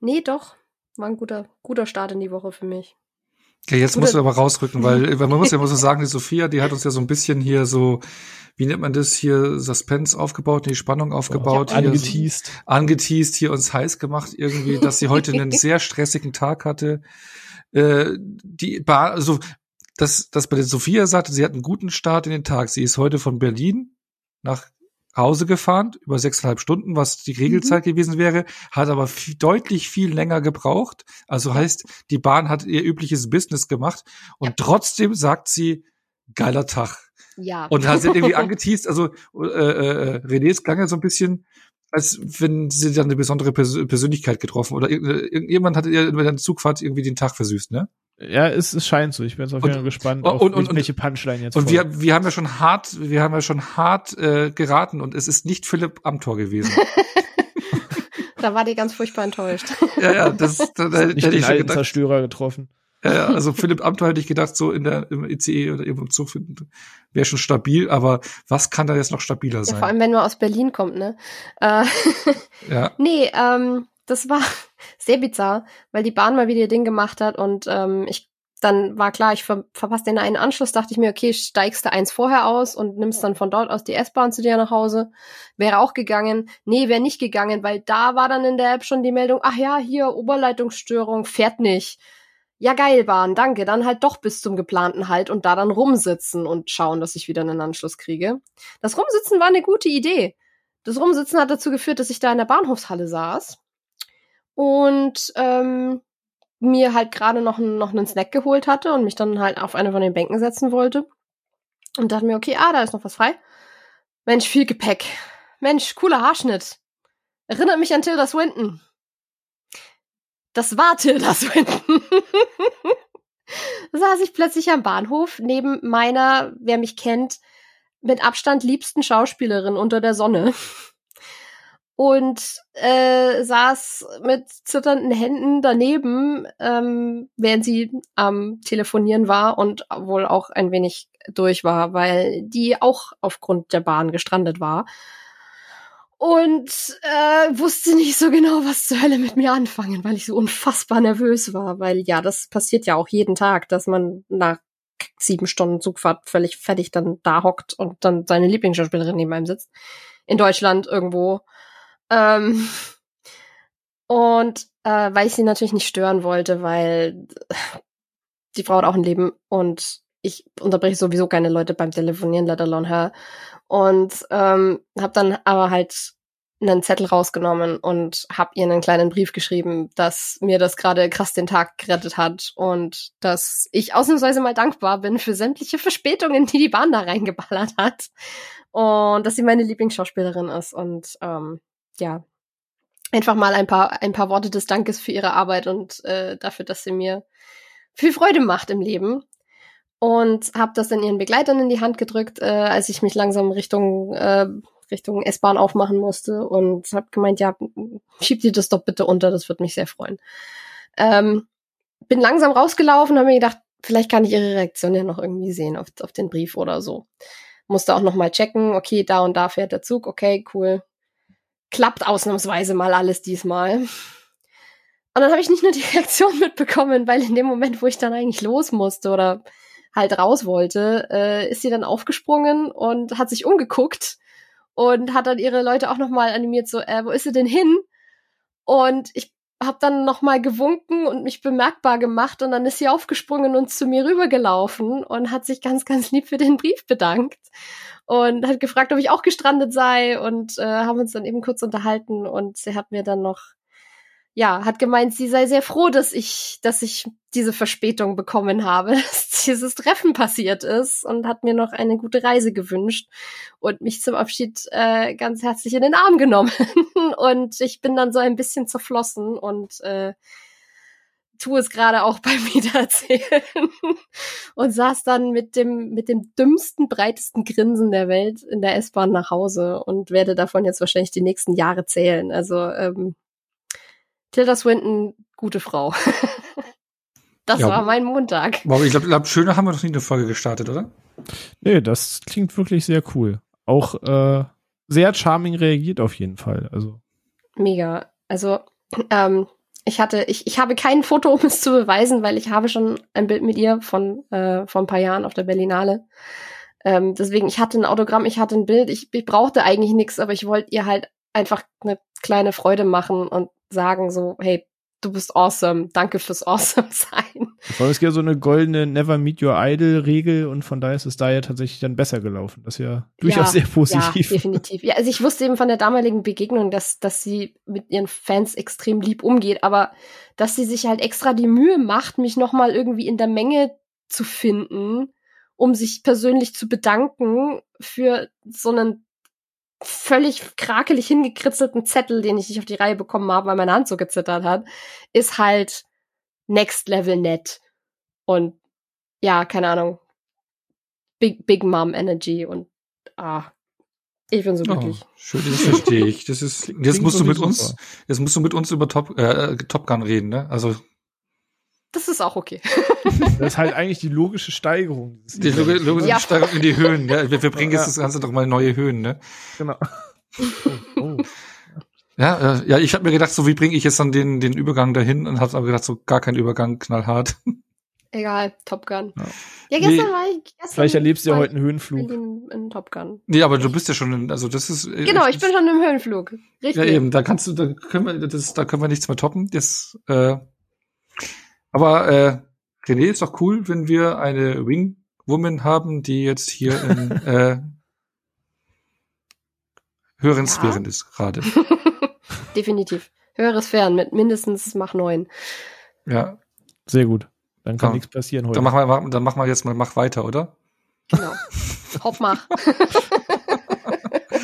Nee, doch. War ein guter, guter Start in die Woche für mich. Okay, jetzt musst du aber rausrücken, weil man muss ja immer so sagen, die Sophia, die hat uns ja so ein bisschen hier so, wie nennt man das hier, Suspense aufgebaut, die Spannung aufgebaut, oh, angeteased. So, angeteased, hier uns heiß gemacht irgendwie, dass sie heute einen sehr stressigen Tag hatte. Äh, die Bahn, also das, das bei der Sophia sagte, sie hat einen guten Start in den Tag. Sie ist heute von Berlin nach Hause gefahren, über sechseinhalb Stunden, was die Regelzeit mhm. gewesen wäre, hat aber viel, deutlich viel länger gebraucht. Also heißt, die Bahn hat ihr übliches Business gemacht und ja. trotzdem sagt sie, geiler Tag. Ja. Und hat sie irgendwie angeteased, also äh, äh, Renés klang ja so ein bisschen, als wenn sie dann eine besondere Pers Persönlichkeit getroffen oder irgendjemand hat ihr über den Zugfahrt irgendwie den Tag versüßt, ne? Ja, es, es scheint so. Ich bin jetzt auf jeden Fall gespannt, auf und, und, welche Punchline jetzt. Und wir, wir haben ja schon hart, wir haben ja schon hart äh, geraten und es ist nicht Philipp Amthor gewesen. da war die ganz furchtbar enttäuscht. ja, ja, das, da, da nicht hätte den ich alten gedacht, Zerstörer getroffen. Ja, ja, also Philipp Amthor hätte ich gedacht, so in der im ICE oder irgendwo im Zug wäre schon stabil, aber was kann da jetzt noch stabiler sein? Ja, vor allem, wenn man aus Berlin kommt, ne? Äh, ja. Nee, ähm, das war sehr bizarr, weil die Bahn mal wieder ihr Ding gemacht hat und ähm, ich dann war klar, ich ver verpasse den einen Anschluss, dachte ich mir, okay, steigst du eins vorher aus und nimmst dann von dort aus die S-Bahn zu dir nach Hause. Wäre auch gegangen. Nee, wäre nicht gegangen, weil da war dann in der App schon die Meldung, ach ja, hier Oberleitungsstörung, fährt nicht. Ja, geil, Bahn, danke. Dann halt doch bis zum geplanten Halt und da dann rumsitzen und schauen, dass ich wieder einen Anschluss kriege. Das Rumsitzen war eine gute Idee. Das Rumsitzen hat dazu geführt, dass ich da in der Bahnhofshalle saß und ähm, mir halt gerade noch, noch einen Snack geholt hatte und mich dann halt auf eine von den Bänken setzen wollte. Und dachte mir, okay, ah, da ist noch was frei. Mensch, viel Gepäck. Mensch, cooler Haarschnitt. Erinnert mich an Tilda Swinton. Das war Tilda Swinton. saß ich plötzlich am Bahnhof neben meiner, wer mich kennt, mit Abstand liebsten Schauspielerin unter der Sonne und äh, saß mit zitternden Händen daneben, ähm, während sie am Telefonieren war und wohl auch ein wenig durch war, weil die auch aufgrund der Bahn gestrandet war. Und äh, wusste nicht so genau, was zur Hölle mit mir anfangen, weil ich so unfassbar nervös war. Weil ja, das passiert ja auch jeden Tag, dass man nach sieben Stunden Zugfahrt völlig fertig dann da hockt und dann seine Lieblingsschauspielerin neben einem sitzt. In Deutschland irgendwo ähm, und äh, weil ich sie natürlich nicht stören wollte, weil die Frau hat auch ein Leben und ich unterbreche sowieso keine Leute beim Telefonieren, let alone her. Und ähm, habe dann aber halt einen Zettel rausgenommen und habe ihr einen kleinen Brief geschrieben, dass mir das gerade krass den Tag gerettet hat und dass ich ausnahmsweise mal dankbar bin für sämtliche Verspätungen, die die Bahn da reingeballert hat und dass sie meine Lieblingsschauspielerin ist und ähm, ja, einfach mal ein paar, ein paar Worte des Dankes für ihre Arbeit und äh, dafür, dass sie mir viel Freude macht im Leben. Und habe das dann ihren Begleitern in die Hand gedrückt, äh, als ich mich langsam Richtung äh, Richtung S-Bahn aufmachen musste und habe gemeint, ja, schieb dir das doch bitte unter, das würde mich sehr freuen. Ähm, bin langsam rausgelaufen, habe mir gedacht, vielleicht kann ich ihre Reaktion ja noch irgendwie sehen auf, auf den Brief oder so. Musste auch noch mal checken, okay, da und da fährt der Zug, okay, cool, klappt ausnahmsweise mal alles diesmal. Und dann habe ich nicht nur die Reaktion mitbekommen, weil in dem Moment, wo ich dann eigentlich los musste oder halt raus wollte, äh, ist sie dann aufgesprungen und hat sich umgeguckt und hat dann ihre Leute auch nochmal animiert, so, äh, wo ist sie denn hin? Und ich habe dann nochmal gewunken und mich bemerkbar gemacht und dann ist sie aufgesprungen und zu mir rübergelaufen und hat sich ganz, ganz lieb für den Brief bedankt und hat gefragt, ob ich auch gestrandet sei und äh, haben uns dann eben kurz unterhalten und sie hat mir dann noch ja, hat gemeint, sie sei sehr froh, dass ich, dass ich diese Verspätung bekommen habe, dass dieses Treffen passiert ist und hat mir noch eine gute Reise gewünscht und mich zum Abschied äh, ganz herzlich in den Arm genommen. und ich bin dann so ein bisschen zerflossen und äh, tu es gerade auch beim Wiedererzählen und saß dann mit dem mit dem dümmsten, breitesten Grinsen der Welt in der S-Bahn nach Hause und werde davon jetzt wahrscheinlich die nächsten Jahre zählen. Also ähm, Tilda Swinton, gute Frau. das ja, war mein Montag. Wow, ich glaube, glaub, schöner haben wir noch nie eine Folge gestartet, oder? Nee, das klingt wirklich sehr cool. Auch äh, sehr charming reagiert auf jeden Fall. Also mega. Also ähm, ich hatte, ich, ich habe kein Foto, um es zu beweisen, weil ich habe schon ein Bild mit ihr von äh, vor ein paar Jahren auf der Berlinale. Ähm, deswegen, ich hatte ein Autogramm, ich hatte ein Bild, ich, ich brauchte eigentlich nichts, aber ich wollte ihr halt einfach eine kleine Freude machen und sagen so, hey, du bist awesome, danke fürs awesome sein. Vor allem es gibt ja so eine goldene Never Meet Your Idol Regel und von daher ist es da ja tatsächlich dann besser gelaufen. Das ist ja durchaus ja, sehr positiv. Ja, definitiv. Ja, also ich wusste eben von der damaligen Begegnung, dass, dass sie mit ihren Fans extrem lieb umgeht, aber dass sie sich halt extra die Mühe macht, mich nochmal irgendwie in der Menge zu finden, um sich persönlich zu bedanken für so einen völlig krakelig hingekritzelten Zettel, den ich nicht auf die Reihe bekommen habe, weil meine Hand so gezittert hat, ist halt next level nett. Und ja, keine Ahnung. Big, Big Mom Energy und ah, ich bin so oh, glücklich. Oh, schön, das verstehe ich. Das ist, jetzt musst du mit uns, jetzt musst du mit uns über Top, äh, Top Gun reden, ne? Also. Das ist auch okay. das ist halt eigentlich die logische Steigerung. Die logische ja. Steigerung in die Höhen. Ja, wir, wir bringen jetzt das Ganze doch mal in neue Höhen, ne? Genau. Oh, oh. Ja, äh, ja, ich habe mir gedacht, so wie bringe ich jetzt dann den den Übergang dahin und habe aber gedacht, so gar kein Übergang, knallhart. Egal, Top Gun. Ja, ja gestern nee, war ich. Gestern vielleicht erlebst du ja heute einen Höhenflug. In, in, Top Gun. Nee, aber du bist ja schon, in, also das ist. Äh, genau, ich bin schon im Höhenflug. Richtig. Ja eben, da kannst du, da können wir, das, da können wir nichts mehr toppen. Das, äh, aber äh, René ist doch cool, wenn wir eine Wing Woman haben, die jetzt hier in äh, höheren ja. Sphären ist gerade. Definitiv. Höhere Sphären mit mindestens Mach 9. Ja. Sehr gut. Dann kann ja. nichts passieren heute. Dann machen wir, dann machen wir jetzt mal Mach weiter, oder? Genau. Hopp mach.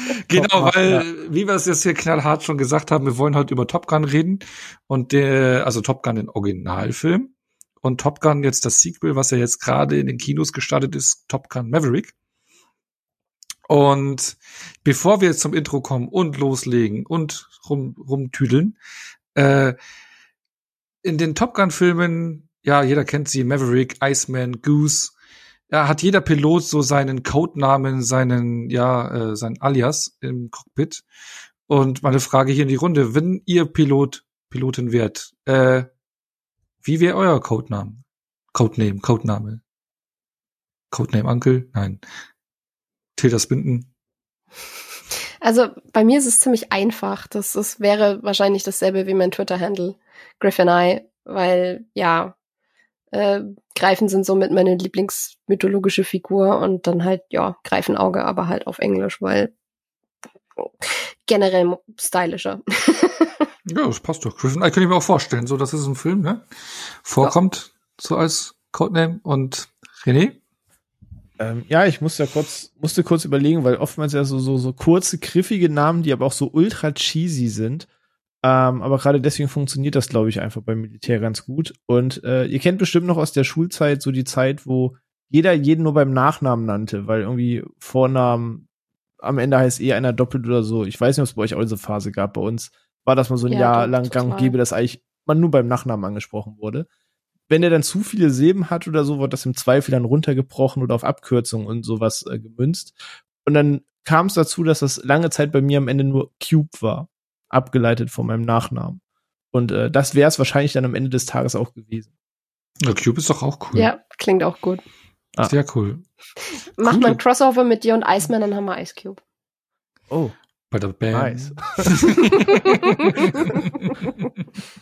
genau, weil, ja. wie wir es jetzt hier knallhart schon gesagt haben, wir wollen heute über Top Gun reden. Und der, also Top Gun den Originalfilm. Und Top Gun jetzt das Sequel, was ja jetzt gerade in den Kinos gestartet ist, Top Gun Maverick. Und bevor wir jetzt zum Intro kommen und loslegen und rum, rumtüdeln, äh, in den Top Gun-Filmen, ja, jeder kennt sie, Maverick, Iceman, Goose, ja, hat jeder Pilot so seinen Codenamen, seinen, ja, äh, sein Alias im Cockpit. Und meine Frage hier in die Runde, wenn ihr Pilot, Pilotin wärt, äh, wie wäre euer Codename? Codename, Codename. Codename Uncle? Nein. Tilda Swinton? Also bei mir ist es ziemlich einfach. Das, das wäre wahrscheinlich dasselbe wie mein Twitter-Handle, Griffin Eye, weil ja, äh, Greifen sind somit meine Lieblingsmythologische Figur und dann halt, ja, Greifenauge, aber halt auf Englisch, weil generell stylischer. ja, das passt doch. Griffin kann ich mir auch vorstellen. So, das ist ein Film, ne? Vorkommt ja. so als Codename und René? Ähm, ja, ich musste ja kurz, musste kurz überlegen, weil oftmals ja so, so, so kurze, griffige Namen, die aber auch so ultra cheesy sind. Ähm, aber gerade deswegen funktioniert das, glaube ich, einfach beim Militär ganz gut. Und äh, ihr kennt bestimmt noch aus der Schulzeit so die Zeit, wo jeder jeden nur beim Nachnamen nannte, weil irgendwie Vornamen am Ende heißt eh einer doppelt oder so. Ich weiß nicht, ob es bei euch auch diese Phase gab. Bei uns war das mal so ein ja, Jahr lang gang und gäbe, dass eigentlich man nur beim Nachnamen angesprochen wurde wenn er dann zu viele Silben hat oder so, wird das im Zweifel dann runtergebrochen oder auf Abkürzungen und sowas äh, gemünzt. Und dann kam es dazu, dass das lange Zeit bei mir am Ende nur Cube war, abgeleitet von meinem Nachnamen. Und äh, das wäre es wahrscheinlich dann am Ende des Tages auch gewesen. Ja, Cube ist doch auch cool. Ja, klingt auch gut. Ah. Sehr cool. Mach cool. mal ein Crossover mit dir und Iceman, dann haben wir Ice Cube. Oh. Bei der Band. Nice.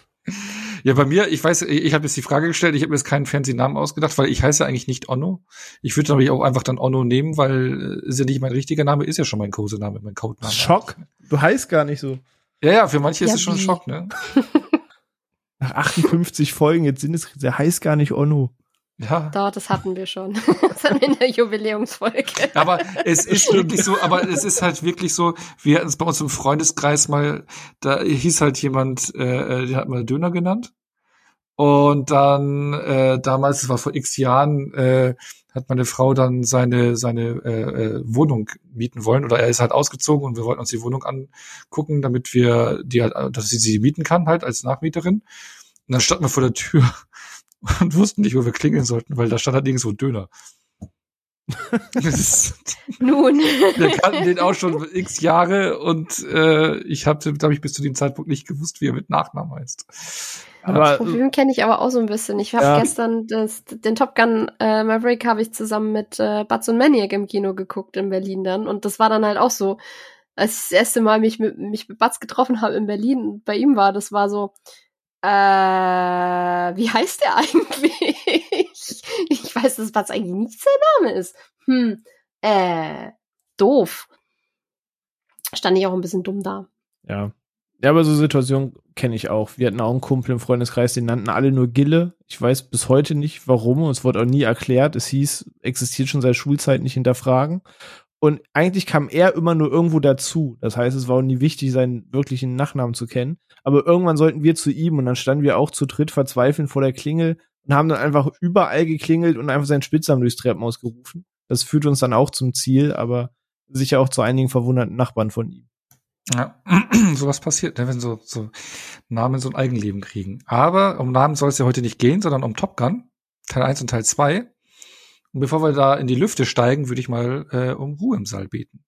Ja, bei mir, ich weiß, ich habe jetzt die Frage gestellt, ich habe mir jetzt keinen fancy Namen ausgedacht, weil ich heiße ja eigentlich nicht Onno. Ich würde natürlich auch einfach dann Onno nehmen, weil äh, ist ja nicht mein richtiger Name, ist ja schon mein Kosename, mein Codename. Schock? Du heißt gar nicht so. Ja, ja, für manche ja, ist es schon ein Schock, ne? Nach 58 Folgen, jetzt sind es, der heißt gar nicht Onno. Ja. Da, das hatten wir schon. das hatten wir in der Jubiläumsfolge. Aber es ist wirklich so, aber es ist halt wirklich so, wir hatten es bei uns im Freundeskreis mal, da hieß halt jemand, äh, äh der hat mal Döner genannt. Und dann äh, damals, es war vor x Jahren, äh, hat meine Frau dann seine seine äh, äh, Wohnung mieten wollen oder er ist halt ausgezogen und wir wollten uns die Wohnung angucken, damit wir die halt, dass sie sie mieten kann halt als Nachmieterin. Und dann standen wir vor der Tür und wussten nicht, wo wir klingeln sollten, weil da stand halt nirgendwo Döner. Nun. Wir kannten den auch schon x Jahre und äh, ich habe, glaube ich, bis zu dem Zeitpunkt nicht gewusst, wie er mit Nachnamen heißt. Aber das Problem kenne ich aber auch so ein bisschen. Ich habe ja. gestern das, den Top Gun äh, Maverick habe ich zusammen mit äh, Butz und Maniac im Kino geguckt in Berlin dann und das war dann halt auch so, als ich das erste Mal mich mit mich mit Butz getroffen habe in Berlin und bei ihm war, das war so äh, wie heißt der eigentlich? ich weiß, dass Butz eigentlich nicht sein Name ist. Hm, äh, doof. Stand ich auch ein bisschen dumm da. Ja. Ja, aber so Situationen kenne ich auch. Wir hatten auch einen Kumpel im Freundeskreis, den nannten alle nur Gille. Ich weiß bis heute nicht, warum. Und es wurde auch nie erklärt. Es hieß, existiert schon seit Schulzeit nicht hinterfragen. Und eigentlich kam er immer nur irgendwo dazu. Das heißt, es war auch nie wichtig, seinen wirklichen Nachnamen zu kennen. Aber irgendwann sollten wir zu ihm und dann standen wir auch zu dritt verzweifelnd vor der Klingel und haben dann einfach überall geklingelt und einfach seinen Spitznamen durchs Treppenhaus gerufen. Das führt uns dann auch zum Ziel, aber sicher auch zu einigen verwunderten Nachbarn von ihm. Ja, sowas passiert, ne, wenn so, so Namen so ein Eigenleben kriegen. Aber um Namen soll es ja heute nicht gehen, sondern um Top Gun, Teil 1 und Teil 2. Und bevor wir da in die Lüfte steigen, würde ich mal äh, um Ruhe im Saal beten.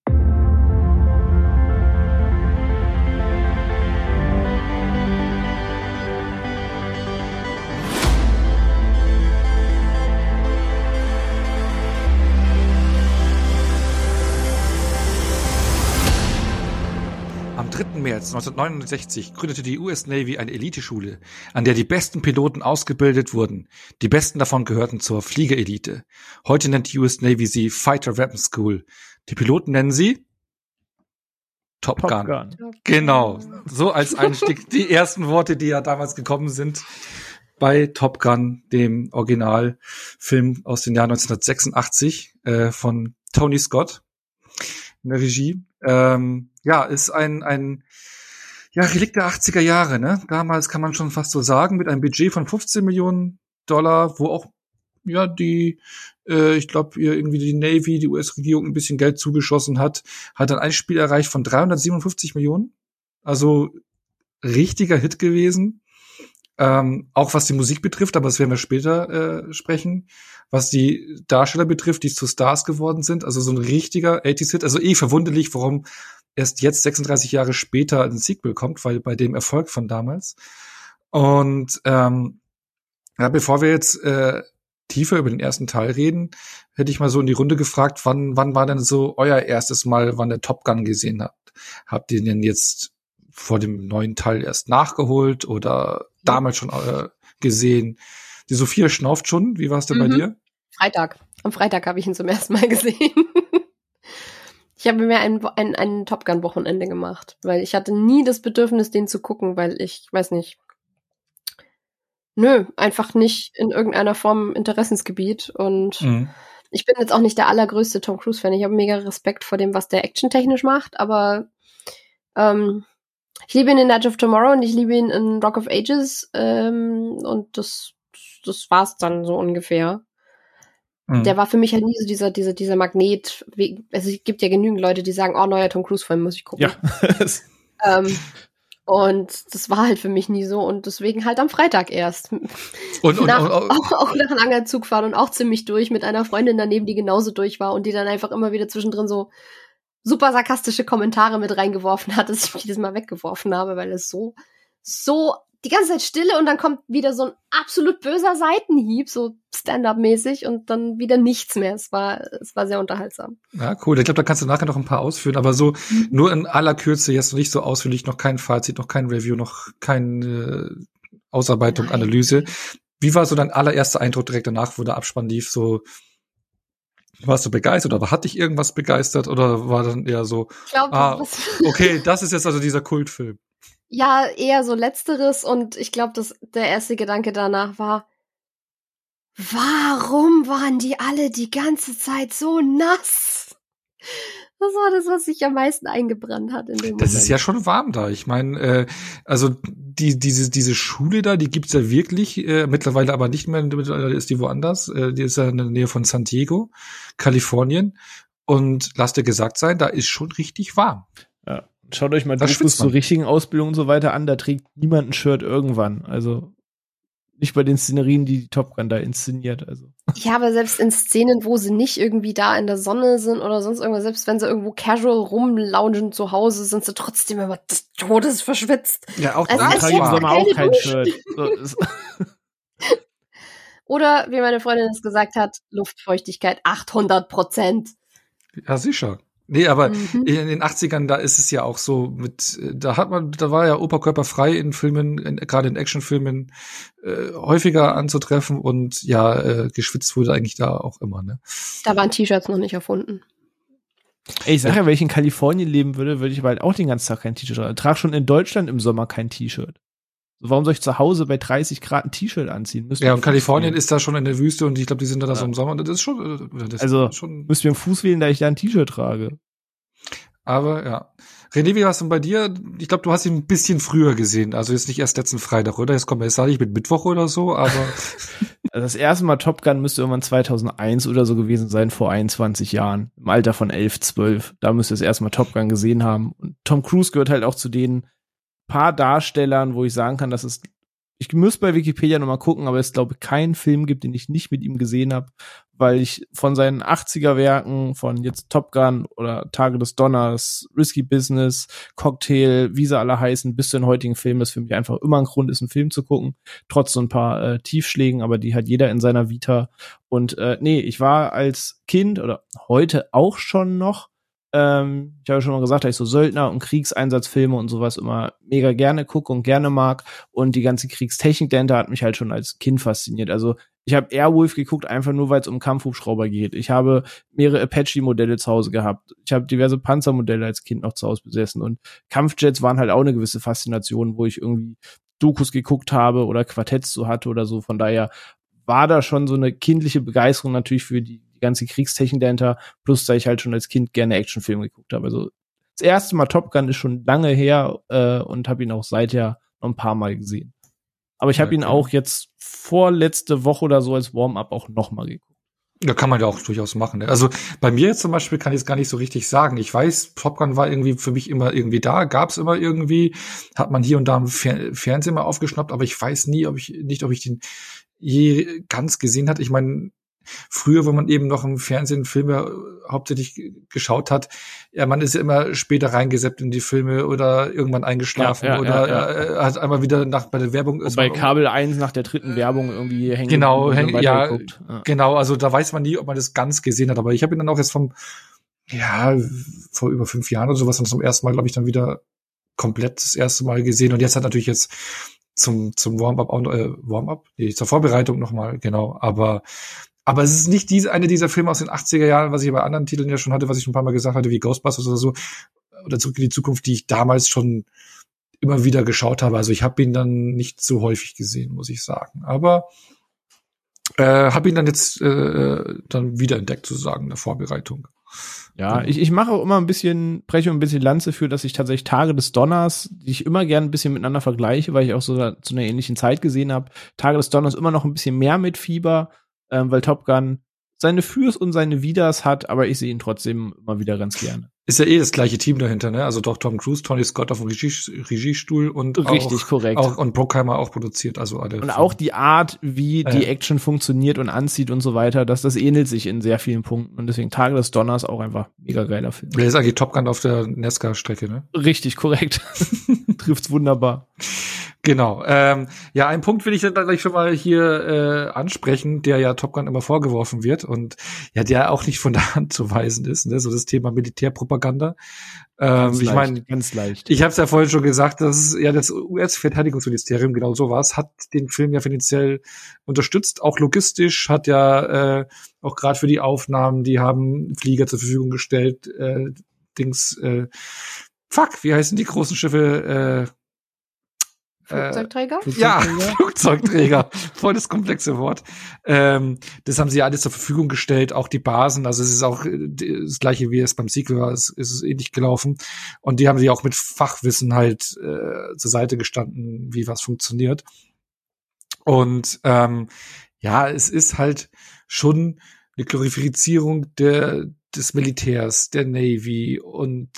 März 1969 gründete die US Navy eine Eliteschule, an der die besten Piloten ausgebildet wurden. Die besten davon gehörten zur Fliegerelite. Heute nennt die US Navy sie Fighter Weapon School. Die Piloten nennen sie Top, Top Gun. Gun. Genau. So als Einstieg die ersten Worte, die ja damals gekommen sind bei Top Gun, dem Originalfilm aus dem Jahr 1986 äh, von Tony Scott in der Regie. Ähm, ja, ist ein, ein ja, Relikt der 80er Jahre, ne? Damals kann man schon fast so sagen, mit einem Budget von 15 Millionen Dollar, wo auch ja die, äh, ich glaube, irgendwie die Navy, die US-Regierung ein bisschen Geld zugeschossen hat, hat dann ein Spiel erreicht von 357 Millionen. Also richtiger Hit gewesen. Ähm, auch was die Musik betrifft, aber das werden wir später äh, sprechen. Was die Darsteller betrifft, die zu Stars geworden sind, also so ein richtiger 80s-Hit. Also eh verwunderlich, warum erst jetzt 36 Jahre später ein Sequel kommt, weil bei dem Erfolg von damals. Und ähm, ja, bevor wir jetzt äh, tiefer über den ersten Teil reden, hätte ich mal so in die Runde gefragt, wann, wann war denn so euer erstes Mal, wann ihr Top Gun gesehen habt? Habt ihr denn jetzt vor dem neuen Teil erst nachgeholt oder damals schon äh, gesehen? Die Sophia schnauft schon. Wie war es denn mhm. bei dir? Freitag. Am Freitag habe ich ihn zum ersten Mal gesehen. Ich habe mir ein, ein, ein Top Gun-Wochenende gemacht, weil ich hatte nie das Bedürfnis, den zu gucken, weil ich, weiß nicht, nö, einfach nicht in irgendeiner Form Interessensgebiet und mhm. ich bin jetzt auch nicht der allergrößte Tom Cruise-Fan. Ich habe mega Respekt vor dem, was der actiontechnisch macht, aber ähm, ich liebe ihn in Night of Tomorrow und ich liebe ihn in Rock of Ages ähm, und das, das war's dann so ungefähr. Mhm. Der war für mich halt nie so dieser, dieser, dieser Magnet. Also es gibt ja genügend Leute, die sagen, oh, neuer Tom Cruise-Film muss ich gucken. Ja. ähm, und das war halt für mich nie so und deswegen halt am Freitag erst. Und, und, nach, und, und auch, auch, nach langer Zugfahrt und auch ziemlich durch mit einer Freundin daneben, die genauso durch war und die dann einfach immer wieder zwischendrin so super sarkastische Kommentare mit reingeworfen hat, dass ich mich jedes Mal weggeworfen habe, weil es so, so die ganze Zeit Stille und dann kommt wieder so ein absolut böser Seitenhieb, so Stand-up-mäßig und dann wieder nichts mehr. Es war, es war sehr unterhaltsam. Ja, cool. Ich glaube, da kannst du nachher noch ein paar ausführen, aber so mhm. nur in aller Kürze jetzt noch nicht so ausführlich, noch kein Fazit, noch kein Review, noch keine Ausarbeitung, Nein. Analyse. Wie war so dein allererster Eindruck direkt danach, wo der Abspann lief? So, warst du begeistert oder hat dich irgendwas begeistert oder war dann eher so, ich glaub, ah, okay, das ist jetzt also dieser Kultfilm? Ja, eher so letzteres und ich glaube, dass der erste Gedanke danach war, warum waren die alle die ganze Zeit so nass? Das war das, was sich am meisten eingebrannt hat in dem Das ist ja schon warm da. Ich meine, äh, also die, diese, diese Schule da, die gibt's ja wirklich, äh, mittlerweile aber nicht mehr, mittlerweile ist die woanders. Äh, die ist ja in der Nähe von San Diego, Kalifornien. Und lass dir gesagt sein, da ist schon richtig warm. Ja. Schaut euch mal Dokus zur richtigen Ausbildung und so weiter an, da trägt niemand ein Shirt irgendwann. Also Nicht bei den Szenerien, die, die Top Gun da inszeniert. Also. Ja, aber selbst in Szenen, wo sie nicht irgendwie da in der Sonne sind oder sonst irgendwas, selbst wenn sie irgendwo casual rumloungen zu Hause, sind sie trotzdem immer des Todes verschwitzt. Ja, auch Also das es trage im ist war. Sommer auch kein Shirt. So, Oder, wie meine Freundin es gesagt hat, Luftfeuchtigkeit 800 Prozent. Ja, sicher. Nee, aber Mhm. in den 80ern, da ist es ja auch so mit, äh, da hat man, da war ja Oberkörper frei in Filmen, in, gerade in Actionfilmen, äh, häufiger anzutreffen und ja, äh, geschwitzt wurde eigentlich da auch immer, ne? Da waren T-Shirts noch nicht erfunden. Ey, ich sag ja, wenn ich in Kalifornien leben würde, würde ich aber halt auch den ganzen Tag kein T-Shirt tragen. Ich trage schon in Deutschland im Sommer kein T-Shirt. Warum soll ich zu Hause bei 30 Grad ein T-Shirt anziehen? Müsste Ja, und Kalifornien ist da schon in der Wüste und ich glaube, die sind da Ja. so im Sommer. Das ist schon, äh, das Also, ist schon, Müsste mir einen Fuß wählen, da ich da ein T-Shirt trage. aber ja. René, wie war's denn bei dir? Ich glaube, du hast ihn ein bisschen früher gesehen. Also jetzt nicht erst letzten Freitag, oder? Jetzt kommt er jetzt sag ich mit Mittwoch oder so, aber Also das erste Mal Top Gun müsste irgendwann 2001 oder so gewesen sein, vor 21 Jahren. Im Alter von 11, 12. Da müsste das erste Mal Top Gun gesehen haben. Und Tom Cruise gehört halt auch zu den paar Darstellern, wo ich sagen kann, dass es ich muss bei Wikipedia nochmal gucken, aber es glaube keinen Film gibt, den ich nicht mit ihm gesehen habe, weil ich von seinen 80er Werken, von jetzt Top Gun oder Tage des Donners, Risky Business, Cocktail, wie sie alle heißen, bis zu den heutigen Filmen, das für mich einfach immer ein Grund ist, einen Film zu gucken, trotz so ein paar äh, Tiefschlägen, aber die hat jeder in seiner Vita. Und äh, nee, ich war als Kind oder heute auch schon noch ähm, ich habe schon mal gesagt, dass ich so Söldner- und Kriegseinsatzfilme und sowas immer mega gerne gucke und gerne mag. Und die ganze Kriegstechnik dahinter hat mich halt schon als Kind fasziniert. Also ich habe Airwolf geguckt, einfach nur, weil es um Kampfhubschrauber geht. Ich habe mehrere Apache-Modelle zu Hause gehabt. Ich habe diverse Panzermodelle als Kind noch zu Hause besessen. Und Kampfjets waren halt auch eine gewisse Faszination, wo ich irgendwie Dokus geguckt habe oder Quartetts so hatte oder so. Von daher war da schon so eine kindliche Begeisterung natürlich für die ganze Kriegstechnik dahinter, plus dass ich halt schon als Kind gerne Actionfilme geguckt habe. Also das erste Mal Top Gun ist schon lange her äh, und habe ihn auch seither noch ein paar Mal gesehen. Aber ich habe ihn Okay. auch jetzt vorletzte Woche oder so als Warm-up auch noch mal geguckt. Ja, kann man ja auch durchaus machen. Ne? Also bei mir zum Beispiel kann ich es gar nicht so richtig sagen. Ich weiß, Top Gun war irgendwie für mich immer irgendwie da, gab's immer irgendwie, hat man hier und da im Fer Fernsehen mal aufgeschnappt, aber ich weiß nie, ob ich nicht, ob ich den je ganz gesehen hat. Ich meine, früher, wenn man eben noch im Fernsehen Filme hauptsächlich g- geschaut hat, ja, man ist ja immer später reingeseppt in die Filme oder irgendwann eingeschlafen Ja, ja, oder ja, äh, hat einmal wieder nach bei der Werbung ist bei Kabel 1 nach der dritten Werbung irgendwie hängen. Genau, geblieben und häng- dann ja, ja. Genau, also da weiß man nie, ob man das ganz gesehen hat. Aber ich habe ihn dann auch jetzt vom, ja, vor über fünf Jahren oder sowas dann zum ersten Mal, glaube ich, dann wieder komplett das erste Mal gesehen. Und jetzt hat natürlich jetzt zum, zum Warm-up, auch noch- äh, Warm-up? Nee, zur Vorbereitung nochmal, genau. Aber, aber es ist nicht diese, eine dieser Filme aus den 80er Jahren, was ich bei anderen Titeln ja schon hatte, was ich ein paar Mal gesagt hatte, wie Ghostbusters oder so, oder Zurück in die Zukunft, die ich damals schon immer wieder geschaut habe. Also ich habe ihn dann nicht so häufig gesehen, muss ich sagen. Aber äh, habe ihn dann jetzt äh, dann wiederentdeckt, sozusagen, in der Vorbereitung. Ja, ich, ich mache auch immer ein bisschen, breche ein bisschen Lanze für, dass ich tatsächlich Tage des Donners, die ich immer gern ein bisschen miteinander vergleiche, weil ich auch so zu einer ähnlichen Zeit gesehen habe. Tage des Donners immer noch ein bisschen mehr mit Fieber, ähm, weil Top Gun seine Fürs und seine Widers hat, aber ich sehe ihn trotzdem immer wieder ganz gerne. Ist ja eh das gleiche Team dahinter, ne? Also doch Tom Cruise, Tony Scott auf dem Regie, Regiestuhl und Richtig auch, korrekt. auch und Brockheimer auch produziert, also alle. und auch die Art, wie die Ja. Action funktioniert und anzieht und so weiter, dass das ähnelt sich in sehr vielen Punkten. Und deswegen Tage des Donners auch einfach mega geiler Film. Der ist eigentlich Top Gun auf der Nesca-Strecke, ne? Richtig korrekt. Trifft's wunderbar. Genau. Ähm, ja, einen Punkt will ich dann gleich schon mal hier äh, ansprechen, der ja Top Gun immer vorgeworfen wird und ja, der auch nicht von der Hand zu weisen ist, ne? So das Thema Militärpropaganda. Ähm, Ganz ich leicht, meine, ganz leicht. Ich habe es ja vorhin schon gesagt, dass ja das US-Verteidigungsministerium genau so war. hat den Film ja finanziell unterstützt, auch logistisch, hat ja äh, auch gerade für die Aufnahmen, die haben Flieger zur Verfügung gestellt, äh, Dings, äh, fuck, wie heißen die großen Schiffe? Äh, Flugzeugträger? ja, Flugzeugträger. Voll das komplexe Wort. Ähm, das haben sie ja alles zur Verfügung gestellt, auch die Basen. Also es ist auch äh, das gleiche, wie es beim Sequel war, es ist es ähnlich gelaufen. Und die haben sie auch mit Fachwissen halt äh, zur Seite gestanden, wie was funktioniert. Und ähm, ja, es ist halt schon eine Glorifizierung der des Militärs, der Navy und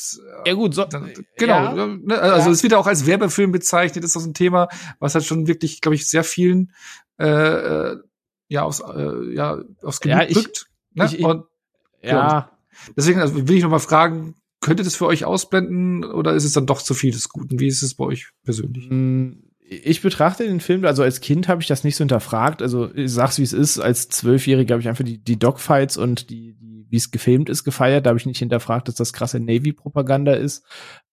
äh, ja gut, so, dann, genau. Ja, ne, also ja. es wird auch als Werbefilm bezeichnet. Ist das ein Thema, was halt schon wirklich, glaube ich, sehr vielen äh, äh ja aus äh, ja aufs Gemüt ja, drückt. Ne? Ich, ich, und, ja. Genau. Deswegen also will ich noch mal fragen, könnte das für euch ausblenden oder ist es dann doch zu viel des Guten? Wie ist es bei euch persönlich? Mm, ich betrachte den Film, also als Kind habe ich das nicht so hinterfragt. Also ich sag's wie es ist. Als Zwölfjähriger habe ich einfach die, die Dogfights und die, die wie es gefilmt ist, gefeiert. Da habe ich nicht hinterfragt, dass das krasse Navy-Propaganda ist.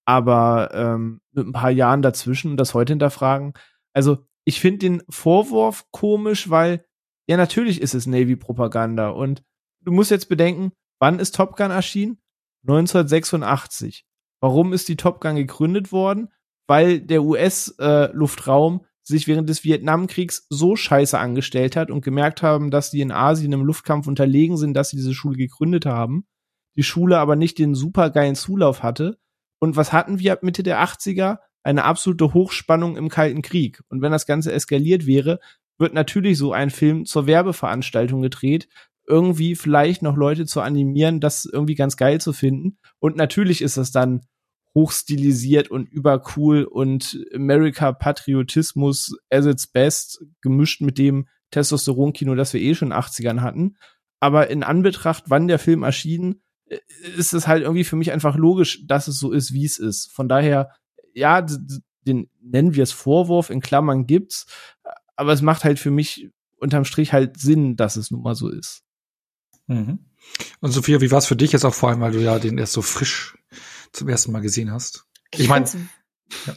Aber ähm, mit ein paar Jahren dazwischen das heute hinterfragen. Also ich finde den Vorwurf komisch, weil ja natürlich ist es Navy-Propaganda und du musst jetzt bedenken, wann ist Top Gun erschienen? 1986. Warum ist die Top Gun gegründet worden? Weil der US-Luftraum äh, sich während des Vietnamkriegs so scheiße angestellt hat und gemerkt haben, dass die in Asien im Luftkampf unterlegen sind, dass sie diese Schule gegründet haben. Die Schule aber nicht den supergeilen Zulauf hatte. Und was hatten wir ab Mitte der 80er? Eine absolute Hochspannung im Kalten Krieg. Und wenn das Ganze eskaliert wäre, wird natürlich so ein Film zur Werbeveranstaltung gedreht, irgendwie vielleicht noch Leute zu animieren, das irgendwie ganz geil zu finden. Und natürlich ist das dann hochstilisiert und übercool und America-Patriotismus as its best, gemischt mit dem Testosteron-Kino, das wir eh schon in den 80ern hatten. Aber in Anbetracht, wann der Film erschien, äh, ist es halt irgendwie für mich einfach logisch, dass es so ist, wie es ist. Von daher, ja, den nennen wir es Vorwurf, in Klammern gibt's, aber es macht halt für mich unterm Strich halt Sinn, dass es nun mal so ist. Mhm. Und Sophia, wie war es für dich jetzt auch vor allem, weil du ja den erst so frisch zum ersten Mal gesehen hast? Ich, ich meine, ja.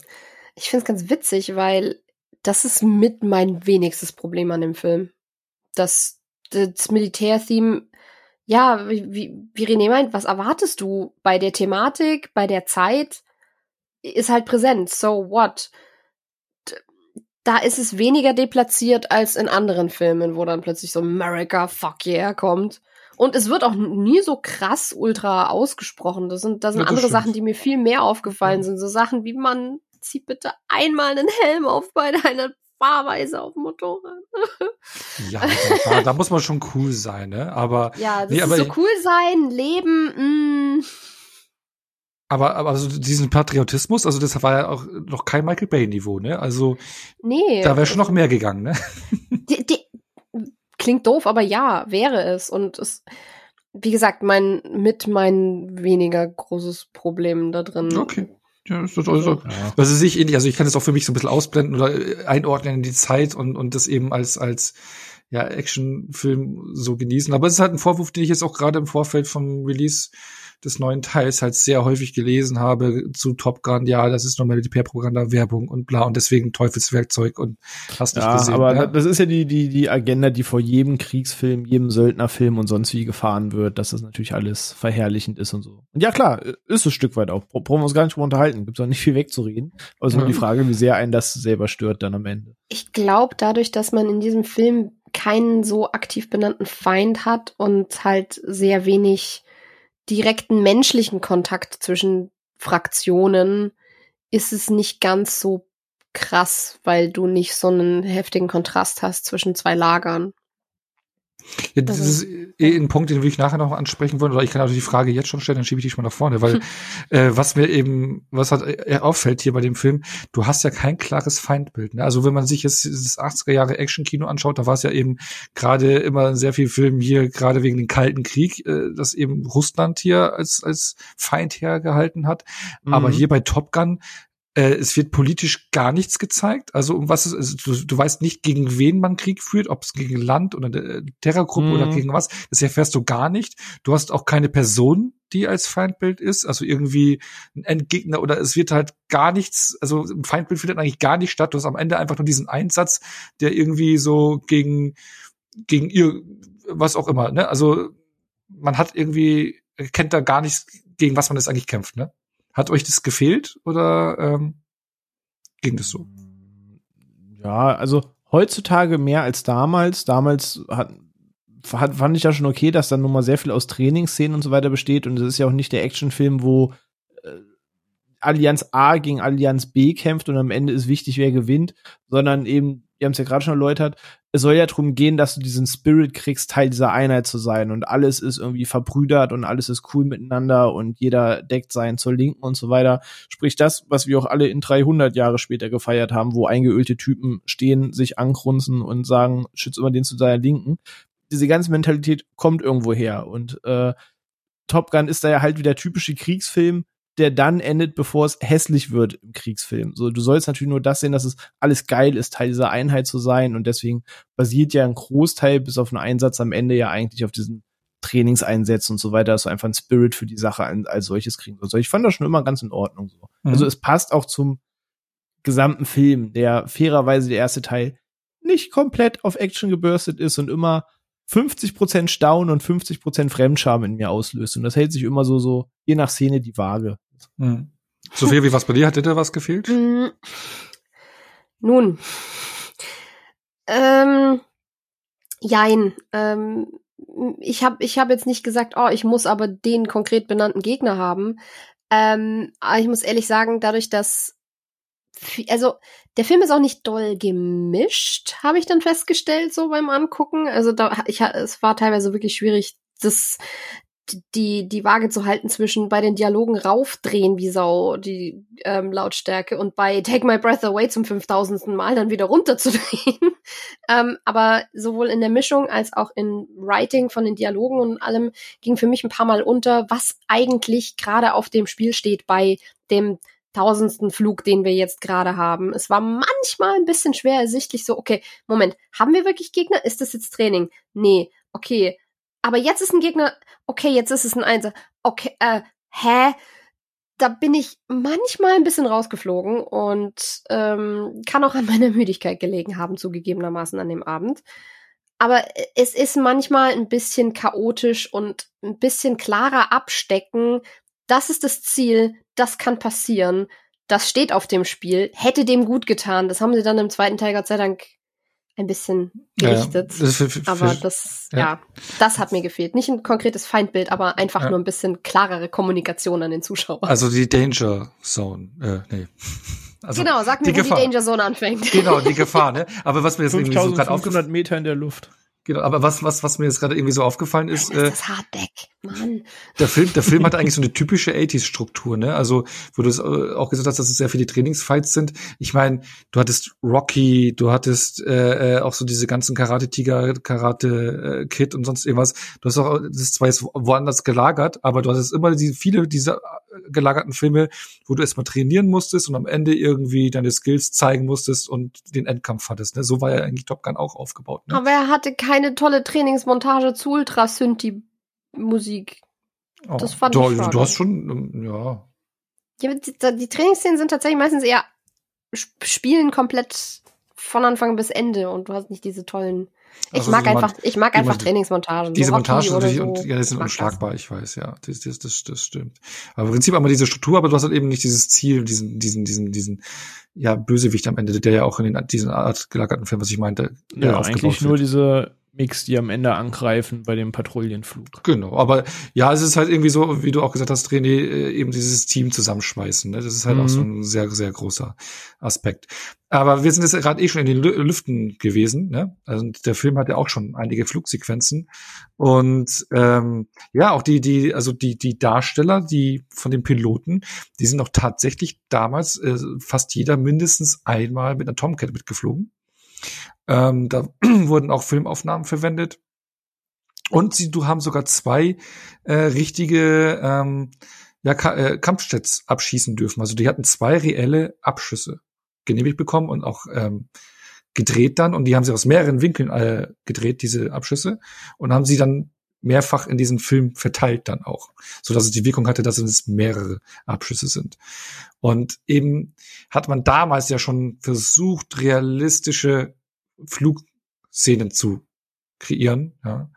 ich finde es ganz witzig, weil das ist mit mein wenigstes Problem an dem Film. Das, das Militärtheme, ja, wie, wie René meint, was erwartest du bei der Thematik, bei der Zeit? Ist halt präsent. So what? da ist es weniger deplatziert als in anderen Filmen, wo dann plötzlich so America, fuck yeah kommt. Und es wird auch nie so krass ultra ausgesprochen. Das sind, das sind ja, das andere stimmt. Sachen, die mir viel mehr aufgefallen ja. sind. So Sachen wie man zieht bitte einmal einen Helm auf bei deiner Fahrweise auf dem Motorrad. ja, da, da, muss man schon cool sein, ne? Aber ja, das nee, ist so cool sein, leben. Mh. Mm. Aber, aber also diesen Patriotismus, also das war ja auch noch kein Michael Bay Niveau, ne? Also nee, da wäre schon noch mehr gegangen, ne? Die, die, klingt doof, aber ja, wäre es. Und es, wie gesagt, mein, mit mein weniger großes Problem da drin. Okay. Ja, ist das also, ja. das ist ich ähnlich. Also ich kann das auch für mich so ein bisschen ausblenden oder einordnen in die Zeit und, und das eben als, als, ja, Actionfilm so genießen. Aber es ist halt ein Vorwurf, den ich jetzt auch gerade im Vorfeld vom Release des neuen Teils halt sehr häufig gelesen habe zu Top Gun, ja, das ist nochmal die propaganda Werbung und bla und deswegen Teufelswerkzeug und hast nicht ja, gesehen. Aber ja? das ist ja die, die, die Agenda, die vor jedem Kriegsfilm, jedem Söldnerfilm und sonst wie gefahren wird, dass das natürlich alles verherrlichend ist und so. Und ja, klar, ist es ein Stück weit auch. Brauchen wir uns gar nicht drüber unterhalten. Gibt's auch nicht viel wegzureden. Aber es ist nur die Frage, wie sehr einen das selber stört dann am Ende. Ich glaube, dadurch, dass man in diesem Film keinen so aktiv benannten Feind hat und halt sehr wenig direkten menschlichen Kontakt zwischen Fraktionen ist es nicht ganz so krass, weil du nicht so einen heftigen Kontrast hast zwischen zwei Lagern. Ja, das also, ist eh ein Punkt, den will ich nachher noch ansprechen wollen, oder ich kann auch die Frage jetzt schon stellen, dann schiebe ich die schon mal nach vorne, weil äh, was mir eben, was halt äh, auffällt hier bei dem Film, du hast ja kein klares Feindbild. Ne? Also wenn man sich jetzt das 80er Jahre Action-Kino anschaut, da war es ja eben gerade immer sehr viel Film hier, gerade wegen dem Kalten Krieg, äh, das eben Russland hier als, als Feind hergehalten hat. Mhm. Aber hier bei Top Gun äh, es wird politisch gar nichts gezeigt. Also um was es also du, du weißt nicht, gegen wen man Krieg führt, ob es gegen Land oder eine Terrorgruppe mhm. oder gegen was. Das erfährst du gar nicht. Du hast auch keine Person, die als Feindbild ist, also irgendwie ein Endgegner oder es wird halt gar nichts, also ein Feindbild findet eigentlich gar nicht statt. Du hast am Ende einfach nur diesen Einsatz, der irgendwie so gegen, gegen ihr, was auch immer, ne? Also man hat irgendwie, kennt da gar nichts, gegen was man jetzt eigentlich kämpft, ne? Hat euch das gefehlt oder ähm, ging das so? Ja, also heutzutage mehr als damals. Damals hat, hat, fand ich ja schon okay, dass dann nun mal sehr viel aus Trainingsszenen und so weiter besteht. Und es ist ja auch nicht der Actionfilm, wo äh, Allianz A gegen Allianz B kämpft und am Ende ist wichtig, wer gewinnt, sondern eben ihr habt es ja gerade schon erläutert, es soll ja darum gehen, dass du diesen Spirit kriegst, Teil dieser Einheit zu sein und alles ist irgendwie verbrüdert und alles ist cool miteinander und jeder deckt sein zur Linken und so weiter. Sprich das, was wir auch alle in 300 Jahre später gefeiert haben, wo eingeölte Typen stehen, sich ankrunzen und sagen, schütz immer den zu seiner Linken. Diese ganze Mentalität kommt irgendwo her und äh, Top Gun ist da ja halt wie der typische Kriegsfilm, der dann endet, bevor es hässlich wird im Kriegsfilm. So, du sollst natürlich nur das sehen, dass es alles geil ist, Teil dieser Einheit zu sein und deswegen basiert ja ein Großteil bis auf einen Einsatz am Ende ja eigentlich auf diesen Trainingseinsätzen und so weiter, dass du einfach ein Spirit für die Sache als solches kriegen sollst. Ich fand das schon immer ganz in Ordnung so. Mhm. Also es passt auch zum gesamten Film, der fairerweise der erste Teil nicht komplett auf Action gebürstet ist und immer 50% Staunen und 50% Fremdscham in mir auslöst. Und das hält sich immer so, so, je nach Szene die Waage. Mhm. Sophia, wie was bei dir? Hat dir da was gefehlt? Mm. Nun. Ähm, jein. Ähm, ich habe ich hab jetzt nicht gesagt, oh, ich muss aber den konkret benannten Gegner haben. Ähm, aber ich muss ehrlich sagen, dadurch, dass also der Film ist auch nicht doll gemischt, habe ich dann festgestellt, so beim Angucken. Also da, ich, es war teilweise wirklich schwierig, das, die, die Waage zu halten zwischen bei den Dialogen raufdrehen wie Sau, die ähm, Lautstärke, und bei Take My Breath Away zum 5000. Mal dann wieder runterzudrehen. ähm, aber sowohl in der Mischung als auch in Writing von den Dialogen und allem ging für mich ein paar Mal unter, was eigentlich gerade auf dem Spiel steht bei dem tausendsten Flug, den wir jetzt gerade haben. Es war manchmal ein bisschen schwer ersichtlich, so, okay, Moment, haben wir wirklich Gegner? Ist das jetzt Training? Nee, okay. Aber jetzt ist ein Gegner, okay, jetzt ist es ein Einser. Okay, äh, hä? Da bin ich manchmal ein bisschen rausgeflogen und ähm, kann auch an meiner Müdigkeit gelegen haben, zugegebenermaßen an dem Abend. Aber es ist manchmal ein bisschen chaotisch und ein bisschen klarer abstecken, das ist das Ziel, das kann passieren, das steht auf dem Spiel, hätte dem gut getan. Das haben sie dann im zweiten Teil Gott sei Dank ein bisschen gerichtet. Ja, das für, für, aber das, ja. ja. das hat mir gefehlt. Nicht ein konkretes Feindbild, aber einfach ja. nur ein bisschen klarere Kommunikation an den Zuschauer. Also die Danger Zone, äh, nee. Also genau, sag mir, die wo Gefahr. die Danger Zone anfängt. Genau, die Gefahr, ne? Aber was mir jetzt irgendwie so gerade aufgefallen Meter in der Luft. Genau, aber was, was, was mir jetzt gerade irgendwie so aufgefallen ist, ist äh, das Hardback, Mann. Der Film, der Film hat eigentlich so eine typische 80s-Struktur, ne? Also, wo du es äh, auch gesagt hast, dass es sehr viele Trainingsfights sind. Ich meine, du hattest Rocky, du hattest äh, äh, auch so diese ganzen Karate-Tiger, Karate-Kid und sonst irgendwas. Du hast auch, das ist zwar jetzt woanders gelagert, aber du hattest immer die, viele dieser gelagerten Filme, wo du erstmal trainieren musstest und am Ende irgendwie deine Skills zeigen musstest und den Endkampf hattest. Ne? So war ja eigentlich Top Gun auch aufgebaut. Ne? Aber er hatte keine keine tolle Trainingsmontage zu Ultra Synthi Musik. Oh, das fand du, ich schade. Du hast schon, ähm, ja. ja die, die Trainingsszenen sind tatsächlich meistens eher spielen komplett von Anfang bis Ende und du hast nicht diese tollen ich also mag einfach, ich mag einfach Trainingsmontagen. Diese so Montagen natürlich, so. und, ja, die sind unschlagbar, ich weiß, ja. Das, das, das, das stimmt. Aber im Prinzip einmal diese Struktur, aber du hast halt eben nicht dieses Ziel, diesen, diesen, diesen, diesen, ja, Bösewicht am Ende, der ja auch in den, diesen Art gelagerten Film, was ich meinte, ja, eigentlich nur diese Mix, die am Ende angreifen bei dem Patrouillenflug. Genau, aber ja, es ist halt irgendwie so, wie du auch gesagt hast, René, äh, eben dieses Team zusammenschmeißen. Ne? Das ist halt mhm. auch so mhm. ein sehr, sehr großer Aspekt. Aber wir sind jetzt gerade eh schon in den Lüften gewesen. Ne? Also der Film hat ja auch schon einige Flugsequenzen. Und ähm, ja, auch die, die, also die, die Darsteller, die von den Piloten, die sind auch tatsächlich damals äh, fast jeder mindestens einmal mit einer Tomcat mitgeflogen. Ähm, da wurden auch Filmaufnahmen verwendet. Und sie du haben sogar zwei äh, richtige ähm, ja, Ka äh, Kampfjets abschießen dürfen. Also die hatten zwei reelle Abschüsse genehmigt bekommen und auch ähm, gedreht dann. Und die haben sie aus mehreren Winkeln äh, gedreht, diese Abschüsse, und haben sie dann mehrfach in diesem Film verteilt dann auch, so dass es die Wirkung hatte, dass es mehrere Abschüsse sind. Und eben hat man damals ja schon versucht, realistische Flugszenen zu kreieren. Ja.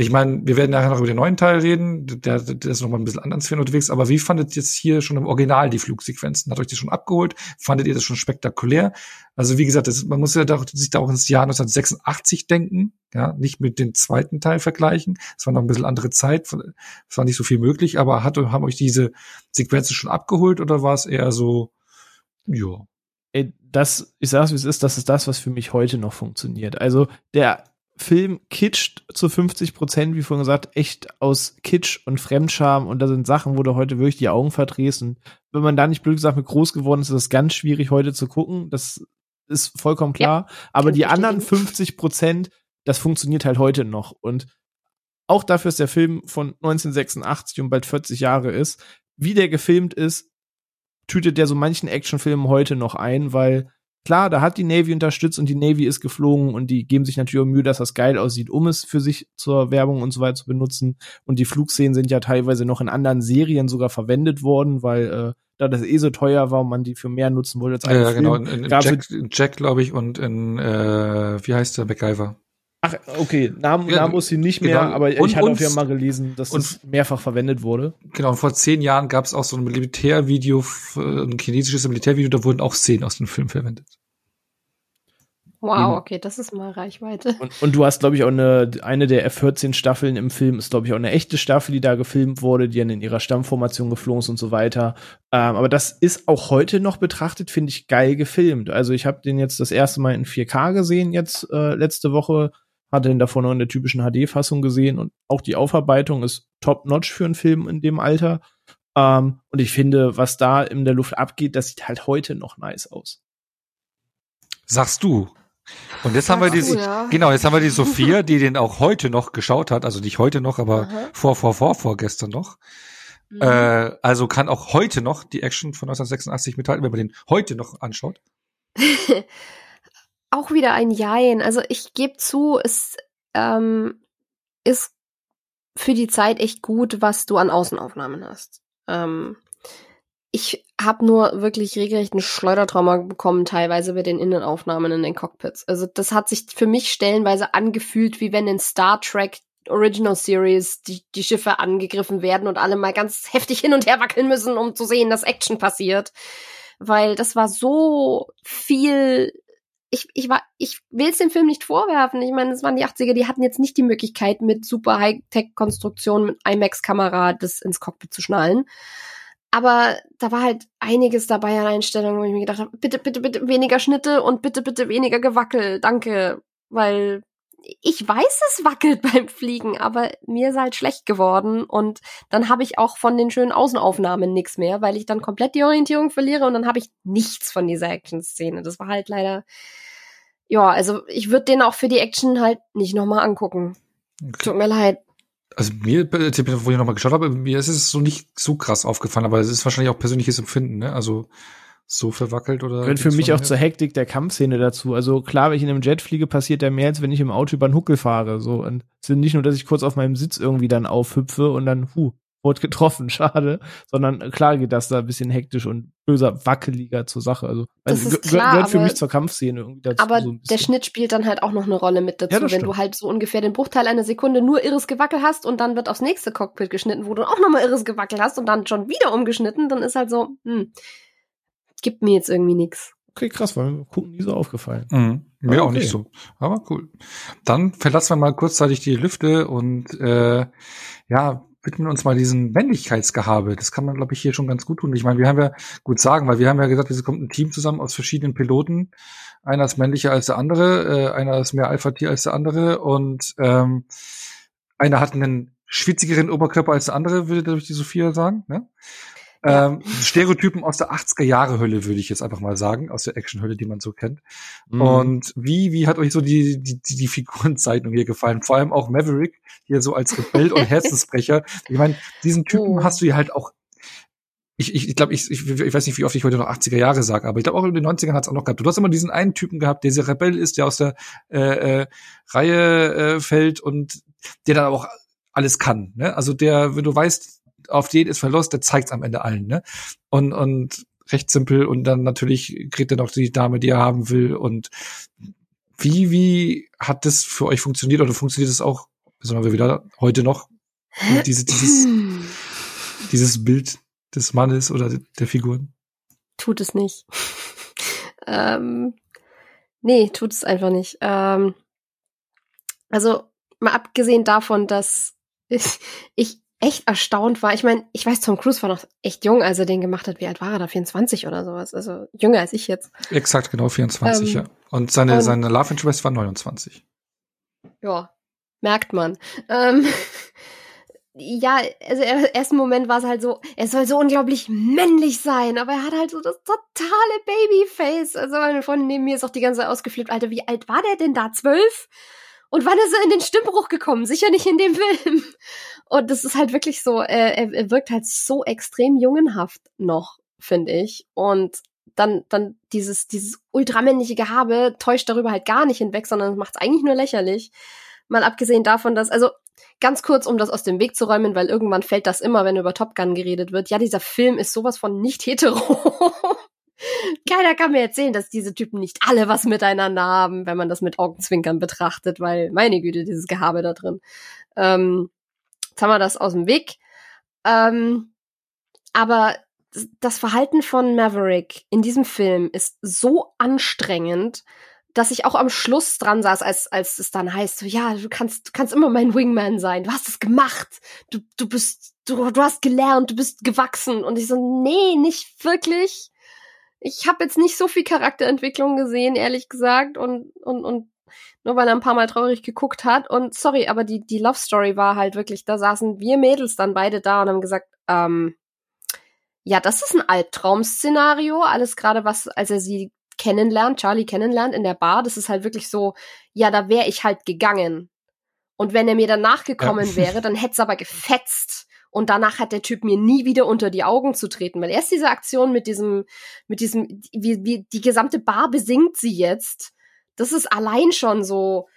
Ich meine, wir werden nachher noch über den neuen Teil reden, der, der ist noch mal ein bisschen anders für unterwegs, aber wie fandet ihr jetzt hier schon im Original die Flugsequenzen? Hat euch die schon abgeholt? Fandet ihr das schon spektakulär? Also wie gesagt, das, man muss ja da, sich da auch ins Jahr 1986 denken, ja, nicht mit dem zweiten Teil vergleichen. Es war noch ein bisschen andere Zeit, es war nicht so viel möglich, aber hat, haben euch diese Sequenzen schon abgeholt oder war es eher so, ja, ey, das, ich sag's wie es ist, das ist das, was für mich heute noch funktioniert. Also der Film kitscht zu 50 Prozent, wie vorhin gesagt, echt aus Kitsch und Fremdscham und da sind Sachen, wo du heute wirklich die Augen verdrehst und wenn man da nicht blöd gesagt mit groß geworden ist, ist das ganz schwierig heute zu gucken. Das ist vollkommen klar. Ja, Aber die anderen 50 Prozent, das funktioniert halt heute noch und auch dafür ist der Film von 1986 und bald 40 Jahre ist, wie der gefilmt ist, tütet der so manchen Actionfilmen heute noch ein, weil klar, da hat die Navy unterstützt und die Navy ist geflogen und die geben sich natürlich auch Mühe, dass das geil aussieht, um es für sich zur Werbung und so weiter zu benutzen. Und die Flugszenen sind ja teilweise noch in anderen Serien sogar verwendet worden, weil äh, da das eh so teuer war und man die für mehr nutzen wollte als Ja, ja genau. In, in Jack, Jack glaube ich, und in, äh, wie heißt der, MacGyver. Ach, okay, Namen, ja, Namen muss sie nicht mehr, genau. aber ich und, hatte auf jeden Fall mal gelesen, dass und, das mehrfach verwendet wurde. Genau, und vor zehn Jahren gab es auch so ein Militärvideo, ein chinesisches Militärvideo, da wurden auch Szenen aus dem Film verwendet. Wow, okay, das ist mal Reichweite. Und, und du hast, glaube ich, auch eine, eine der F-14 Staffeln im Film ist, glaube ich, auch eine echte Staffel, die da gefilmt wurde, die dann in ihrer Stammformation geflogen ist und so weiter. Ähm, aber das ist auch heute noch betrachtet, finde ich, geil gefilmt. Also ich habe den jetzt das erste Mal in 4K gesehen, jetzt äh, letzte Woche hatte ihn davor noch in der typischen HD-Fassung gesehen und auch die Aufarbeitung ist top-notch für einen Film in dem Alter. Ähm, und ich finde, was da in der Luft abgeht, das sieht halt heute noch nice aus. Sagst du? Und jetzt haben wir die, ja. genau, jetzt haben wir die Sophia, die den auch heute noch geschaut hat, also nicht heute noch, aber Aha. vor, vor, vor, vorgestern noch. Mhm. Äh, also kann auch heute noch die Action von 1986 mithalten, wenn man den heute noch anschaut. auch wieder ein Jein. Also ich gebe zu, es ähm, ist für die Zeit echt gut, was du an Außenaufnahmen hast. Ähm, ich habe nur wirklich regelrechten Schleudertrauma bekommen, teilweise bei den Innenaufnahmen in den Cockpits. Also das hat sich für mich stellenweise angefühlt, wie wenn in Star Trek Original Series die, die Schiffe angegriffen werden und alle mal ganz heftig hin und her wackeln müssen, um zu sehen, dass Action passiert. Weil das war so viel ich, ich war, ich will es dem Film nicht vorwerfen. Ich meine, es waren die 80er, die hatten jetzt nicht die Möglichkeit, mit super Hightech-Konstruktionen mit IMAX-Kamera das ins Cockpit zu schnallen. Aber da war halt einiges dabei an Einstellungen, wo ich mir gedacht habe, bitte, bitte, bitte weniger Schnitte und bitte, bitte weniger Gewackel. Danke. Weil ich weiß, es wackelt beim Fliegen, aber mir ist halt schlecht geworden und dann habe ich auch von den schönen Außenaufnahmen nichts mehr, weil ich dann komplett die Orientierung verliere und dann habe ich nichts von dieser Action-Szene. Das war halt leider, ja, also ich würde den auch für die Action halt nicht nochmal angucken. Okay. Tut mir leid. Also mir, wo ich nochmal geschaut habe, mir ist es so nicht so krass aufgefallen, aber es ist wahrscheinlich auch persönliches Empfinden, ne? Also so verwackelt oder. Gehört für mich auch zur Hektik der Kampfszene dazu. Also klar, wenn ich in einem Jet fliege, passiert ja mehr, als wenn ich im Auto über einen Huckel fahre. So. Und es ist nicht nur, dass ich kurz auf meinem Sitz irgendwie dann aufhüpfe und dann, huh, wurde getroffen, schade, sondern klar geht das da ein bisschen hektisch und böser, wackeliger zur Sache. Also, also ist klar, gehört für mich zur Kampfszene irgendwie dazu. Aber so der Schnitt spielt dann halt auch noch eine Rolle mit dazu, ja, wenn stimmt. du halt so ungefähr den Bruchteil einer Sekunde nur irres Gewackel hast und dann wird aufs nächste Cockpit geschnitten, wo du auch nochmal irres Gewackel hast und dann schon wieder umgeschnitten, dann ist halt so, hm, gibt mir jetzt irgendwie nichts. Okay, krass, weil mir gucken nie so aufgefallen. Mhm. Mir okay. auch nicht so. Aber cool. Dann verlassen wir mal kurzzeitig die Lüfte und äh, ja, widmen uns mal diesen Männlichkeitsgehabe. Das kann man, glaube ich, hier schon ganz gut tun. Ich meine, wir haben ja gut sagen, weil wir haben ja gesagt, es kommt ein Team zusammen aus verschiedenen Piloten. Einer ist männlicher als der andere, äh, einer ist mehr Alpha-Tier als der andere und ähm, einer hat einen schwitzigeren Oberkörper als der andere, würde, glaube ich, die Sophia sagen. Ne? Ähm, Stereotypen aus der 80er Jahre Hölle, würde ich jetzt einfach mal sagen, aus der Action-Hölle, die man so kennt. Mhm. Und wie, wie hat euch so die, die, die Figurenzeichnung hier gefallen? Vor allem auch Maverick, hier so als Rebell und Herzensbrecher. Ich meine, diesen Typen oh. hast du ja halt auch ich, ich, ich glaube, ich, ich, ich weiß nicht, wie oft ich heute noch 80er Jahre sage, aber ich glaube auch in den 90ern hat es auch noch gehabt. Du hast immer diesen einen Typen gehabt, der dieser Rebell ist, der aus der äh, äh, Reihe äh, fällt und der dann auch alles kann. Ne? Also der, wenn du weißt, auf den ist Verlust, der zeigt's am Ende allen, ne? Und, und recht simpel und dann natürlich kriegt er noch die Dame, die er haben will und wie, wie hat das für euch funktioniert oder funktioniert es auch, besonders wir wieder heute noch, diese, dieses, dieses Bild des Mannes oder der Figuren? Tut es nicht. ähm, nee, tut es einfach nicht. Ähm, also, mal abgesehen davon, dass ich, ich echt erstaunt war. Ich meine, ich weiß, Tom Cruise war noch echt jung, als er den gemacht hat. Wie alt war er da? 24 oder sowas. Also jünger als ich jetzt. Exakt, genau, 24, ähm, ja. Und seine, und, seine Love Interest war 29. Ja, merkt man. Ähm, ja, also im ersten Moment war es halt so, er soll so unglaublich männlich sein, aber er hat halt so das totale Babyface. Also meine Freundin neben mir ist auch die ganze Zeit ausgeflippt. Alter, wie alt war der denn da? Zwölf? Und wann ist er in den Stimmbruch gekommen? Sicher nicht in dem Film. Und das ist halt wirklich so, er, er wirkt halt so extrem jungenhaft noch, finde ich. Und dann, dann dieses, dieses ultramännliche Gehabe täuscht darüber halt gar nicht hinweg, sondern macht es eigentlich nur lächerlich. Mal abgesehen davon, dass, also ganz kurz, um das aus dem Weg zu räumen, weil irgendwann fällt das immer, wenn über Top Gun geredet wird. Ja, dieser Film ist sowas von nicht hetero. Keiner kann mir erzählen, dass diese Typen nicht alle was miteinander haben, wenn man das mit Augenzwinkern betrachtet, weil meine Güte, dieses Gehabe da drin. Ähm, jetzt haben wir das aus dem Weg. Ähm, aber das Verhalten von Maverick in diesem Film ist so anstrengend, dass ich auch am Schluss dran saß, als, als es dann heißt, so, ja, du kannst, du kannst immer mein Wingman sein, du hast es gemacht, du, du bist, du, du hast gelernt, du bist gewachsen. Und ich so, nee, nicht wirklich. Ich habe jetzt nicht so viel Charakterentwicklung gesehen, ehrlich gesagt, und, und, und nur weil er ein paar Mal traurig geguckt hat. Und sorry, aber die, die Love Story war halt wirklich, da saßen wir Mädels dann beide da und haben gesagt, ähm, ja, das ist ein Albtraum-Szenario, alles gerade was, als er sie kennenlernt, Charlie kennenlernt in der Bar, das ist halt wirklich so, ja, da wäre ich halt gegangen. Und wenn er mir dann nachgekommen ja. wäre, dann hätte es aber gefetzt. Und danach hat der Typ mir nie wieder unter die Augen zu treten, weil erst diese Aktion mit diesem, mit diesem, wie, wie die gesamte Bar besingt sie jetzt. Das ist allein schon so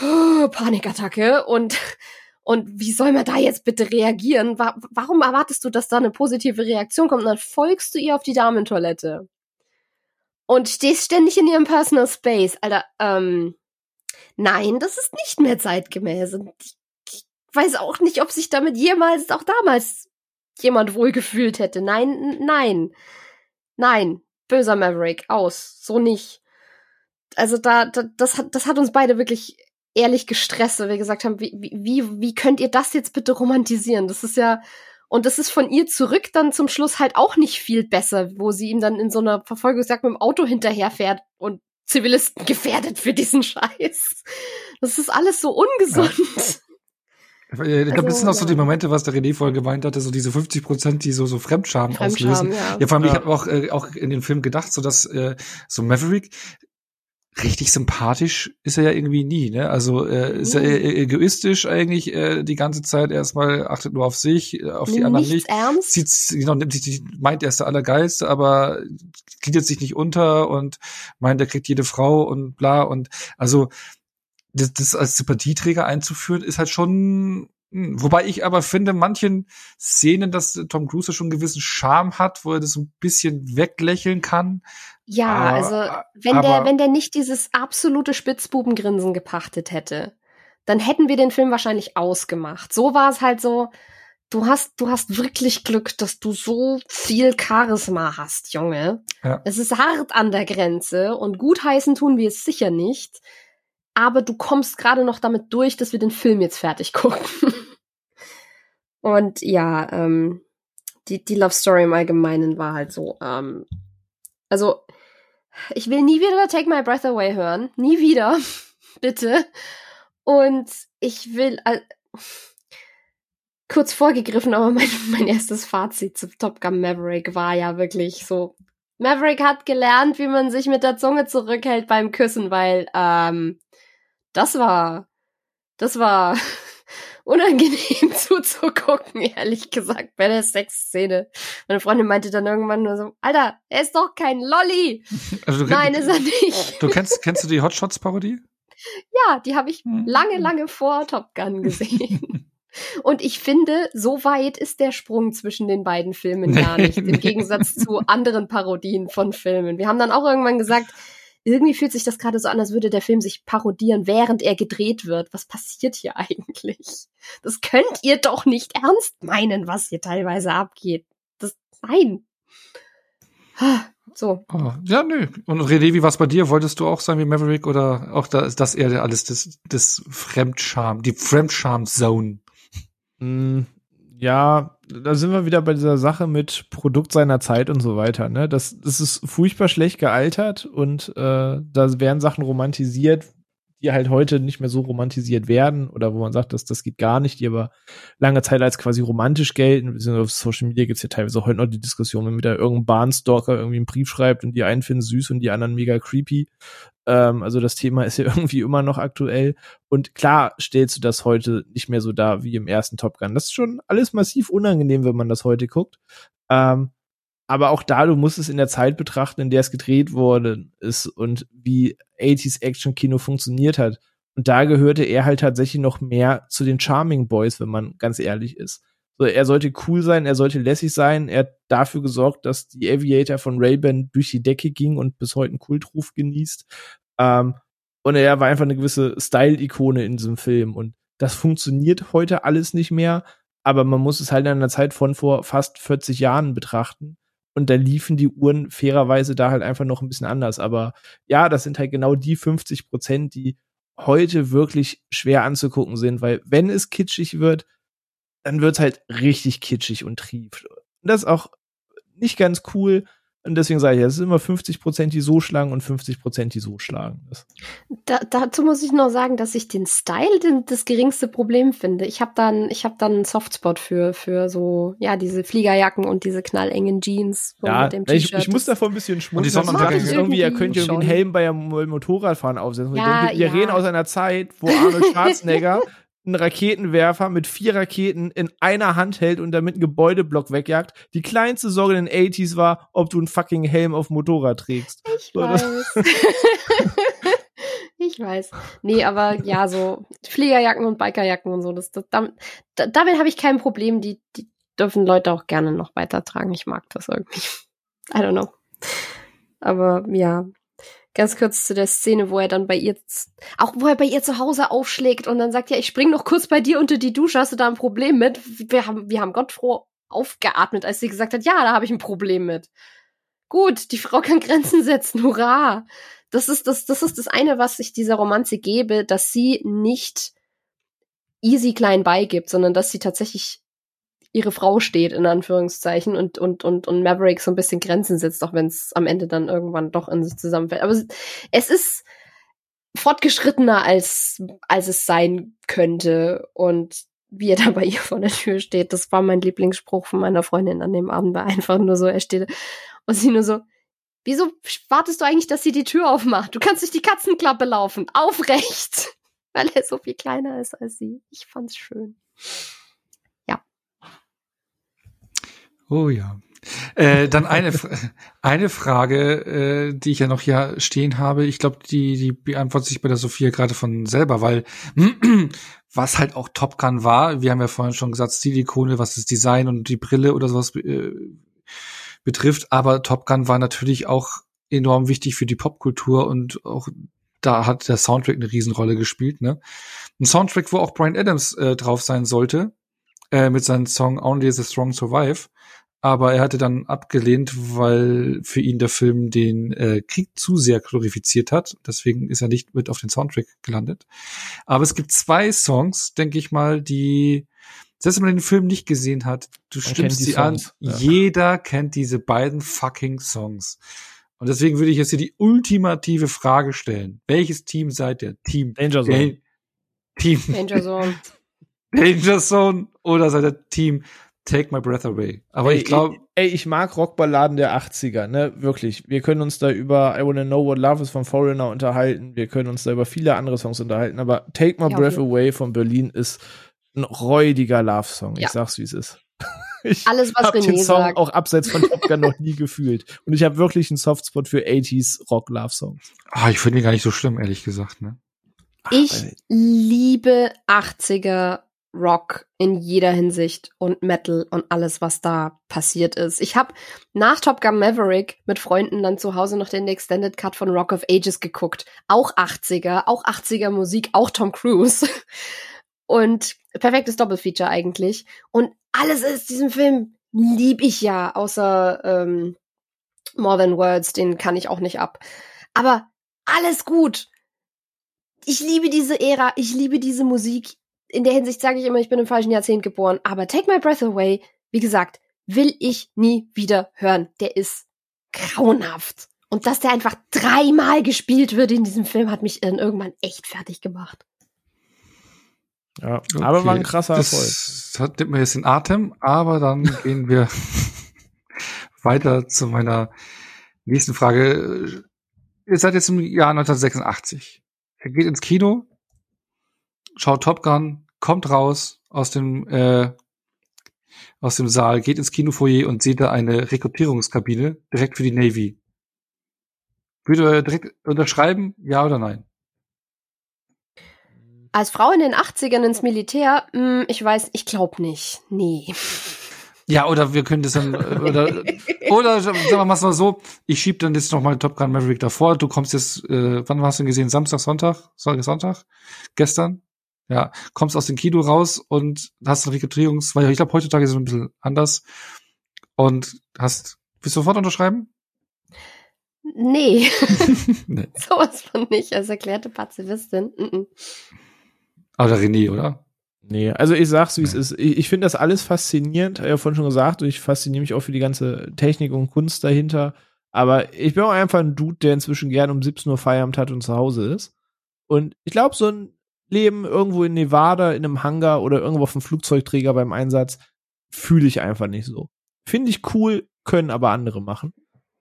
oh, Panikattacke und und wie soll man da jetzt bitte reagieren? Warum erwartest du, dass da eine positive Reaktion kommt? Und dann folgst du ihr auf die Damentoilette und stehst ständig in ihrem Personal Space. Alter, ähm, nein, das ist nicht mehr zeitgemäß. Und ich, ich weiß auch nicht, ob sich damit jemals, auch damals, jemand wohlgefühlt hätte. Nein, nein, nein. Böser Maverick, aus. So nicht. Also da, da das, hat, das hat uns beide wirklich ehrlich gestresst, weil wir gesagt haben, wie, wie, wie könnt ihr das jetzt bitte romantisieren? Das ist ja, und das ist von ihr zurück dann zum Schluss halt auch nicht viel besser, wo sie ihm dann in so einer Verfolgungsjagd mit dem Auto hinterherfährt und Zivilisten gefährdet für diesen Scheiß. Das ist alles so ungesund. Ja. Ich glaube, also, das sind auch so die Momente, was der René vorher gemeint hatte, so diese 50 Prozent, die so so Fremdscham, Fremdscham auslösen. Ja, ja vor allem, ja. ich habe auch äh, auch in den Film gedacht, so dass äh, so Maverick, richtig sympathisch ist er ja irgendwie nie, ne? Also äh, ist er mhm. egoistisch eigentlich äh, die ganze Zeit erstmal, achtet nur auf sich, äh, auf die anderen nicht. Ernst? Sieht, genau, nimmt sich, meint, er ist der Allergeilste, aber gliedert sich nicht unter und meint, er kriegt jede Frau und bla und also das, das als Sympathieträger einzuführen, ist halt schon Wobei ich aber finde, manchen Szenen, dass Tom Cruise schon einen gewissen Charme hat, wo er das so ein bisschen weglächeln kann. Ja, aber, also wenn aber, der, wenn der nicht dieses absolute Spitzbubengrinsen gepachtet hätte, dann hätten wir den Film wahrscheinlich ausgemacht. So war es halt so, du hast, du hast wirklich Glück, dass du so viel Charisma hast, Junge. Ja. Es ist hart an der Grenze und gutheißen tun wir es sicher nicht. Aber du kommst gerade noch damit durch, dass wir den Film jetzt fertig gucken. und ja, ähm, die, die Love Story im Allgemeinen war halt so, ähm, also ich will nie wieder Take My Breath Away hören. Nie wieder. Bitte. Und ich will, äh, kurz vorgegriffen, aber mein, mein erstes Fazit zu Top Gun Maverick war ja wirklich so. Maverick hat gelernt, wie man sich mit der Zunge zurückhält beim Küssen, weil, ähm, das war, das war unangenehm zuzugucken, ehrlich gesagt, bei der Sexszene. Meine Freundin meinte dann irgendwann nur so, Alter, er ist doch kein Lolli. Also Nein, ist er nicht. Du kennst, kennst du die Hotshots-Parodie? Ja, die habe ich hm. lange, lange vor Top Gun gesehen. Und ich finde, so weit ist der Sprung zwischen den beiden Filmen gar nicht, im Gegensatz zu anderen Parodien von Filmen. Wir haben dann auch irgendwann gesagt, irgendwie fühlt sich das gerade so an, als würde der Film sich parodieren, während er gedreht wird. Was passiert hier eigentlich? Das könnt ihr doch nicht ernst meinen, was hier teilweise abgeht. Das, nein. So. Oh, ja, nö. Und René, wie war's bei dir? Wolltest du auch sein wie Maverick oder auch da, das eher alles das, das Fremdscham, die Fremdscham-Zone? Mm, Ja, da sind wir wieder bei dieser Sache mit Produkt seiner Zeit und so weiter. Ne? Das, das ist furchtbar schlecht gealtert und äh, da werden Sachen romantisiert, die halt heute nicht mehr so romantisiert werden oder wo man sagt, dass das geht gar nicht, die aber lange Zeit als quasi romantisch gelten. Auf Social Media gibt's ja teilweise heute noch die Diskussion, wenn wieder irgendein Bahnstalker irgendwie einen Brief schreibt und die einen finden süß und die anderen mega creepy. Ähm, also das Thema ist ja irgendwie immer noch aktuell. Und klar stellst du das heute nicht mehr so dar wie im ersten Top Gun. Das ist schon alles massiv unangenehm, wenn man das heute guckt. Ähm, aber auch da, du musst es in der Zeit betrachten, in der es gedreht worden ist und wie 80s Action-Kino funktioniert hat. Und da gehörte er halt tatsächlich noch mehr zu den Charming Boys, wenn man ganz ehrlich ist. So, er sollte cool sein, er sollte lässig sein, er hat dafür gesorgt, dass die Aviator von Ray-Ban durch die Decke ging und bis heute einen Kultruf genießt. Ähm, und er war einfach eine gewisse Style-Ikone in diesem Film. Und das funktioniert heute alles nicht mehr, aber man muss es halt in einer Zeit von vor fast 40 Jahren betrachten und da liefen die Uhren fairerweise da halt einfach noch ein bisschen anders. Aber ja, das sind halt genau die 50 Prozent, die heute wirklich schwer anzugucken sind, weil wenn es kitschig wird, dann wird es halt richtig kitschig und trieft. Und das ist auch nicht ganz cool, und deswegen sage ich, es sind immer 50 Prozent, die so schlagen und 50 Prozent, die so schlagen. Da, dazu muss ich noch sagen, dass ich den Style den, das geringste Problem finde. Ich habe dann, ich habe dann einen Softspot für für so ja diese Fliegerjacken und diese knallengen Jeans. So ja, ich, ich muss davon ein bisschen schmunzeln. Und die irgendwie, er könnte irgendwie einen Helm bei einem Motorradfahren aufsetzen. Ja, denke, wir ja. reden aus einer Zeit, wo Arnold Schwarzenegger einen Raketenwerfer mit vier Raketen in einer Hand hält und damit einen Gebäudeblock wegjagt. Die kleinste Sorge in den 80s war, ob du einen fucking Helm auf Motorrad trägst. Ich so, weiß. ich weiß. Nee, aber ja, so Fliegerjacken und Bikerjacken und so, das, das damit, damit habe ich kein Problem. Die, die dürfen Leute auch gerne noch weitertragen. Ich mag das irgendwie. I don't know. Aber ja, ganz kurz zu der Szene, wo er dann bei ihr, auch wo er bei ihr zu Hause aufschlägt und dann sagt, ja, ich spring noch kurz bei dir unter die Dusche, hast du da ein Problem mit? Wir haben, wir haben Gott froh aufgeatmet, als sie gesagt hat, ja, da habe ich ein Problem mit. Gut, die Frau kann Grenzen setzen, hurra! Das ist das, das ist das eine, was ich dieser Romanze gebe, dass sie nicht easy klein beigibt, sondern dass sie tatsächlich ihre Frau steht, in Anführungszeichen, und, und, und, und Maverick so ein bisschen Grenzen setzt, auch wenn es am Ende dann irgendwann doch in sich zusammenfällt. Aber es ist fortgeschrittener, als, als es sein könnte. Und wie er da bei ihr vor der Tür steht, das war mein Lieblingsspruch von meiner Freundin an dem Abend, war einfach nur so, er steht und sie nur so, wieso wartest du eigentlich, dass sie die Tür aufmacht? Du kannst durch die Katzenklappe laufen, aufrecht, weil er so viel kleiner ist als sie. Ich fand's schön. Oh ja. Äh, dann eine, eine Frage, äh, die ich ja noch hier stehen habe. Ich glaube, die, die beantwortet sich bei der Sophia gerade von selber, weil was halt auch Top Gun war, wir haben ja vorhin schon gesagt, Stilikone, was das Design und die Brille oder sowas äh, betrifft, aber Top Gun war natürlich auch enorm wichtig für die Popkultur und auch da hat der Soundtrack eine Riesenrolle gespielt. Ne? Ein Soundtrack, wo auch Brian Adams äh, drauf sein sollte, äh, mit seinem Song Only the Strong Survive aber er hatte dann abgelehnt, weil für ihn der Film den äh, Krieg zu sehr glorifiziert hat. Deswegen ist er nicht mit auf den Soundtrack gelandet. Aber es gibt zwei Songs, denke ich mal, die, selbst wenn man den Film nicht gesehen hat, du man stimmst sie an. Ja. Jeder kennt diese beiden fucking Songs. Und deswegen würde ich jetzt hier die ultimative Frage stellen. Welches Team seid ihr? Team Danger Zone. Team Danger Zone. Danger Zone oder seid ihr Team Take My Breath Away. Aber ey, ich glaube. Ey, ich mag Rockballaden der 80er, ne? Wirklich. Wir können uns da über I Wanna Know What Love Is von Foreigner unterhalten. Wir können uns da über viele andere Songs unterhalten. Aber Take My ja, Breath okay. Away von Berlin ist ein räudiger Love-Song. Ja. Ich sag's, wie es ist. Ich Alles, was hab René den Song sagt. auch abseits von Top Gun noch nie gefühlt. Und ich habe wirklich einen Softspot für 80s Rock-Love-Songs. Ah, ich finde ihn gar nicht so schlimm, ehrlich gesagt, ne? Ich liebe 80er Rock in jeder Hinsicht und Metal und alles, was da passiert ist. Ich habe nach Top Gun Maverick mit Freunden dann zu Hause noch den Extended Cut von Rock of Ages geguckt. Auch 80er, auch 80er Musik, auch Tom Cruise. Und perfektes Doppelfeature eigentlich. Und alles ist diesem Film lieb ich ja, außer ähm, More Than Words, den kann ich auch nicht ab. Aber alles gut. Ich liebe diese Ära, ich liebe diese Musik in der Hinsicht sage ich immer, ich bin im falschen Jahrzehnt geboren. Aber Take My Breath Away, wie gesagt, will ich nie wieder hören. Der ist grauenhaft. Und dass der einfach dreimal gespielt wird in diesem Film, hat mich dann irgendwann echt fertig gemacht. Ja, okay. aber war ein krasser das Erfolg. Das hat mir jetzt den Atem, aber dann gehen wir weiter zu meiner nächsten Frage. Ihr seid jetzt im Jahr 1986. Er geht ins Kino, schaut Top Gun, kommt raus aus dem äh, aus dem Saal, geht ins Kinofoyer und sieht da eine Rekrutierungskabine direkt für die Navy. Würde er direkt unterschreiben, ja oder nein? Als Frau in den 80ern ins Militär, mh, hm, ich weiß, ich glaube nicht. Nee. Ja, oder wir können das dann, äh, oder, oder sagen wir mal so, ich schieb dann jetzt noch mal Top Gun Maverick davor. Du kommst jetzt, äh, wann hast du ihn gesehen? Samstag, Sonntag? Sonntag? Gestern? Ja, kommst aus dem Kino raus und hast eine Rekrutierungs, weil ich glaube, heutzutage ist es ein bisschen anders. Und hast, willst du sofort unterschreiben? Nee. nee. Sowas von nicht, als erklärte Pazifistin. Mm -mm. Aber René, oder? Nee, also ich sag's, wie es ist. Ich, ich finde das alles faszinierend, ich habe ja vorhin schon gesagt, und ich fasziniere mich auch für die ganze Technik und Kunst dahinter. Aber ich bin auch einfach ein Dude, der inzwischen gern um 17 Uhr Feierabend hat und zu Hause ist. Und ich glaube, so ein Leben irgendwo in Nevada, in einem Hangar oder irgendwo auf einem Flugzeugträger beim Einsatz, fühle ich einfach nicht so. Finde ich cool, können aber andere machen.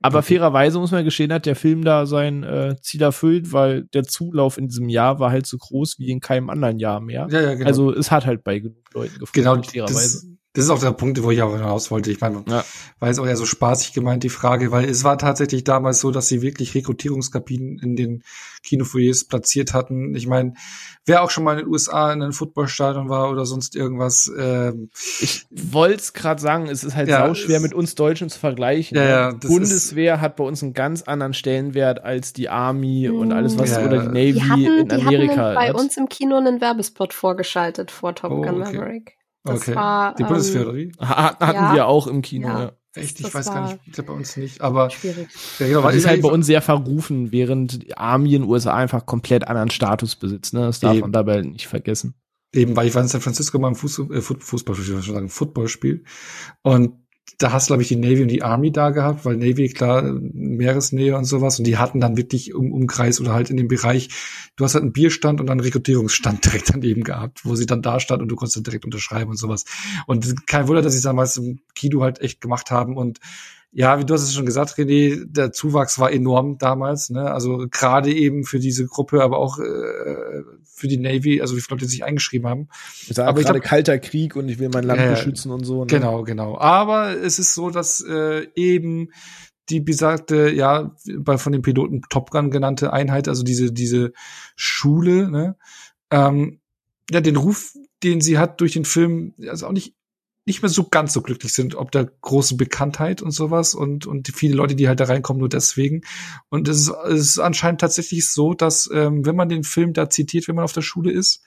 Aber okay. fairerweise muss man geschehen, hat der Film da sein äh, Ziel erfüllt, weil der Zulauf in diesem Jahr war halt so groß wie in keinem anderen Jahr mehr. Ja, ja, genau. Also es hat halt bei genug Leuten gefallen. Genau, fairerweise. Das, ist auch der Punkt, wo ich auch hinaus wollte. Ich meine, ja. war jetzt auch eher so spaßig gemeint, die Frage, weil es war tatsächlich damals so, dass sie wirklich Rekrutierungskabinen in den Kinofoyers platziert hatten. Ich meine, wer auch schon mal in den USA in einem Footballstadion war oder sonst irgendwas. Ähm, ich wollte es gerade sagen, es ist halt ja, sauschwer mit uns Deutschen zu vergleichen. Ja, ne? ja, Bundeswehr hat bei uns einen ganz anderen Stellenwert als die Army mhm. und alles, was ja, oder die Navy die hatten, in Amerika. Die hatten bei uns im Kino einen Werbespot vorgeschaltet vor Top Gun oh, okay. Das okay. war, die Bundeswehr, ähm, oder wie? Hatten ja, wir auch im Kino, ja. ja. Echt, ich weiß gar nicht, ich glaube bei uns nicht, aber schwierig. Ja, genau, weil ist halt bei uns sehr verrufen, während die Army in den USA einfach komplett anderen Status besitzt, ne? Das darf Eben. man dabei nicht vergessen. Eben, weil ich war in San Francisco mal im Fußball, äh, Fußball, ich schon sagen, Footballspiel und da hast, glaube ich, die Navy und die Army da gehabt, weil Navy, klar, Meeresnähe und sowas. Und die hatten dann wirklich im Umkreis oder halt in dem Bereich, du hast halt einen Bierstand und einen Rekrutierungsstand direkt daneben gehabt, wo sie dann da stand und du konntest dann direkt unterschreiben und sowas. Und kein Wunder, dass sie es damals im Kino halt echt gemacht haben und ja, wie du hast es schon gesagt, René, der Zuwachs war enorm damals, ne? Also gerade eben für diese Gruppe, aber auch äh, für die Navy, also wie viele Leute sich eingeschrieben haben. Es war aber gerade kalter Krieg und ich will mein Land äh, beschützen und so. Ne? Genau, genau. Aber es ist so, dass äh, eben die besagte, ja, bei von den Piloten Top Gun genannte Einheit, also diese diese Schule, ne, ähm, ja, den Ruf, den sie hat durch den Film, also auch nicht nicht mehr so ganz so glücklich sind, ob der großen Bekanntheit und sowas und, und die viele Leute, die halt da reinkommen, nur deswegen. Und es ist, es ist anscheinend tatsächlich so, dass ähm, wenn man den Film da zitiert, wenn man auf der Schule ist,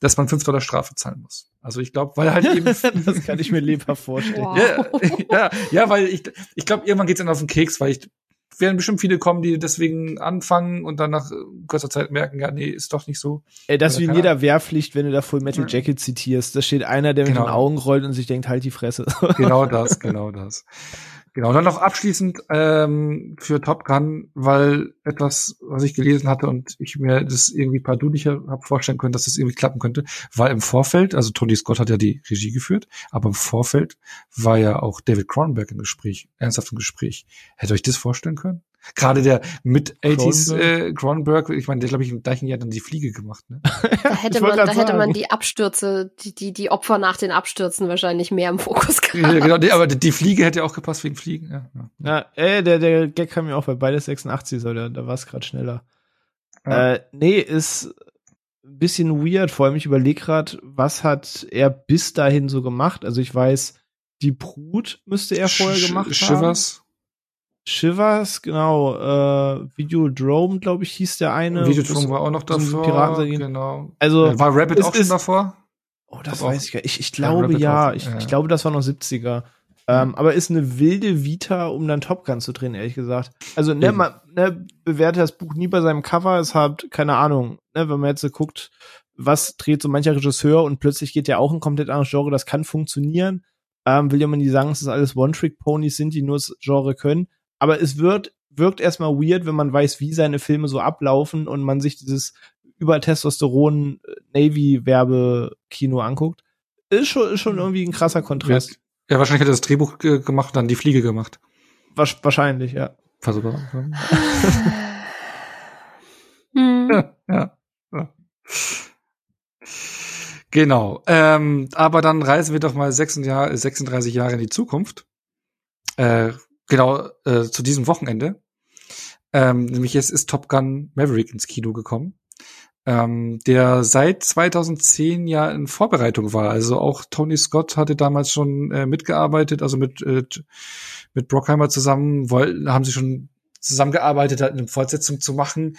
dass man fünf Dollar Strafe zahlen muss. Also ich glaube, weil halt eben das kann ich mir lieber vorstellen. Wow. Ja, ja, ja, weil ich ich glaube, irgendwann geht's dann auf den Keks, weil ich werden bestimmt viele kommen, die deswegen anfangen und dann nach äh, kurzer Zeit merken, ja, nee, ist doch nicht so. Ey, das wie in jeder Wehrpflicht, wenn du da Full Metal Jacket zitierst. Da steht einer, der genau. mit den Augen rollt und sich denkt, halt die Fresse. Genau das, genau das. Genau, dann noch abschließend ähm, für Top Gun, weil etwas, was ich gelesen hatte und ich mir das irgendwie pardulicher habe vorstellen können, dass das irgendwie klappen könnte, war im Vorfeld, also Tony Scott hat ja die Regie geführt, aber im Vorfeld war ja auch David Cronenberg im Gespräch, ernsthaft im Gespräch. Hätte euch das vorstellen können? Gerade der mit 80s äh, Cronenberg, ich meine, der glaube ich im gleichen Jahr dann die Fliege gemacht. Ne? da hätte man, da hätte man die Abstürze, die, die, die Opfer nach den Abstürzen wahrscheinlich mehr im Fokus gehabt. Ja, genau, nee, aber die Fliege hätte auch gepasst wegen Fliegen. Ja, ja. ja ey, der, der Gag kam mir auch bei beides 86, so, da, da war es gerade schneller. Ja. Äh, nee, ist ein bisschen weird, vor allem ich überlege gerade, was hat er bis dahin so gemacht? Also ich weiß, die Brut müsste er vorher gemacht Sch haben. Shivers. Shivers, genau, äh, Videodrome, glaube ich, hieß der eine. Videodrome war auch noch davor. So genau. Also äh, war Rabbit auch schon davor? Oh, das weiß ich gar nicht. Ich, ich glaube ja. Ich, ja. ich glaube, das war noch 70er. Ähm, aber ist eine wilde Vita, um dann Top Gun zu drehen, ehrlich gesagt. Also, ne, man ne, bewerte das Buch nie bei seinem Cover. Es hat, keine Ahnung, ne, wenn man jetzt so guckt, was dreht so mancher Regisseur und plötzlich geht ja auch ein komplett anderes Genre, das kann funktionieren. Ähm, will ja man nicht sagen, dass das alles One-Trick-Ponys sind, die nur das Genre können. Aber es wird, wirkt erstmal weird, wenn man weiß, wie seine Filme so ablaufen und man sich dieses über Testosteron Navy Werbekino anguckt. Ist schon, ist schon irgendwie ein krasser Kontrast. Ja, wahrscheinlich hat er das Drehbuch gemacht und dann die Fliege gemacht. Wahrscheinlich, ja. Versuchbar. Hm. ja, ja, ja. Genau. Ähm, aber dann reisen wir doch mal 36 Jahre, 36 Jahre in die Zukunft. Äh, genau, äh, zu diesem Wochenende. Ähm, nämlich jetzt ist Top Gun Maverick ins Kino gekommen. Ähm, der seit 2010 ja in Vorbereitung war. Also auch Tony Scott hatte damals schon äh, mitgearbeitet, also mit, äh, mit Brockheimer zusammen, wollten, haben sie schon zusammengearbeitet hat, eine Fortsetzung zu machen.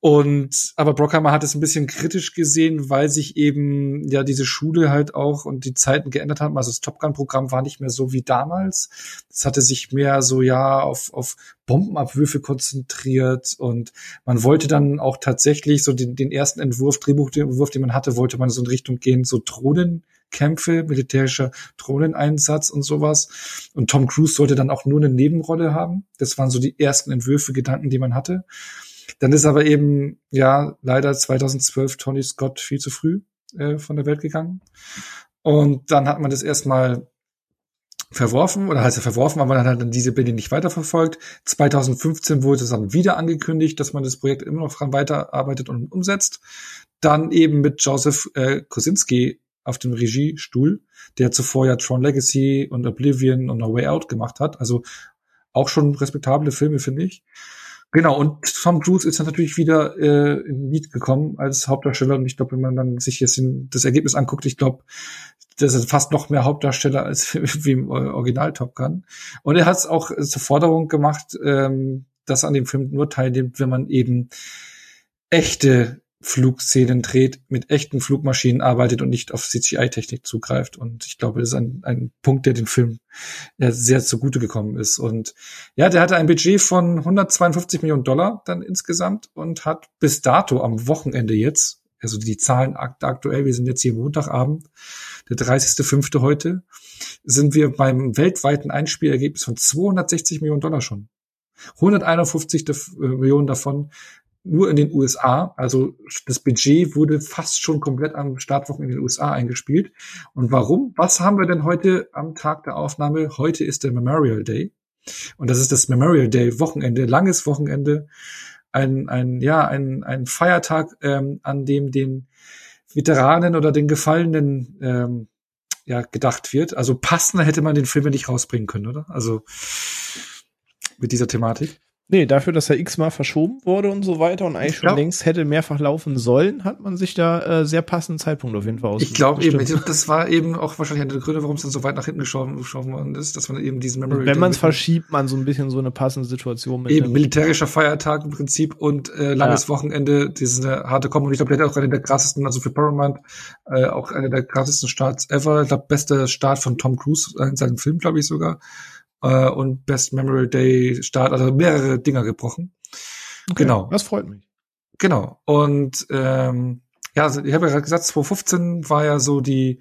Und aber Brockheimer hat es ein bisschen kritisch gesehen, weil sich eben ja diese Schule halt auch und die Zeiten geändert haben. Also das Top Gun-Programm war nicht mehr so wie damals. Es hatte sich mehr so ja auf, auf Bombenabwürfe konzentriert und man wollte dann auch tatsächlich so den, den ersten Entwurf, Drehbuchentwurf, den man hatte, wollte man so in Richtung gehen, so Drohnen Kämpfe, militärischer Drohneneinsatz und sowas. Und Tom Cruise sollte dann auch nur eine Nebenrolle haben. Das waren so die ersten Entwürfe, Gedanken, die man hatte. Dann ist aber eben, ja, leider 2012 Tony Scott viel zu früh äh, von der Welt gegangen. Und dann hat man das erstmal verworfen, oder heißt er verworfen, aber man hat dann diese Pläne nicht weiterverfolgt. 2015 wurde es dann wieder angekündigt, dass man das Projekt immer noch dran weiterarbeitet und umsetzt. Dann eben mit Joseph äh, Kosinski auf dem Regiestuhl, der zuvor ja Tron Legacy und Oblivion und A Way Out gemacht hat. Also auch schon respektable Filme, finde ich. Genau, und Tom Cruise ist dann natürlich wieder äh, in Lied gekommen als Hauptdarsteller. Und ich glaube, wenn man dann sich jetzt in, das Ergebnis anguckt, ich glaube, das ist fast noch mehr Hauptdarsteller als wie im Original Top Gun. Und er hat es auch zur Forderung gemacht, ähm, dass an dem Film nur teilnimmt, wenn man eben echte Flugszenen dreht, mit echten Flugmaschinen arbeitet und nicht auf CGI-Technik zugreift. Und ich glaube, das ist ein, ein Punkt, der dem Film ja, sehr zugute gekommen ist. Und ja, der hatte ein Budget von 152 Millionen Dollar dann insgesamt und hat bis dato am Wochenende jetzt, also die Zahlen aktuell, wir sind jetzt hier Montagabend, der 30.05. heute, sind wir beim weltweiten Einspielergebnis von 260 Millionen Dollar schon. 151 Millionen davon nur in den USA. Also das Budget wurde fast schon komplett am Startwochen in den USA eingespielt. Und warum? Was haben wir denn heute am Tag der Aufnahme? Heute ist der Memorial Day. Und das ist das Memorial Day Wochenende, langes Wochenende, ein, ein, ja, ein, ein Feiertag, ähm, an dem den Veteranen oder den Gefallenen ähm, ja, gedacht wird. Also passender hätte man den Film nicht rausbringen können, oder? Also mit dieser Thematik. Nee, dafür, dass er x-mal verschoben wurde und so weiter und eigentlich schon längst hätte mehrfach laufen sollen, hat man sich da äh, sehr passenden Zeitpunkt auf jeden Fall aus. Ich glaube eben, das war eben auch wahrscheinlich eine der Gründe, warum es dann so weit nach hinten geschoben, geschoben worden ist, dass man eben diesen Memory. Wenn man es verschiebt, man so ein bisschen so eine passende Situation mit. Eben militärischer Feiertag im Prinzip und äh, langes ja. Wochenende, diese harte Kombo. Und ich glaube, der hat auch eine der krassesten, also für Paramount, äh, auch einer der krassesten Starts ever. Ich glaube, bester Start von Tom Cruise in seinem Film, glaube ich sogar äh, und Best Memorial Day Start, also mehrere Dinger gebrochen. Okay, genau. Das freut mich. Genau. Und ähm, ja, also ich habe ja gerade gesagt, 2015 war ja so die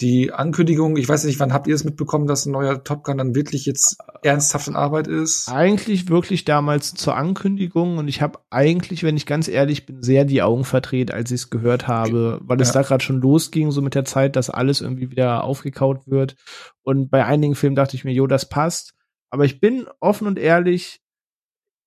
die Ankündigung, ich weiß nicht, wann habt ihr es mitbekommen, dass ein neuer Top Gun dann wirklich jetzt ernsthaft in Arbeit ist? Eigentlich wirklich damals zur Ankündigung und ich habe eigentlich, wenn ich ganz ehrlich bin, sehr die Augen verdreht, als ich es gehört habe, weil es ja. da gerade schon losging, so mit der Zeit, dass alles irgendwie wieder aufgekaut wird. Und bei einigen Filmen dachte ich mir, jo, das passt. Aber ich bin offen und ehrlich,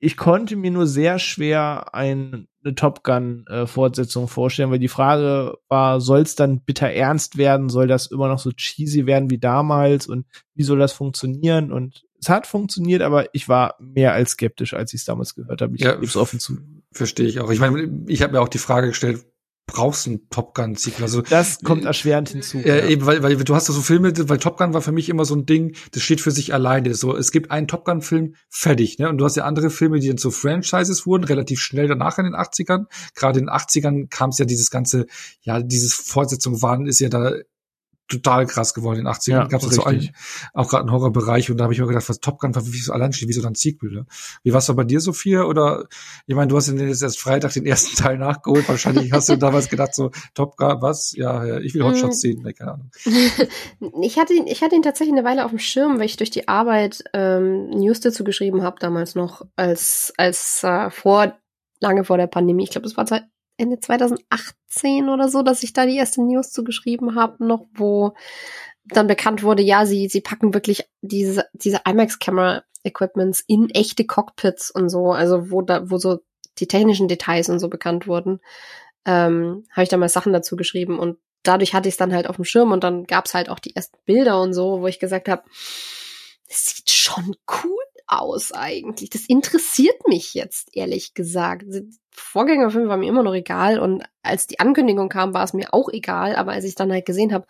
ich konnte mir nur sehr schwer ein, eine Top Gun äh, Fortsetzung vorstellen, weil die Frage war, soll es dann bitter ernst werden? Soll das immer noch so cheesy werden wie damals? Und wie soll das funktionieren? Und es hat funktioniert, aber ich war mehr als skeptisch, als ich es damals gehört habe. Ich ja, gebe es offen zu. Verstehe ich auch. Ich meine, ich habe mir auch die Frage gestellt, brauchst einen Top Gun Sequel. Also das kommt erschwerend hinzu. Äh, ja. eben, weil, weil du hast so Filme, weil Top Gun war für mich immer so ein Ding, das steht für sich alleine. So, es gibt einen Top Gun Film fertig, ne? Und du hast ja andere Filme, die dann so Franchises wurden, relativ schnell danach in den 80ern. Gerade in den 80ern kam es ja dieses ganze, ja, dieses Fortsetzung waren ist ja da total krass geworden in den 80ern. Ja, Gab es so einen, auch gerade einen Horrorbereich und da habe ich mir gedacht, was Top Gun war wie so allein steht, wie so dann Sequel. Ne? Wie war es bei dir, Sophia? Oder ich meine, du hast jetzt erst Freitag den ersten Teil nachgeholt. Wahrscheinlich hast du damals gedacht, so Top Gun, was? Ja, ich will Hotshots sehen. Nee, keine Ahnung. ich hatte ihn, ich hatte ihn tatsächlich eine Weile auf dem Schirm, weil ich durch die Arbeit ähm, News dazu geschrieben habe damals noch, als als äh, vor lange vor der Pandemie. Ich glaube, das war Ende 2018 oder so, dass ich da die erste News zu geschrieben habe, noch wo dann bekannt wurde, ja, sie, sie packen wirklich diese, diese IMAX-Camera-Equipments in echte Cockpits und so, also wo da, wo so die technischen Details und so bekannt wurden, ähm, habe ich da mal Sachen dazu geschrieben und dadurch hatte ich es dann halt auf dem Schirm und dann gab's halt auch die ersten Bilder und so, wo ich gesagt habe, sieht schon cool aus eigentlich. Das interessiert mich jetzt, ehrlich gesagt. Vorgängerfilm war mir immer noch egal und als die Ankündigung kam, war es mir auch egal, aber als ich dann halt gesehen habe,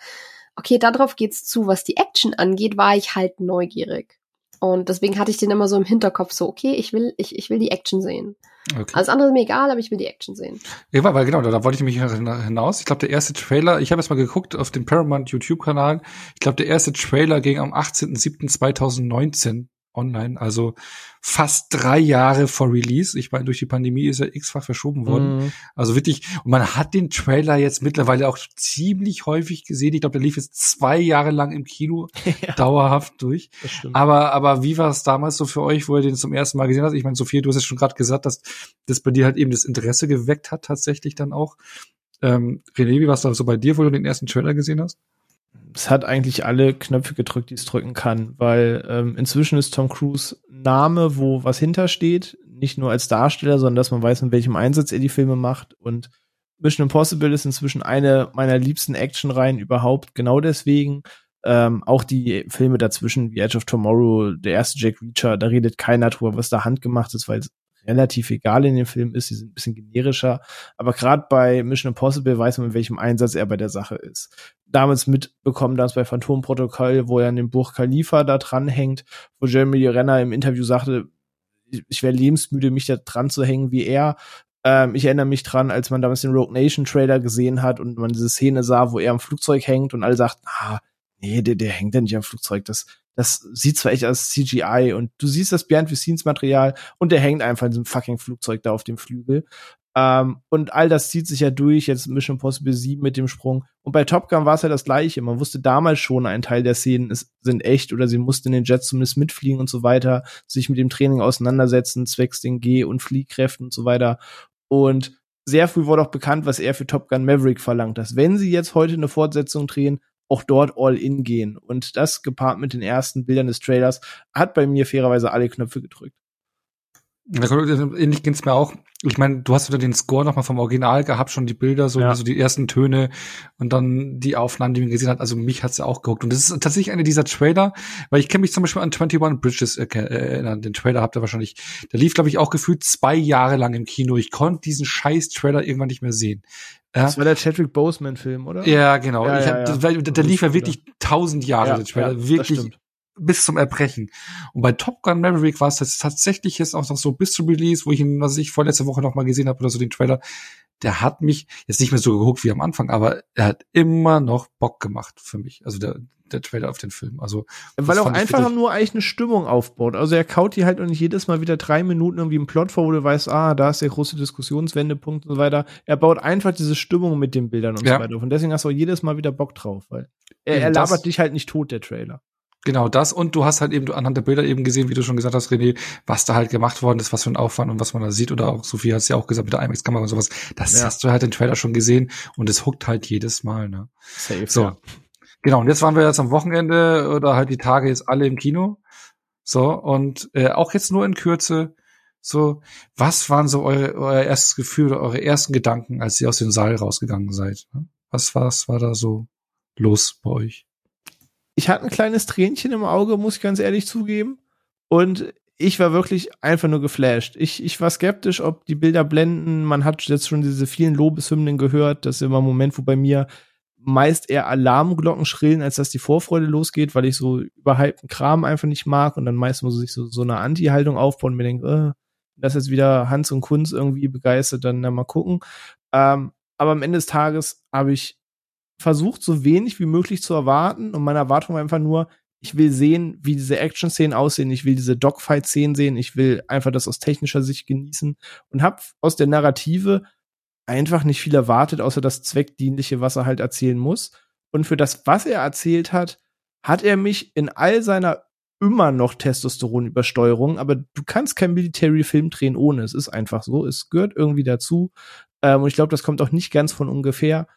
okay, darauf geht's zu, was die Action angeht, war ich halt neugierig. Und deswegen hatte ich den immer so im Hinterkopf, so, okay, ich will, ich, ich will die Action sehen. Okay. Alles andere ist mir egal, aber ich will die Action sehen. Ja, weil genau, da, da wollte ich mich hinaus. Ich glaube, der erste Trailer, ich habe jetzt mal geguckt auf dem Paramount YouTube-Kanal. Ich glaube, der erste Trailer ging am 18.07.2019 online, also fast drei Jahre vor Release. Ich meine, durch die Pandemie ist er x-fach verschoben worden. Mhm. Also wirklich, und man hat den Trailer jetzt mittlerweile auch ziemlich häufig gesehen. Ich glaube, der lief jetzt zwei Jahre lang im Kino ja. dauerhaft durch. Aber, aber wie war es damals so für euch, wo ihr den zum ersten Mal gesehen habt? Ich meine, Sophia, du hast ja schon gerade gesagt, dass das bei dir halt eben das Interesse geweckt hat, tatsächlich dann auch. Ähm, René, wie war es da so bei dir, wo du den ersten Trailer gesehen hast? Es hat eigentlich alle Knöpfe gedrückt, die es drücken kann, weil ähm, inzwischen ist Tom Cruise Name, wo was hintersteht, nicht nur als Darsteller, sondern dass man weiß, in welchem Einsatz er die Filme macht und Mission Impossible ist inzwischen eine meiner liebsten Actionreihen überhaupt, genau deswegen. Ähm, auch die Filme dazwischen, wie Edge of Tomorrow, der erste Jack Reacher, da redet keiner drüber, was da handgemacht ist, weil es relativ egal in dem Film ist. Sie sind ein bisschen generischer. Aber gerade bei Mission Impossible weiß man, in welchem Einsatz er bei der Sache ist. Damals mitbekommen, dass bei Phantom Protokoll, wo er an dem Buch Khalifa da dranhängt, wo Jeremy Renner im Interview sagte, ich wäre lebensmüde, mich da dran zu hängen wie er. Ähm, ich erinnere mich dran, als man damals den Rogue Nation Trailer gesehen hat und man diese Szene sah, wo er am Flugzeug hängt und alle sagten, ah, nee, der, der hängt ja nicht am Flugzeug. Das, das sieht zwar echt aus CGI und du siehst das the Scenes Material und der hängt einfach in diesem fucking Flugzeug da auf dem Flügel. Ähm, und all das zieht sich ja durch, jetzt Mission Possible 7 mit dem Sprung. Und bei Top Gun war es ja das gleiche. Man wusste damals schon, ein Teil der Szenen ist, sind echt oder sie mussten in den Jets zumindest mitfliegen und so weiter, sich mit dem Training auseinandersetzen, zwecks den Geh- und Fliehkräften und so weiter. Und sehr früh wurde auch bekannt, was er für Top Gun Maverick verlangt, dass wenn sie jetzt heute eine Fortsetzung drehen, auch dort all in gehen. Und das gepaart mit den ersten Bildern des Trailers hat bei mir fairerweise alle Knöpfe gedrückt. Ähnlich ging's mir auch. Ich meine, du hast wieder den Score nochmal vom Original gehabt, schon die Bilder, so, ja. so die ersten Töne und dann die Aufnahmen, die man gesehen hat. Also mich hat's ja auch gehuckt. Und das ist tatsächlich einer dieser Trailer, weil ich kenne mich zum Beispiel an 21 Bridges erinnern. Den Trailer habt ihr wahrscheinlich. Der lief, glaube ich, auch gefühlt zwei Jahre lang im Kino. Ich konnte diesen scheiß Trailer irgendwann nicht mehr sehen. Ja. Das war der Chadwick Boseman-Film, oder? Ja, genau. Ja, ja, hab, der, der lief ja wirklich tausend Jahre, der Trailer. wirklich bis zum Erbrechen. Und bei Top Gun Maverick war es jetzt tatsächlich jetzt auch noch so bis zum Release, wo ich ihn, was ich vorletzte Woche noch mal gesehen habe oder so den Trailer, der hat mich jetzt nicht mehr so gehuckt wie am Anfang, aber er hat immer noch Bock gemacht für mich. Also der, der Trailer auf den Film. Also weil er auch einfach nur eigentlich eine Stimmung aufbaut. Also er kaut die halt und nicht jedes Mal wieder drei Minuten irgendwie im Plot vor, wo du weißt, ah, da ist der große Diskussionswendepunkt und so weiter. Er baut einfach diese Stimmung mit den Bildern und ja. so weiter auf. Und deswegen hast du auch jedes Mal wieder Bock drauf, weil er, er labert dich halt nicht tot, der Trailer. Genau das und du hast halt eben anhand der Bilder eben gesehen, wie du schon gesagt hast, René, was da halt gemacht worden ist, was für ein Aufwand und was man da sieht oder auch Sophie hat es ja auch gesagt mit der IMAX-Kamera und sowas. Das ja. hast du halt den Trailer schon gesehen und es huckt halt jedes Mal. Ne? Safe, so, ja. genau. Und jetzt waren wir jetzt am Wochenende oder halt die Tage jetzt alle im Kino. So und äh, auch jetzt nur in Kürze. So, was waren so eure, euer erstes Gefühl oder eure ersten Gedanken, als ihr aus dem Saal rausgegangen seid? Ne? Was, was war da so los bei euch? Ich hatte ein kleines Tränchen im Auge, muss ich ganz ehrlich zugeben. Und ich war wirklich einfach nur geflasht. Ich, ich war skeptisch, ob die Bilder blenden. Man hat jetzt schon diese vielen Lobeshymnen gehört. Das ist immer ein Moment, wo bei mir meist eher Alarmglocken schrillen, als dass die Vorfreude losgeht, weil ich so überhypten Kram einfach nicht mag und dann meist muss ich so, so eine Anti-Haltung aufbauen und mir denke, äh, das jetzt wieder Hans und Kunz irgendwie begeistert, dann na, mal gucken. Ähm, aber am Ende des Tages habe ich versucht, so wenig wie möglich zu erwarten. Und meine Erwartung war einfach nur, ich will sehen, wie diese Action-Szenen aussehen. Ich will diese Dogfight-Szenen sehen. Ich will einfach das aus technischer Sicht genießen und habe aus der Narrative einfach nicht viel erwartet, außer das Zweckdienliche, was er halt erzählen muss. Und für das, was er erzählt hat, hat er mich in all seiner immer noch Testosteronübersteuerung, aber du kannst kein Military-Film drehen ohne. Es ist einfach so. Es gehört irgendwie dazu. Ähm, und ich glaube, das kommt auch nicht ganz von ungefähr.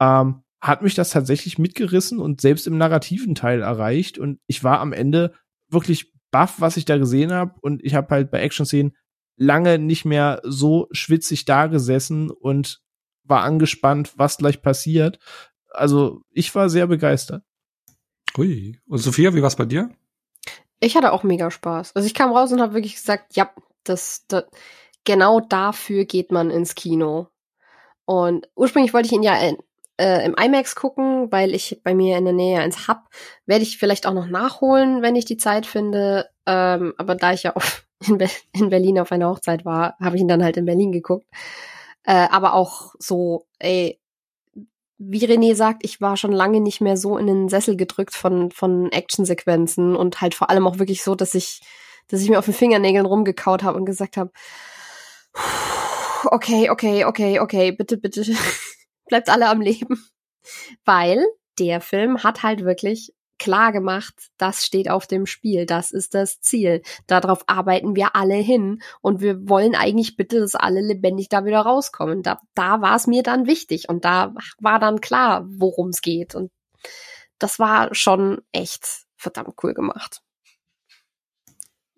Ähm, hat mich das tatsächlich mitgerissen und selbst im narrativen Teil erreicht. Und ich war am Ende wirklich baff, was ich da gesehen habe. Und ich habe halt bei Action-Szenen lange nicht mehr so schwitzig da gesessen und war angespannt, was gleich passiert. Also ich war sehr begeistert. Ui. Und Sophia, wie war's bei dir? Ich hatte auch mega Spaß. Also ich kam raus und habe wirklich gesagt, ja, das, das, genau dafür geht man ins Kino. Und ursprünglich wollte ich ihn ja äh, im IMAX gucken, weil ich bei mir in der Nähe eins hab. Werde ich vielleicht auch noch nachholen, wenn ich die Zeit finde. Ähm, aber da ich ja auf, in, Be in Berlin auf einer Hochzeit war, habe ich ihn dann halt in Berlin geguckt. Äh, aber auch so, ey, wie René sagt, ich war schon lange nicht mehr so in den Sessel gedrückt von, von Actionsequenzen und halt vor allem auch wirklich so, dass ich, dass ich mir auf den Fingernägeln rumgekaut habe und gesagt habe, okay, okay, okay, okay, bitte, bitte, bleibt alle am Leben. Weil der Film hat halt wirklich klar gemacht, das steht auf dem Spiel, das ist das Ziel. Darauf arbeiten wir alle hin und wir wollen eigentlich bitte, dass alle lebendig da wieder rauskommen. Da, da war es mir dann wichtig und da war dann klar, worum es geht und das war schon echt verdammt cool gemacht.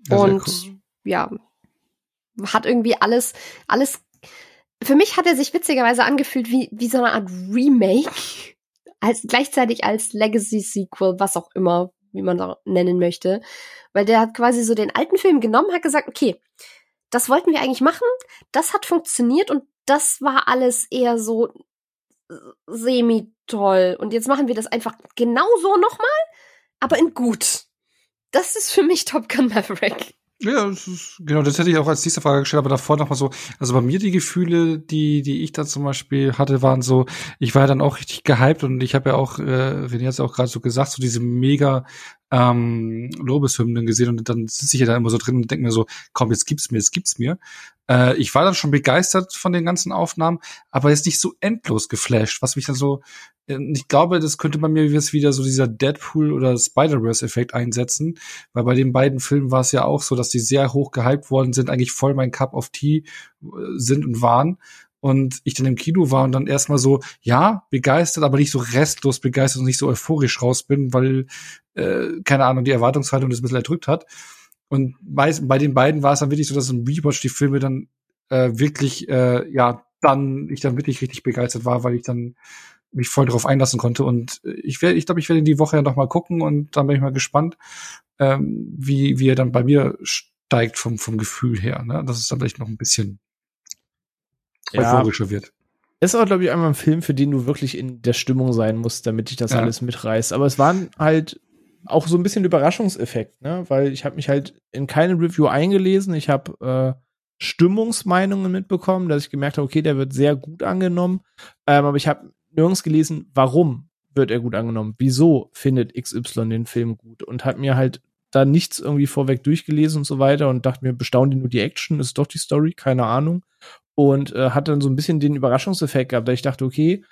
Ja, und cool. ja, hat irgendwie alles, alles, für mich hat er sich witzigerweise angefühlt wie, wie so eine Art Remake als gleichzeitig als Legacy Sequel, was auch immer, wie man da nennen möchte, weil der hat quasi so den alten Film genommen, hat gesagt, okay, das wollten wir eigentlich machen, das hat funktioniert und das war alles eher so äh, semi toll und jetzt machen wir das einfach genauso nochmal, aber in gut. Das ist für mich Top Gun Maverick. Ja, das ist, genau, das hätte ich auch als nächste Frage gestellt, aber davor noch mal so, also bei mir die Gefühle, die, die ich da zum Beispiel hatte, waren so, ich war ja dann auch richtig gehypt und ich habe ja auch, äh, René hat es auch gerade so gesagt, so diese mega ähm, Lobeshymnen gesehen und dann sitze ich ja da immer so drin und denke mir so, komm, jetzt gibt's mir, jetzt gibt's mir. Äh, ich war dann schon begeistert von den ganzen Aufnahmen, aber jetzt nicht so endlos geflasht, was mich dann so, äh, ich glaube, das könnte bei mir jetzt wieder so dieser Deadpool oder Spider-Verse-Effekt einsetzen, weil bei den beiden Filmen war es ja auch so, dass die sehr hoch gehypt worden sind, eigentlich voll mein Cup of Tea äh, sind und waren und ich dann im Kino war und dann erstmal so, ja, begeistert, aber nicht so restlos begeistert und nicht so euphorisch raus bin, weil, äh, keine Ahnung, die Erwartungshaltung das ein bisschen erdrückt hat. Und bei, bei den beiden war es dann wirklich so, dass im Rewatch die Filme dann äh, wirklich, äh, ja, dann, ich dann wirklich richtig begeistert war, weil ich dann mich voll darauf einlassen konnte. Und ich werde, ich glaube, ich werde in die Woche ja noch mal gucken und dann bin ich mal gespannt, ähm, wie, wie er dann bei mir steigt vom, vom Gefühl her. Ne? Das ist dann vielleicht noch ein bisschen ja. euphorischer wird. Ist auch, glaube ich, einmal ein Film, für den du wirklich in der Stimmung sein musst, damit dich das ja. alles mitreißt. Aber es waren halt auch so ein bisschen Überraschungseffekt, ne? Weil ich habe mich halt in keine Review eingelesen. Ich habe äh, Stimmungsmeinungen mitbekommen, dass ich gemerkt habe, okay, der wird sehr gut angenommen. Ähm, aber ich habe nirgends gelesen, warum wird er gut angenommen? Wieso findet XY den Film gut? Und hat mir halt da nichts irgendwie vorweg durchgelesen und so weiter und dachte mir, bestaunen die nur die Action? Ist doch die Story? Keine Ahnung. Und äh, hat dann so ein bisschen den Überraschungseffekt gehabt, da ich dachte, okay,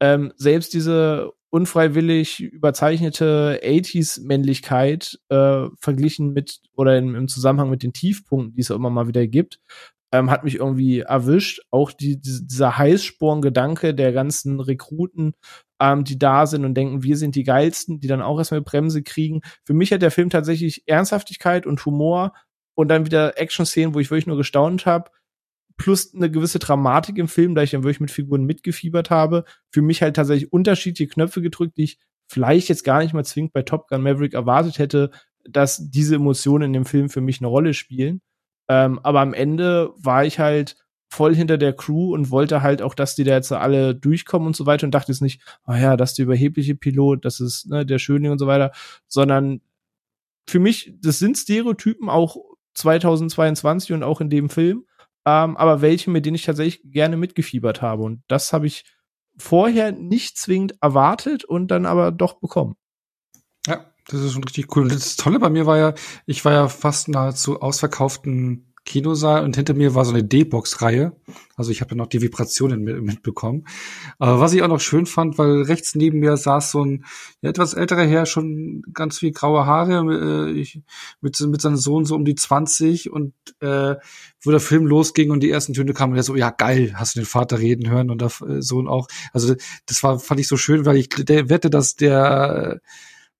ähm, selbst diese unfreiwillig überzeichnete 80s-Männlichkeit äh, verglichen mit oder im, im Zusammenhang mit den Tiefpunkten, die es immer mal wieder gibt, ähm, hat mich irgendwie erwischt. Auch die, die, dieser Heißsporn-Gedanke der ganzen Rekruten, ähm, die da sind und denken, wir sind die geilsten, die dann auch erstmal Bremse kriegen. Für mich hat der Film tatsächlich Ernsthaftigkeit und Humor und dann wieder Action-Szenen, wo ich wirklich nur gestaunt habe plus eine gewisse Dramatik im Film, da ich dann wirklich mit Figuren mitgefiebert habe. Für mich halt tatsächlich unterschiedliche Knöpfe gedrückt, die ich vielleicht jetzt gar nicht mal zwingend bei Top Gun Maverick erwartet hätte, dass diese Emotionen in dem Film für mich eine Rolle spielen. Ähm, aber am Ende war ich halt voll hinter der Crew und wollte halt auch, dass die da jetzt alle durchkommen und so weiter und dachte jetzt nicht, oh ja, das ist der überhebliche Pilot, das ist ne, der Schönling und so weiter, sondern für mich, das sind Stereotypen auch 2022 und auch in dem Film ähm, aber welche, mit denen ich tatsächlich gerne mitgefiebert habe. Und das habe ich vorher nicht zwingend erwartet und dann aber doch bekommen. Ja, das ist schon richtig cool. Und das Tolle bei mir war ja, ich war ja fast nahezu ausverkauften Kinosaal und hinter mir war so eine D-Box-Reihe. Also ich habe ja noch die Vibrationen mit, mitbekommen. Aber was ich auch noch schön fand, weil rechts neben mir saß so ein ja, etwas älterer Herr, schon ganz viel graue Haare, äh, ich, mit, mit seinem Sohn so um die 20 und äh, wo der Film losging und die ersten Töne kamen, und der so, ja geil, hast du den Vater reden hören und der Sohn auch. Also das war, fand ich so schön, weil ich der wette, dass der äh,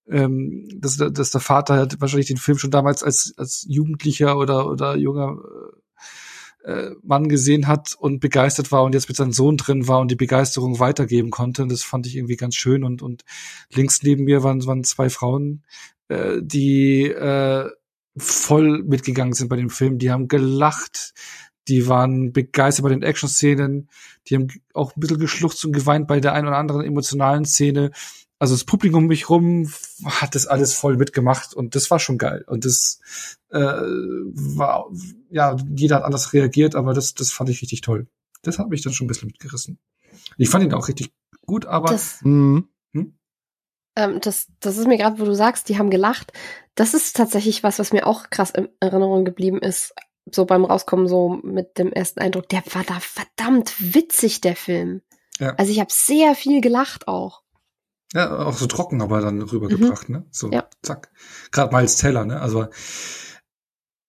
ähm, dass, dass der Vater hat wahrscheinlich den Film schon damals als, als Jugendlicher oder, oder junger äh, Mann gesehen hat und begeistert war und jetzt mit seinem Sohn drin war und die Begeisterung weitergeben konnte. Und das fand ich irgendwie ganz schön. Und, und links neben mir waren, waren zwei Frauen, äh, die äh, voll mitgegangen sind bei dem Film. Die haben gelacht, die waren begeistert bei den Action-Szenen, die haben auch ein bisschen geschluchzt und geweint bei der einen oder anderen emotionalen Szene also das Publikum um mich rum hat das alles voll mitgemacht und das war schon geil. Und das äh, war, ja, jeder hat anders reagiert, aber das, das fand ich richtig toll. Das hat mich dann schon ein bisschen mitgerissen. Ich fand ihn auch richtig gut, aber. Das, mhm. hm? ähm, das, das ist mir gerade, wo du sagst, die haben gelacht. Das ist tatsächlich was, was mir auch krass in Erinnerung geblieben ist. So beim Rauskommen, so mit dem ersten Eindruck, der war da verdammt witzig, der Film. Ja. Also ich habe sehr viel gelacht auch. Ja, auch so trocken aber dann rübergebracht, mhm. ne? So, ja. zack. Gerade Miles Teller, ne? Also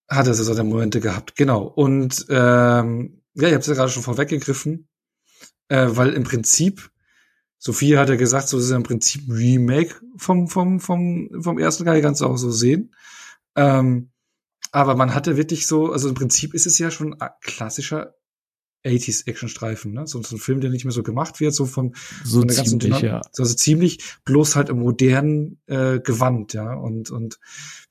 hat er so seine Momente gehabt. Genau. Und ähm, ja, ich habe es ja gerade schon vorweggegriffen, äh, weil im Prinzip, Sophie hat ja gesagt, so ist ja im Prinzip Remake vom, vom, vom, vom ersten Teil, kannst du auch so sehen. Ähm, aber man hatte wirklich so, also im Prinzip ist es ja schon ein klassischer 80s Actionstreifen, ne? So, so, ein Film, der nicht mehr so gemacht wird, so von, so von der ganzen ziemlich, ja. Also ziemlich, bloß halt im modernen äh, Gewand, ja. Und, und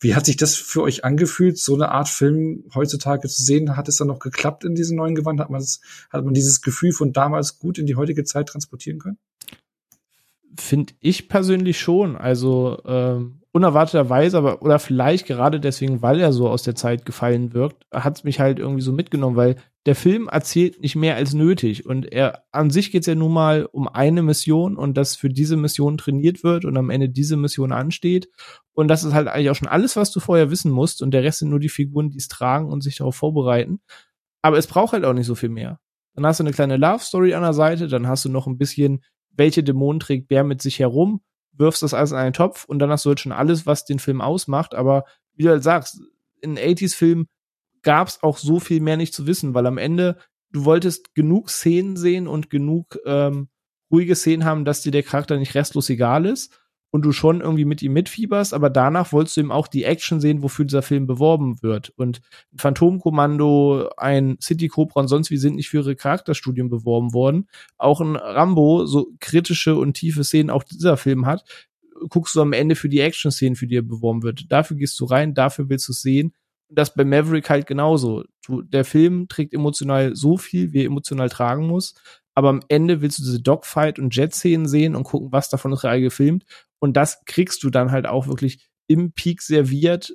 wie hat sich das für euch angefühlt, so eine Art Film heutzutage zu sehen? Hat es dann noch geklappt in diesem neuen Gewand? Hat man das, hat man dieses Gefühl von damals gut in die heutige Zeit transportieren können? Finde ich persönlich schon. Also ähm, unerwarteterweise, aber oder vielleicht gerade deswegen, weil er so aus der Zeit gefallen wirkt, hat es mich halt irgendwie so mitgenommen, weil der Film erzählt nicht mehr als nötig und er an sich geht es ja nun mal um eine Mission und dass für diese Mission trainiert wird und am Ende diese Mission ansteht und das ist halt eigentlich auch schon alles, was du vorher wissen musst und der Rest sind nur die Figuren, die es tragen und sich darauf vorbereiten. Aber es braucht halt auch nicht so viel mehr. Dann hast du eine kleine Love Story an der Seite, dann hast du noch ein bisschen, welche Dämonen trägt Bär mit sich herum wirfst das alles in einen Topf und dann hast du halt schon alles, was den Film ausmacht. Aber wie du halt sagst, in 80s-Filmen gab es auch so viel mehr nicht zu wissen, weil am Ende du wolltest genug Szenen sehen und genug ähm, ruhige Szenen haben, dass dir der Charakter nicht restlos egal ist und du schon irgendwie mit ihm mitfieberst, aber danach wolltest du eben auch die Action sehen, wofür dieser Film beworben wird. Und Phantomkommando, ein City Cobra und sonst wie sind nicht für ihre Charakterstudien beworben worden. Auch ein Rambo, so kritische und tiefe Szenen auch dieser Film hat, guckst du am Ende für die Action-Szenen, für die er beworben wird. Dafür gehst du rein, dafür willst du es sehen. Und das bei Maverick halt genauso. Du, der Film trägt emotional so viel, wie er emotional tragen muss. Aber am Ende willst du diese Dogfight und Jet-Szenen sehen und gucken, was davon ist real gefilmt. Und das kriegst du dann halt auch wirklich im Peak serviert.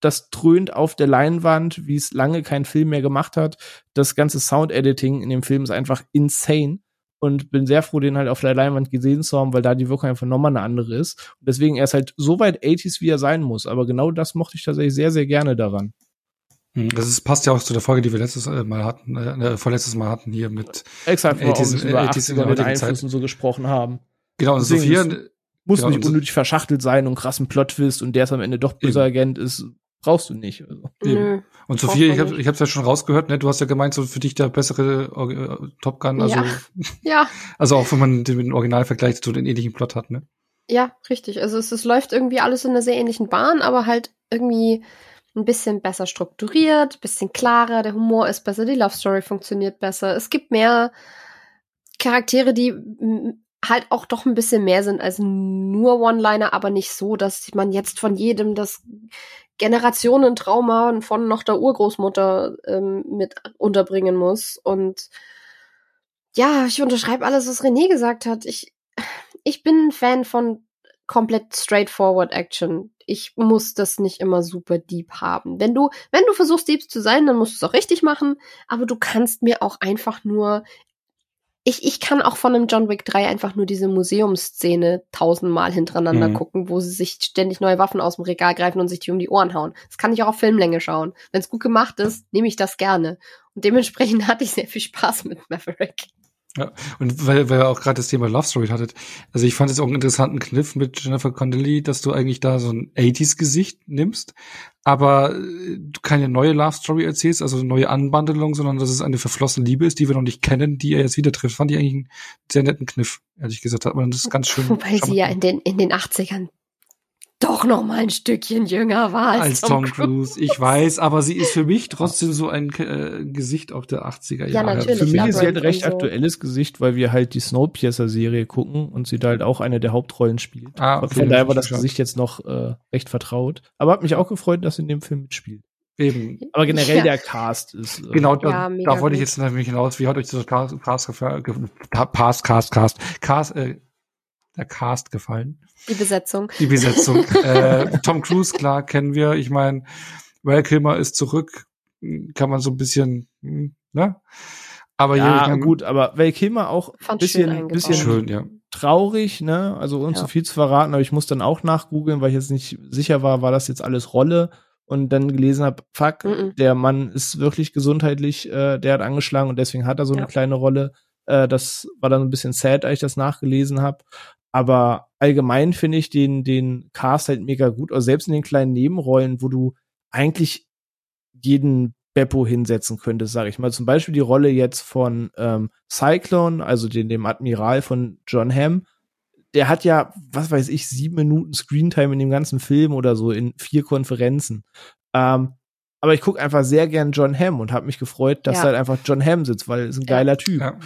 Das dröhnt auf der Leinwand, wie es lange kein Film mehr gemacht hat. Das ganze Sound-Editing in dem Film ist einfach insane. Und bin sehr froh, den halt auf der Leinwand gesehen zu haben, weil da die Wirkung einfach nochmal eine andere ist. Und deswegen er ist halt so weit 80s, wie er sein muss. Aber genau das mochte ich tatsächlich sehr, sehr gerne daran. Hm, das ist, passt ja auch zu der Folge, die wir letztes äh, Mal hatten, äh, vorletztes Mal hatten hier mit Exakt, 80s, über 80er mit Einflüssen so gesprochen haben. Genau, und Sophia, muss genau, nicht unnötig verschachtelt sein und krassen Plot-Twist und der ist am Ende doch böser Agent ist, brauchst du nicht. Also. Nö, und Sophia, ich habe ich hab's ja schon rausgehört, ne? Du hast ja gemeint, so für dich der bessere äh, Top Gun, also ja. ja. Also auch wenn man den mit dem Original vergleicht, so den ähnlichen Plot hat, ne? Ja, richtig. Also es, es läuft irgendwie alles in einer sehr ähnlichen Bahn, aber halt irgendwie ein bisschen besser strukturiert, bisschen klarer, der Humor ist besser, die Love Story funktioniert besser. Es gibt mehr Charaktere, die halt auch doch ein bisschen mehr sind als nur One-Liner, aber nicht so, dass man jetzt von jedem das Generationentrauma von noch der Urgroßmutter ähm, mit unterbringen muss. Und ja, ich unterschreibe alles, was René gesagt hat. Ich, ich bin ein Fan von komplett straightforward Action. Ich muss das nicht immer super deep haben. Wenn du, wenn du versuchst deep zu sein, dann musst du es auch richtig machen, aber du kannst mir auch einfach nur ich, ich kann auch von einem John Wick 3 einfach nur diese Museumsszene tausendmal hintereinander Mhm. gucken, wo sie sich ständig neue Waffen aus dem Regal greifen und sich die um die Ohren hauen. Das kann ich auch auf Filmlänge schauen. Wenn es gut gemacht ist, nehme ich das gerne. Und dementsprechend hatte ich sehr viel Spaß mit Maverick. Ja, und weil, weil ihr auch gerade das Thema Love Story hattet, also ich fand es auch einen interessanten Kniff mit Jennifer Connelly, dass du eigentlich da so ein 80s-Gesicht nimmst, aber äh, du keine neue Love Story erzählst, also eine neue Anbandelung, sondern dass es eine verflossene Liebe ist, die wir noch nicht kennen, die er jetzt wieder trifft. Fand ich eigentlich einen sehr netten Kniff, ehrlich gesagt. Hat man das ganz schön. Wobei sie ja in den, in den 80ern doch noch mal ein Stückchen jünger war als, als Tom Cruise. Ich weiß, aber sie ist für mich trotzdem so ein äh, Gesicht auch der 80er Ja, Jahre. natürlich, Für mich ist sie halt ein recht so. aktuelles Gesicht, weil wir halt die Snowpiercer-Serie gucken und sie da halt auch eine der Hauptrollen spielt. Ah, Von- okay, Von daher war das. Gesicht jetzt noch äh, recht vertraut. Aber hat mich auch gefreut, dass sie in dem Film mitspielt. Eben. Aber generell Ja. der Cast ist. Äh, Genau, da, Ja, da wollte ich jetzt nämlich hinaus. Wie hat euch das Cast, Cast, gefallen- ge- Cast, Cast, Cast, Cast, äh, der Cast gefallen? Die Besetzung. Die Besetzung. äh, Tom Cruise, klar, kennen wir. Ich meine, Val Kilmer ist zurück. Kann man so ein bisschen, hm, ne? Aber hier, Ja, ich mein, gut, aber Val Kilmer auch ein bisschen, bisschen schön, ja. traurig, ne? Also ohne Ja. zu viel zu verraten, aber ich muss dann auch nachgoogeln, weil ich jetzt nicht sicher war, war das jetzt alles Rolle und dann gelesen habe, fuck, Mhm. der Mann ist wirklich gesundheitlich, äh, der hat angeschlagen und deswegen hat er so Ja. eine kleine Rolle. Äh, das war dann ein bisschen sad, als ich das nachgelesen habe. Aber allgemein finde ich den, den Cast halt mega gut. Also selbst in den kleinen Nebenrollen, wo du eigentlich jeden Beppo hinsetzen könntest, sage ich mal. Zum Beispiel die Rolle jetzt von ähm, Cyclone, also den, dem Admiral von John Hamm. Der hat ja, was weiß ich, sieben Minuten Screentime in dem ganzen Film oder so in vier Konferenzen. Ähm, aber ich gucke einfach sehr gern John Hamm und habe mich gefreut, dass Ja. da halt einfach John Hamm sitzt, weil er ist ein Ja. geiler Typ. ja.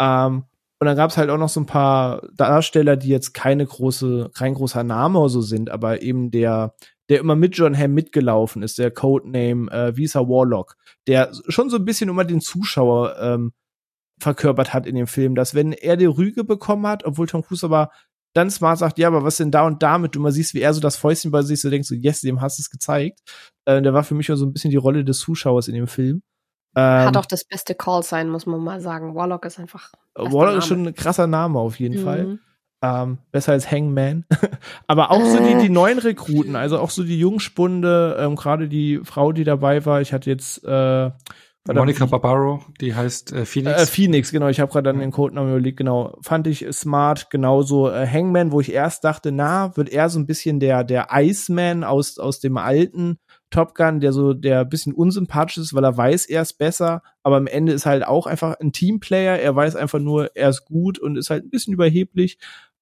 Ähm, und dann gab's halt auch noch so ein paar Darsteller, die jetzt keine große, kein großer Name oder so sind, aber eben der, der immer mit John Hamm mitgelaufen ist, der Codename äh, Visa Warlock, der schon so ein bisschen immer den Zuschauer ähm, verkörpert hat in dem Film, dass wenn er die Rüge bekommen hat, obwohl Tom Cruise aber dann smart sagt, ja, aber was denn da und damit? Du mal siehst, wie er so das Fäustchen bei sich so denkst, so, yes, dem hast du es gezeigt. Äh, der war für mich so ein bisschen die Rolle des Zuschauers in dem Film. Ähm, Hat auch das beste Call sein, muss man mal sagen. Warlock ist einfach. Warlock ist schon ein krasser Name auf jeden Fall. Mhm. Ähm, besser als Hangman. Aber auch so die, die neuen Rekruten, also auch so die Jungspunde, ähm, gerade die Frau, die dabei war. Ich hatte jetzt äh, Monica Barbaro, die heißt äh, Phoenix. äh, Phoenix, genau. Ich habe gerade an den Codenamen überlegt, genau. Fand ich smart, genauso äh, Hangman, wo ich erst dachte, na, wird er so ein bisschen der, der Iceman aus, aus dem alten Top Gun, der so, der bisschen unsympathisch ist, weil er weiß, er ist besser, aber am Ende ist halt auch einfach ein Teamplayer. Er weiß einfach nur, er ist gut und ist halt ein bisschen überheblich.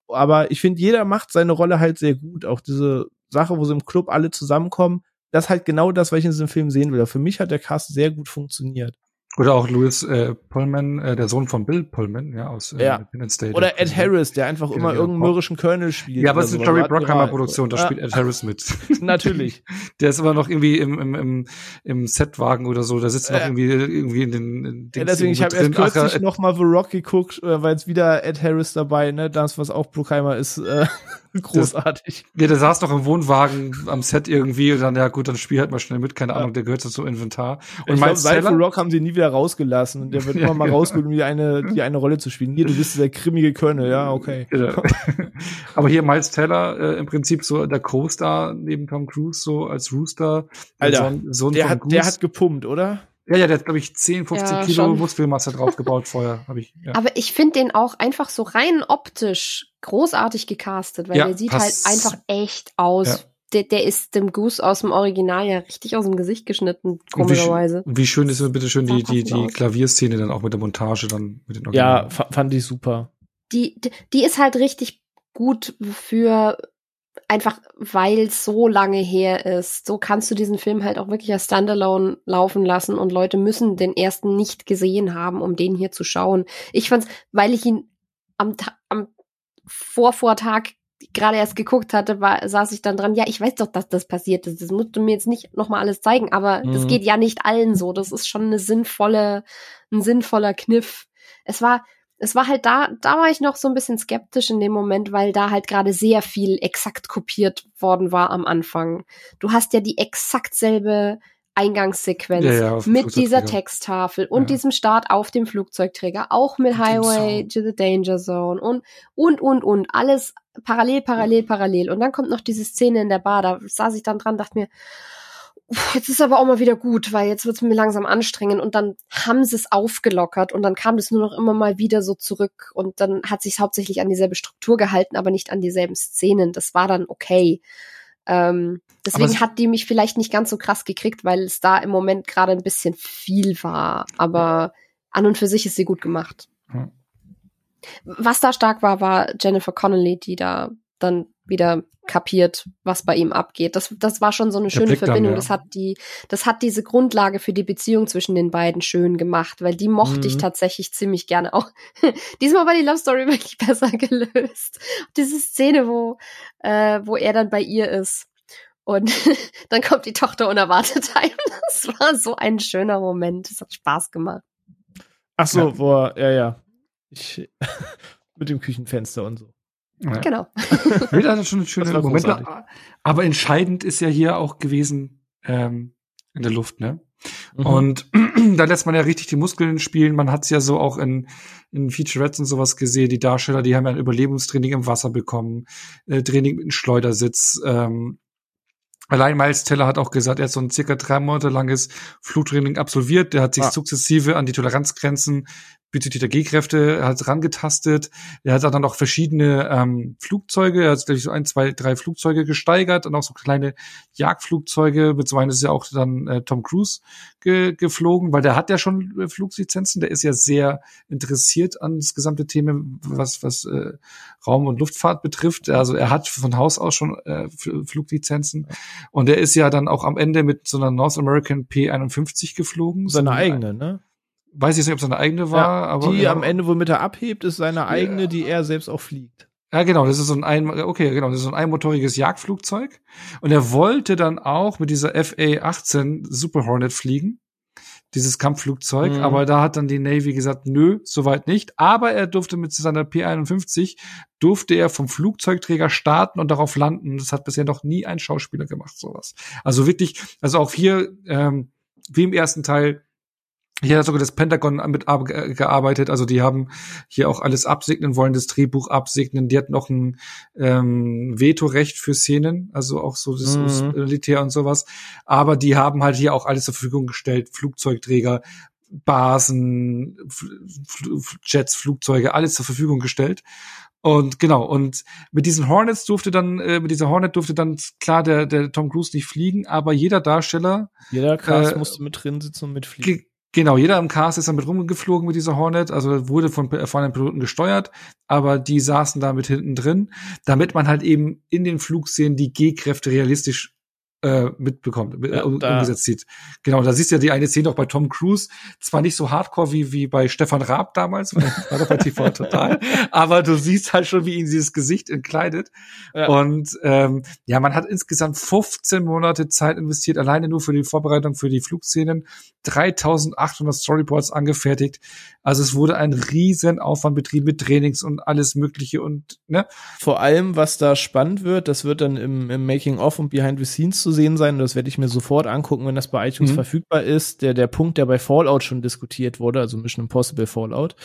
Aber ich finde, jeder macht seine Rolle halt sehr gut. Auch diese Sache, wo sie im Club alle zusammenkommen, das ist halt genau das, was ich in diesem Film sehen will. Für mich hat der Cast sehr gut funktioniert. Oder auch Louis äh, Pullman, äh, der Sohn von Bill Pullman, ja, aus äh, Ja. Independence Day. Oder Der Ed Harris, der einfach immer irgendeinen mürrischen Colonel spielt. Ja, aber es ist eine. Jerry Admiral. Bruckheimer Produktion, da Ja, spielt Ed Harris mit. Natürlich. Der ist immer noch irgendwie im, im, im, im Setwagen oder so, da sitzt noch Ja. irgendwie, irgendwie in den in Ja, deswegen, ich habe erst. Ach, kürzlich äh, noch mal The Rock geguckt, äh, weil es wieder Ed Harris dabei, ne, das, was auch Bruckheimer ist, äh, großartig. Ja, der saß noch im Wohnwagen am Set irgendwie und dann, ja gut, dann spiel halt mal schnell mit, keine Ja. Ahnung, der gehört so zum Inventar. Und ich Miles Teller, Rock haben sie nie wieder rausgelassen und der wird Ja, immer mal rausgeholt, um die eine, die eine Rolle zu spielen. Hier, du bist der grimmige Colonel, ja, okay. Ja. Aber hier Miles Teller, äh, im Prinzip so der Co-Star neben Tom Cruise, so als Rooster. der Alter, Sohn, Sohn Der von hat, der hat gepumpt, oder? Ja, ja, der hat, glaube ich, 10, 15 Ja, Kilo schon. Muskelmasse draufgebaut vorher, habe ich. Ja. Aber ich finde den auch einfach so rein optisch großartig gecastet, weil Ja, der sieht passt. halt einfach echt aus. Ja. Der, der ist dem Goose aus dem Original ja richtig aus dem Gesicht geschnitten, Und wie, komischerweise. sch- wie schön ist bitte schön die, die, die aus. Klavierszene dann auch mit der Montage dann mit den Ja, Originalen. fa- fand ich super. Die, die- die ist halt richtig gut für einfach, weil es so lange her ist. So kannst du diesen Film halt auch wirklich als Standalone laufen lassen und Leute müssen den ersten nicht gesehen haben, um den hier zu schauen. Ich fand's, weil ich ihn am, am Vorvortag gerade erst geguckt hatte, war, saß ich dann dran, ja, ich weiß doch, dass das passiert ist. Das musst du mir jetzt nicht nochmal alles zeigen, aber das Mhm. geht ja nicht allen so. Das ist schon eine sinnvolle, ein sinnvoller Kniff. Es war, es war halt da, da war ich noch so ein bisschen skeptisch in dem Moment, weil da halt gerade sehr viel exakt kopiert worden war am Anfang. Du hast ja die exakt selbe Eingangssequenz Ja, ja, mit dieser. Texttafel und Ja. diesem Start auf dem Flugzeugträger, auch mit Und Highway to the Danger Zone und, und, und, und, alles parallel, parallel, parallel. Und dann kommt noch diese Szene in der Bar, da saß ich dann dran, dachte mir, "Uff, jetzt ist aber auch mal wieder gut, weil jetzt wird es mir langsam anstrengend und dann haben sie es aufgelockert und dann kam das nur noch immer mal wieder so zurück und dann hat sich hauptsächlich an dieselbe Struktur gehalten, aber nicht an dieselben Szenen. Das war dann okay. Ähm, deswegen es- hat die mich vielleicht nicht ganz so krass gekriegt, weil es da im Moment gerade ein bisschen viel war. Aber an und für sich ist sie gut gemacht. Ja. Was da stark war, war Jennifer Connelly, die da dann wieder kapiert, was bei ihm abgeht. Das, das war schon so eine schöne Blick dann, Verbindung. ja. Das hat die, das hat diese Grundlage für die Beziehung zwischen den beiden schön gemacht, weil die mochte ich Mhm. tatsächlich ziemlich gerne auch. Diesmal war die Love Story wirklich besser gelöst. Diese Szene, wo, äh, wo er dann bei ihr ist. Und dann kommt die Tochter unerwartet heim. Das war so ein schöner Moment. Das hat Spaß gemacht. Ach so, Ja. wo er, ja, ja. Ich, mit dem Küchenfenster und so. Ja. Genau. Nee, das ist schon eine schöne Das war Momente. großartig. Aber entscheidend ist ja hier auch gewesen ähm, in der Luft, ne? Mhm. Und da lässt man ja richtig die Muskeln spielen. Man hat es ja so auch in, in Featurettes und sowas gesehen. Die Darsteller, die haben ja ein Überlebungstraining im Wasser bekommen, äh, Training mit einem Schleudersitz. Ähm, allein Miles Teller hat auch gesagt, er hat so ein circa drei Monate langes Flugtraining absolviert. Der hat sich Ah. sukzessive an die Toleranzgrenzen bezüglich der G-Kräfte hat rangetastet. Er hat dann auch verschiedene ähm, Flugzeuge, er hat glaube ich so ein, zwei, drei Flugzeuge gesteigert und auch so kleine Jagdflugzeuge. Mit so einem ist ja auch dann äh, Tom Cruise ge geflogen, weil der hat ja schon äh, Fluglizenzen. Der ist ja sehr interessiert an das gesamte Thema, was was äh, Raum- und Luftfahrt betrifft. Also er hat von Haus aus schon äh, Fluglizenzen und er ist ja dann auch am Ende mit so einer North American P51 geflogen. Seine So eigene, ne? Weiß ich jetzt nicht, ob es seine eigene war, ja, aber die ja. am Ende, womit er abhebt, ist seine eigene, die er selbst auch fliegt. Ja, genau, das ist so ein, ein okay, genau, das ist so ein einmotoriges Jagdflugzeug. Und er wollte dann auch mit dieser FA-18 Super Hornet fliegen, dieses Kampfflugzeug, Mhm. aber da hat dann die Navy gesagt, nö, soweit nicht. Aber er durfte mit seiner P-51, durfte er vom Flugzeugträger starten und darauf landen. Das hat bisher noch nie ein Schauspieler gemacht, sowas. Also wirklich, also auch hier, ähm, wie im ersten Teil, hier hat sogar das Pentagon mit ar- ge- gearbeitet, also die haben hier auch alles absegnen wollen, das Drehbuch absegnen. Die hatten noch ein ähm, Vetorecht für Szenen, also auch so das Mhm. Militär und sowas. Aber die haben halt hier auch alles zur Verfügung gestellt, Flugzeugträger, Basen, F F Jets, Flugzeuge, alles zur Verfügung gestellt. Und genau, und mit diesen Hornets durfte dann, äh, mit dieser Hornet durfte dann klar der, der Tom Cruise nicht fliegen, aber jeder Darsteller Jeder Cast Äh, musste mit drin sitzen und mitfliegen. Ge genau, jeder im Cast ist damit rumgeflogen mit dieser Hornet, also wurde von, von den Piloten gesteuert, aber die saßen da mit hinten drin, damit man halt eben in den Flugszenen die G-Kräfte realistisch äh, mitbekommt, Ja, um, umgesetzt sieht. Genau, da siehst du ja die eine Szene auch bei Tom Cruise, zwar nicht so hardcore wie, wie bei Stefan Raab damals, war doch bei TV total, aber du siehst halt schon, wie ihn dieses Gesicht entkleidet. Ja. Und ähm, ja, man hat insgesamt 15 Monate Zeit investiert, alleine nur für die Vorbereitung für die Flugszenen, 3800 Storyboards angefertigt. Also es wurde ein riesen Aufwand betrieben mit Trainings und alles Mögliche und ne, Vor allem, was da spannend wird, das wird dann im, im Making-of und Behind the Scenes zu sehen sein. Das werde ich mir sofort angucken, wenn das bei iTunes Mhm. verfügbar ist. Der, der Punkt, der bei Fallout schon diskutiert wurde, also Mission Impossible Fallout,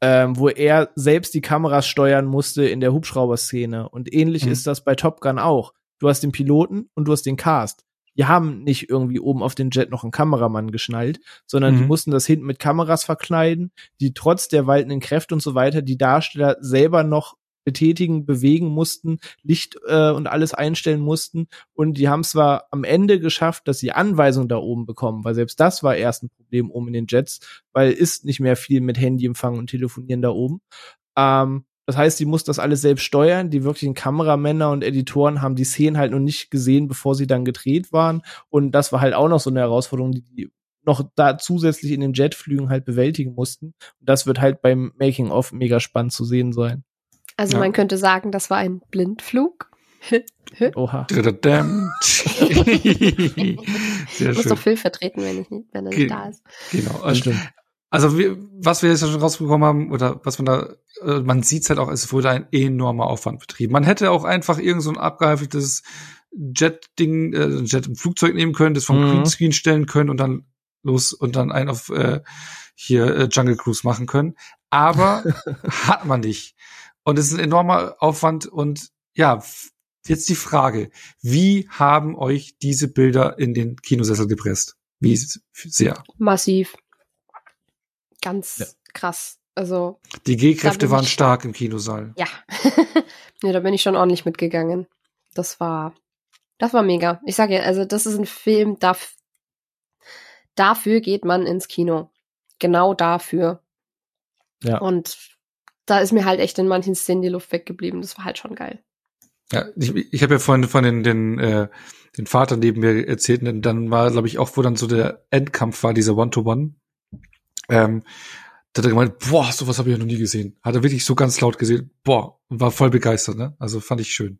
ähm, wo er selbst die Kameras steuern musste in der Hubschrauber-Szene. Und ähnlich Mhm. ist das bei Top Gun auch. Du hast den Piloten und du hast den Cast. Die haben nicht irgendwie oben auf den Jet noch einen Kameramann geschnallt, sondern die Mhm. mussten das hinten mit Kameras verkleiden, die trotz der waltenden Kräfte und so weiter die Darsteller selber noch betätigen, bewegen mussten, Licht äh, und alles einstellen mussten. Und die haben zwar am Ende geschafft, dass sie Anweisungen da oben bekommen, weil selbst das war erst ein Problem oben in den Jets, weil ist nicht mehr viel mit Handyempfang und Telefonieren da oben. Ähm, das heißt, sie muss das alles selbst steuern. Die wirklichen Kameramänner und Editoren haben die Szenen halt noch nicht gesehen, bevor sie dann gedreht waren. Und das war halt auch noch so eine Herausforderung, die die noch da zusätzlich in den Jetflügen halt bewältigen mussten. Und das wird halt beim Making-of mega spannend zu sehen sein. Also Ja. man könnte sagen, das war ein Blindflug. Oha. Sehr Ich muss schön. doch Phil vertreten, wenn ich nicht, wenn er Ge- nicht da ist. Genau. Das Also, stimmt. also wir, was wir jetzt schon rausbekommen haben, oder was man da, äh, man sieht halt auch, es wurde ein enormer Aufwand betrieben. Man hätte auch einfach irgend so ein abgehalftetes Jet-Ding, äh, Jet im Flugzeug nehmen können, das vom Mhm. Greenscreen stellen können und dann los und dann einen auf äh, hier äh, Jungle Cruise machen können. Aber hat man nicht. Und es ist ein enormer Aufwand und ja, jetzt die Frage, wie haben euch diese Bilder in den Kinosessel gepresst? Wie sehr? Massiv. Ganz Ja. krass. Also, Die G-Kräfte waren stark im Kinosaal. ja. nee, da bin ich schon ordentlich mitgegangen. Das war, das war mega. Ich sage ja, also das ist ein Film, darf, dafür geht man ins Kino. Genau dafür. Ja. Und da ist mir halt echt in manchen Szenen die Luft weggeblieben. Das war halt schon geil. Ja, ich, ich habe ja vorhin von den, den, äh, den Vater neben mir erzählt, und dann war, glaube ich, auch, wo dann so der Endkampf war, dieser One-to-One. Ähm, da hat er gemeint, boah, sowas habe ich ja noch nie gesehen. Hat er wirklich so ganz laut gesehen, boah, und war voll begeistert, ne? Also fand ich schön.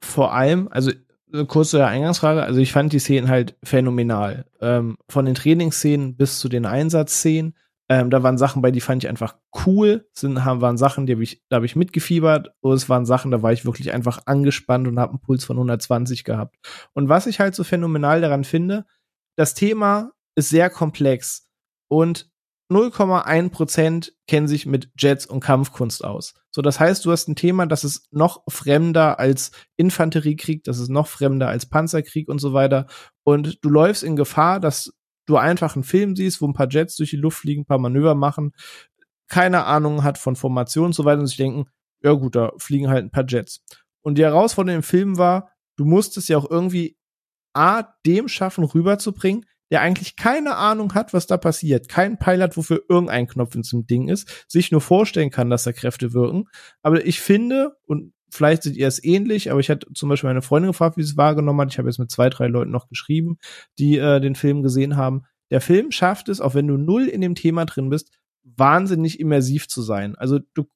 vor allem, also eine kurze Eingangsfrage, also ich fand die Szenen halt phänomenal. Ähm, von den Trainingsszenen bis zu den Einsatzszenen. Ähm, da waren Sachen bei, die fand ich einfach cool. Sind, haben, waren Sachen, die hab ich, da habe ich mitgefiebert. Und es waren Sachen, da war ich wirklich einfach angespannt und habe einen Puls von 120 gehabt. Und was ich halt so phänomenal daran finde, das Thema ist sehr komplex und 0,1 Prozent kennen sich mit Jets und Kampfkunst aus. So, das heißt, du hast ein Thema, das ist noch fremder als Infanteriekrieg, das ist noch fremder als Panzerkrieg und so weiter. Und du läufst in Gefahr, dass du einfach einen Film siehst, wo ein paar Jets durch die Luft fliegen, ein paar Manöver machen, keine Ahnung hat von Formation und so weiter und sich denken, ja gut, da fliegen halt ein paar Jets. Und die Herausforderung im Film war, du musstest ja auch irgendwie A, dem schaffen, rüberzubringen, der eigentlich keine Ahnung hat, was da passiert, kein Pilot, wofür irgendein Knopf in diesem Ding ist, sich nur vorstellen kann, dass da Kräfte wirken. Aber ich finde, und vielleicht seht ihr es ähnlich, aber ich hatte zum Beispiel meine Freundin gefragt, wie sie es wahrgenommen hat. Ich habe jetzt mit zwei, drei Leuten noch geschrieben, die äh, den Film gesehen haben. Der Film schafft es, auch wenn du null in dem Thema drin bist, wahnsinnig immersiv zu sein. Also du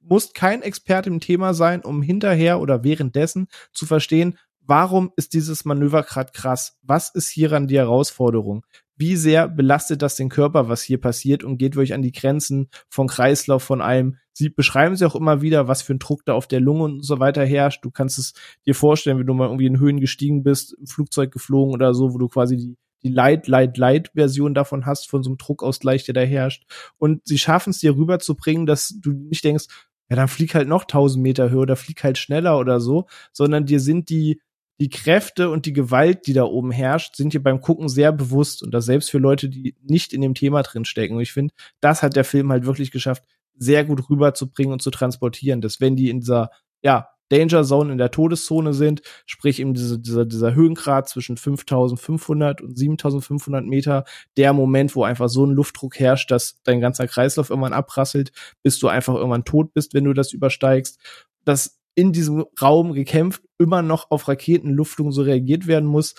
musst kein Experte im Thema sein, um hinterher oder währenddessen zu verstehen, warum ist dieses Manöver gerade krass? Was ist hieran die Herausforderung? Wie sehr belastet das den Körper, was hier passiert und geht wirklich an die Grenzen von Kreislauf, von allem? Sie beschreiben sie auch immer wieder, was für ein Druck da auf der Lunge und so weiter herrscht. Du kannst es dir vorstellen, wenn du mal irgendwie in Höhen gestiegen bist, Flugzeug geflogen oder so, wo du quasi die, die Light, Light, Light-Version davon hast, von so einem Druckausgleich, der da herrscht. Und sie schaffen es dir rüberzubringen, dass du nicht denkst, ja, dann flieg halt noch 1000 Meter höher oder flieg halt schneller oder so, sondern dir sind die, die Kräfte und die Gewalt, die da oben herrscht, sind dir beim Gucken sehr bewusst und das selbst für Leute, die nicht in dem Thema drin stecken. Und ich finde, das hat der Film halt wirklich geschafft, sehr gut rüberzubringen und zu transportieren, dass wenn die in dieser, ja, Danger Zone in der Todeszone sind, sprich eben diese, dieser, dieser Höhengrad zwischen 5500 und 7500 Meter, der Moment, wo einfach so ein Luftdruck herrscht, dass dein ganzer Kreislauf irgendwann abrasselt, bis du einfach irgendwann tot bist, wenn du das übersteigst, dass in diesem Raum gekämpft immer noch auf Raketenluftung so reagiert werden muss.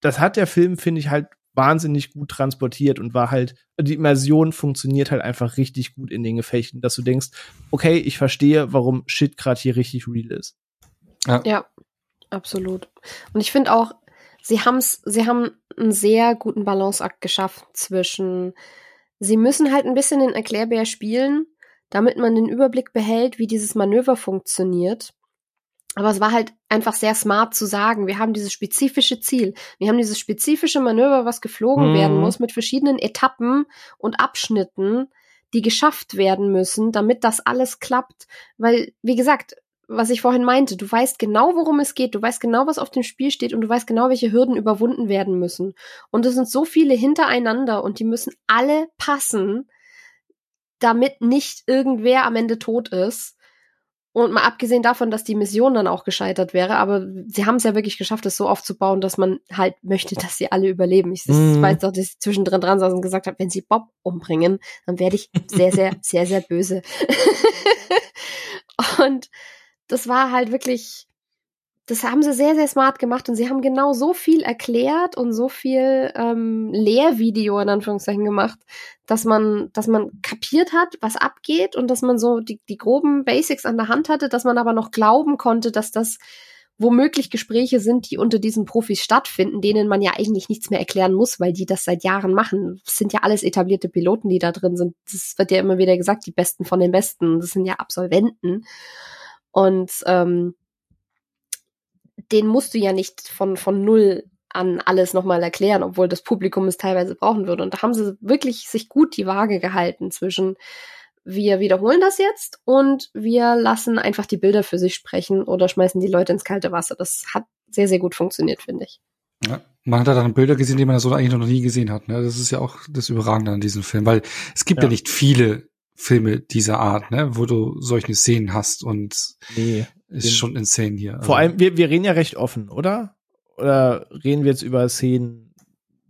Das hat der Film, finde ich, halt wahnsinnig gut transportiert und war halt, die Immersion funktioniert halt einfach richtig gut in den Gefechten, dass du denkst, okay, ich verstehe, warum Shit gerade hier richtig real ist. Ja, absolut. Und ich finde auch, sie haben's, sie haben einen sehr guten Balanceakt geschafft zwischen, sie müssen halt ein bisschen den Erklärbär spielen, damit man den Überblick behält, wie dieses Manöver funktioniert. Aber es war halt einfach sehr smart zu sagen, wir haben dieses spezifische Ziel. Wir haben dieses spezifische Manöver, was geflogen Mhm. werden muss, mit verschiedenen Etappen und Abschnitten, die geschafft werden müssen, damit das alles klappt. Weil, wie gesagt, was ich vorhin meinte, du weißt genau, worum es geht, du weißt genau, was auf dem Spiel steht und du weißt genau, welche Hürden überwunden werden müssen. Und es sind so viele hintereinander und die müssen alle passen, damit nicht irgendwer am Ende tot ist. Und mal abgesehen davon, dass die Mission dann auch gescheitert wäre, aber sie haben es ja wirklich geschafft, es so aufzubauen, dass man halt möchte, dass sie alle überleben. Ich, ich weiß doch, dass ich zwischendrin dran saß und gesagt habe, wenn sie Bob umbringen, dann werde ich sehr, sehr, sehr, sehr böse. und das war halt wirklich, das haben sie sehr, sehr smart gemacht und sie haben genau so viel erklärt und so viel ähm, Lehrvideo in Anführungszeichen gemacht, dass man, dass man kapiert hat, was abgeht und dass man so die, die groben Basics an der Hand hatte, dass man aber noch glauben konnte, dass das womöglich Gespräche sind, die unter diesen Profis stattfinden, denen man ja eigentlich nichts mehr erklären muss, weil die das seit Jahren machen. Das sind ja alles etablierte Piloten, die da drin sind. Das wird ja immer wieder gesagt, die Besten von den Besten. Das sind ja Absolventen. Und ähm, den musst du ja nicht von, von null an alles nochmal erklären, obwohl das Publikum es teilweise brauchen würde. Und da haben sie wirklich sich gut die Waage gehalten zwischen wir wiederholen das jetzt und wir lassen einfach die Bilder für sich sprechen oder schmeißen die Leute ins kalte Wasser. Das hat sehr, sehr gut funktioniert, finde ich. Ja, man hat da dann Bilder gesehen, die man so eigentlich noch nie gesehen hat. Ne? Das ist ja auch das Überragende an diesem Film, weil es gibt ja, ja nicht viele Filme dieser Art, ne, wo du solche Szenen hast und nee, ist schon insane hier. Vor also. allem, wir, wir reden ja recht offen, oder? Oder reden wir jetzt über Szenen,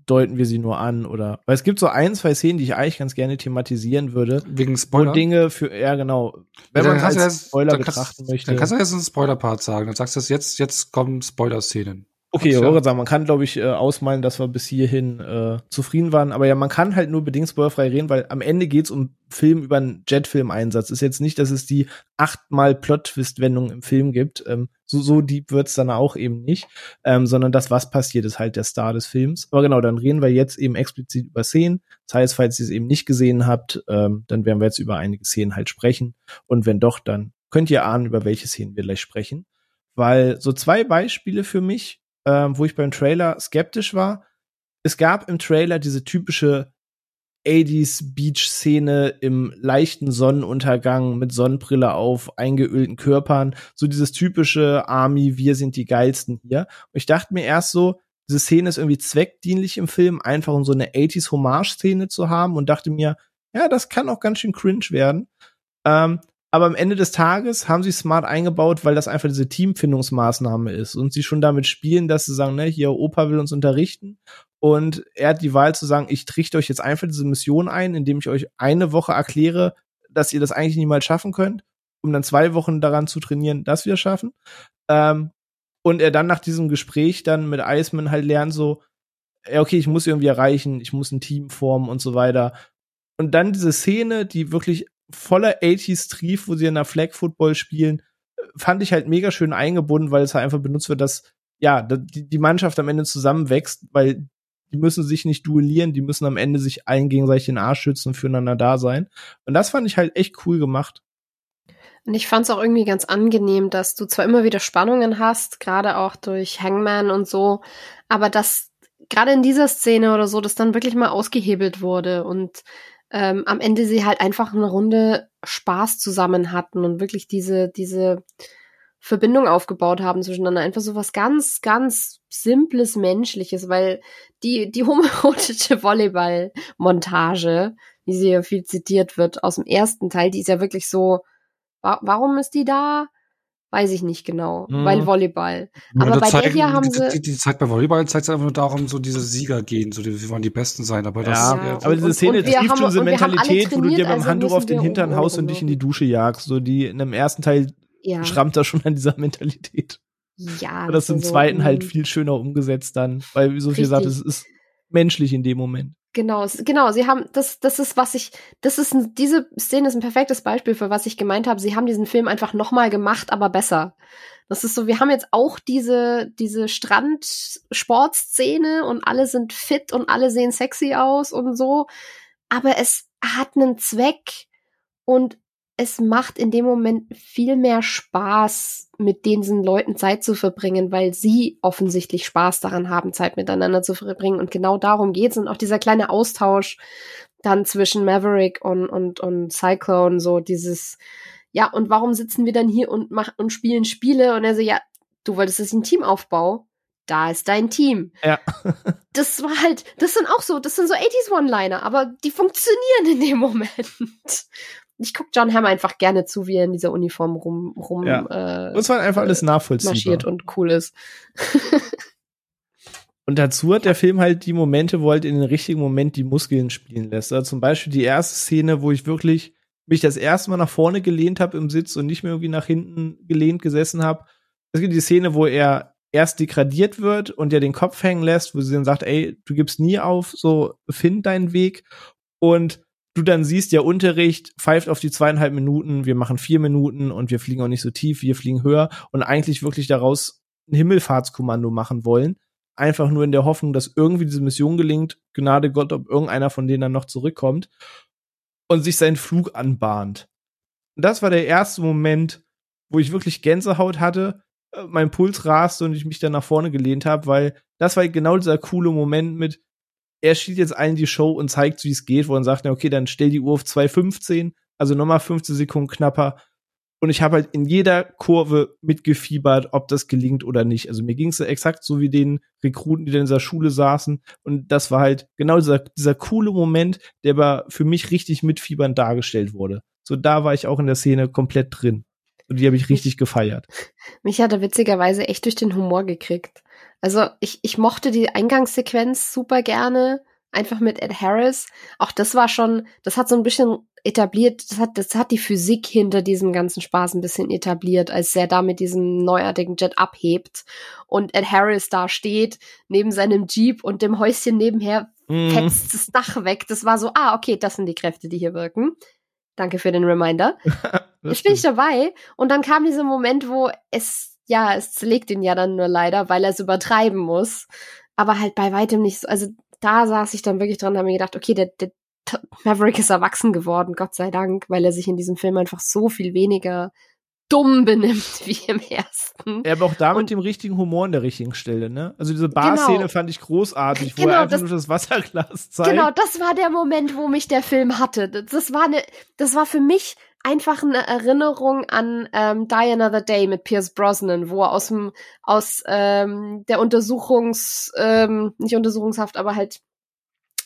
deuten wir sie nur an oder weil es gibt so ein, zwei Szenen, die ich eigentlich ganz gerne thematisieren würde. Wegen Spoiler. Dinge für ja genau. Wenn ja, man als erst, Spoiler betrachten kannst, möchte. Dann kannst du jetzt einen Spoiler-Part sagen. Dann sagst du jetzt, jetzt kommen Spoiler-Szenen. Okay, ich wollte sagen, man kann, glaube ich, äh, ausmalen, dass wir bis hierhin äh, zufrieden waren. Aber ja, man kann halt nur bedingt spoilerfrei reden, weil am Ende geht's um Film über einen Jetfilm-Einsatz. Ist jetzt nicht, dass es die achtmal Plot-Twist-Wendung im Film gibt. Ähm, so, so deep wird's dann auch eben nicht. Ähm, sondern das, was passiert, ist halt der Star des Films. Aber genau, dann reden wir jetzt eben explizit über Szenen. Das heißt, falls ihr es eben nicht gesehen habt, ähm, dann werden wir jetzt über einige Szenen halt sprechen. Und wenn doch, dann könnt ihr ahnen, über welche Szenen wir gleich sprechen. Weil so zwei Beispiele für mich, ähm, wo ich beim Trailer skeptisch war. Es gab im Trailer diese typische 80s Beach-Szene im leichten Sonnenuntergang mit Sonnenbrille auf, eingeölten Körpern, so dieses typische Army, wir sind die geilsten hier. Und ich dachte mir erst so, diese Szene ist irgendwie zweckdienlich im Film, einfach um so eine 80s Hommage-Szene zu haben und dachte mir, ja, das kann auch ganz schön cringe werden. Ähm, aber am Ende des Tages haben sie smart eingebaut, weil das einfach diese Teamfindungsmaßnahme ist und sie schon damit spielen, dass sie sagen, ne, hier Opa will uns unterrichten und er hat die Wahl zu sagen, ich trichte euch jetzt einfach diese Mission ein, indem ich euch eine Woche erkläre, dass ihr das eigentlich niemals schaffen könnt, um dann zwei Wochen daran zu trainieren, dass wir es schaffen. Ähm, und er dann nach diesem Gespräch dann mit Iceman halt lernt so, okay, ich muss irgendwie erreichen, ich muss ein Team formen und so weiter. Und dann diese Szene, die wirklich voller 80s Trief, wo sie in der Flag Football spielen, fand ich halt mega schön eingebunden, weil es halt einfach benutzt wird, dass ja, die, Mannschaft am Ende zusammenwächst, weil die müssen sich nicht duellieren, die müssen am Ende sich allen gegenseitig den Arsch schützen und füreinander da sein. Und das fand ich halt echt cool gemacht. Und ich fand es auch irgendwie ganz angenehm, dass du zwar immer wieder Spannungen hast, gerade auch durch Hangman und so, aber dass gerade in dieser Szene oder so, das dann wirklich mal ausgehebelt wurde und ähm, am Ende sie halt einfach eine Runde Spaß zusammen hatten und wirklich diese, diese Verbindung aufgebaut haben zwischeneinander. Einfach so was ganz, ganz simples, menschliches, weil die, die homoerotische Volleyball-Montage, wie sie ja viel zitiert wird aus dem ersten Teil, die ist ja wirklich so, wa warum ist die da? Weiß ich nicht genau, mhm. weil Volleyball. Ja, aber bei zeigen, der hier haben sie. Die, die Zeit bei Volleyball zeigt es einfach nur darum, so diese Sieger gehen, so die, wir wollen die Besten sein. Aber das ja, ja aber diese Szene trifft schon diese Mentalität, wo du dir beim also Handtuch auf den Hintern haust und dich in die Dusche jagst. So die in dem ersten Teil ja. schrammt da schon an dieser Mentalität. Ja. Aber das, das im so, zweiten halt viel schöner umgesetzt dann, weil wie Sophie sagt, es ist menschlich in dem Moment. Genau, genau. Sie haben das, das ist was ich, das ist diese Szene ist ein perfektes Beispiel für was ich gemeint habe. Sie haben diesen Film einfach nochmal gemacht, aber besser. Das ist so, wir haben jetzt auch diese diese Strandsportszene und alle sind fit und alle sehen sexy aus und so, aber es hat einen Zweck und es macht in dem Moment viel mehr Spaß, mit diesen Leuten Zeit zu verbringen, weil sie offensichtlich Spaß daran haben, Zeit miteinander zu verbringen. Und genau darum geht's. Und auch dieser kleine Austausch dann zwischen Maverick und, und, und Cyclone, so dieses, ja, und warum sitzen wir dann hier und machen und spielen Spiele? Und er so, ja, du wolltest es ein Teamaufbau. Da ist dein Team. Ja. das war halt, das sind auch so, das sind so 80s One-Liner, aber die funktionieren in dem Moment ich gucke John Hamm einfach gerne zu, wie er in dieser Uniform rum, rum ja. äh, und zwar einfach alles nachvollziehbar. marschiert und cool ist. und dazu hat der Film halt die Momente, wo halt in den richtigen Moment die Muskeln spielen lässt. Also zum Beispiel die erste Szene, wo ich wirklich mich das erste Mal nach vorne gelehnt habe im Sitz und nicht mehr irgendwie nach hinten gelehnt gesessen habe. Es gibt die Szene, wo er erst degradiert wird und ja den Kopf hängen lässt, wo sie dann sagt, ey, du gibst nie auf, so find deinen Weg. Und du dann siehst, ja, Unterricht pfeift auf die zweieinhalb Minuten, wir machen vier Minuten und wir fliegen auch nicht so tief, wir fliegen höher und eigentlich wirklich daraus ein Himmelfahrtskommando machen wollen. Einfach nur in der Hoffnung, dass irgendwie diese Mission gelingt, Gnade Gott, ob irgendeiner von denen dann noch zurückkommt und sich seinen Flug anbahnt. Das war der erste Moment, wo ich wirklich Gänsehaut hatte, äh, mein Puls raste und ich mich dann nach vorne gelehnt habe, weil das war genau dieser coole Moment mit, er schießt jetzt allen die Show und zeigt, wie es geht, wo er sagt, okay, dann stell die Uhr auf 2,15, also nochmal 15 Sekunden knapper. Und ich habe halt in jeder Kurve mitgefiebert, ob das gelingt oder nicht. Also mir ging es exakt so wie den Rekruten, die in dieser Schule saßen. Und das war halt genau dieser, dieser coole Moment, der aber für mich richtig mitfiebernd dargestellt wurde. So da war ich auch in der Szene komplett drin. Und die habe ich richtig gefeiert. Mich hat er witzigerweise echt durch den Humor gekriegt. Also ich, ich mochte die Eingangssequenz super gerne, einfach mit Ed Harris. Auch das war schon, das hat so ein bisschen etabliert, das hat, das hat die Physik hinter diesem ganzen Spaß ein bisschen etabliert, als er da mit diesem neuartigen Jet abhebt und Ed Harris da steht, neben seinem Jeep und dem Häuschen nebenher mhm. fetzt das Dach weg. Das war so, ah, okay, das sind die Kräfte, die hier wirken. Danke für den Reminder. ich bin ich dabei. Und dann kam dieser Moment, wo es, ja, es zerlegt ihn ja dann nur leider, weil er es übertreiben muss. Aber halt bei weitem nicht so. Also da saß ich dann wirklich dran und habe mir gedacht, okay, der, der Maverick ist erwachsen geworden, Gott sei Dank, weil er sich in diesem Film einfach so viel weniger dumm benimmt wie im ersten. Er aber auch da mit dem richtigen Humor an der richtigen Stelle, ne? Also diese Bar-Szene genau. fand ich großartig, wo genau, er einfach das, nur das Wasserglas zeigt. Genau, das war der Moment, wo mich der Film hatte. Das war eine, das war für mich einfach eine Erinnerung an ähm, Die Another Day mit Pierce Brosnan, wo er aus dem aus ähm, der Untersuchungs ähm, nicht Untersuchungshaft, aber halt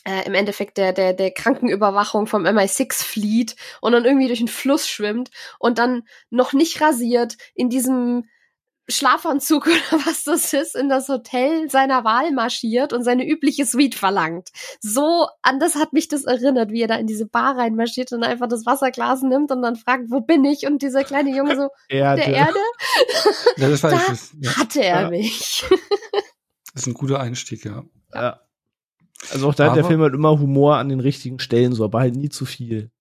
äh, im Endeffekt der, der, der Krankenüberwachung vom MI6 flieht und dann irgendwie durch den Fluss schwimmt und dann noch nicht rasiert in diesem Schlafanzug oder was das ist, in das Hotel seiner Wahl marschiert und seine übliche Suite verlangt. So an das hat mich das erinnert, wie er da in diese Bar reinmarschiert und einfach das Wasserglas nimmt und dann fragt, wo bin ich? Und dieser kleine Junge so, Erde. der Erde? Ja, das war da ja. hatte er ja. mich. das ist ein guter Einstieg, ja. Ja. Also auch da hat der Film halt immer Humor an den richtigen Stellen, so, aber halt nie zu viel.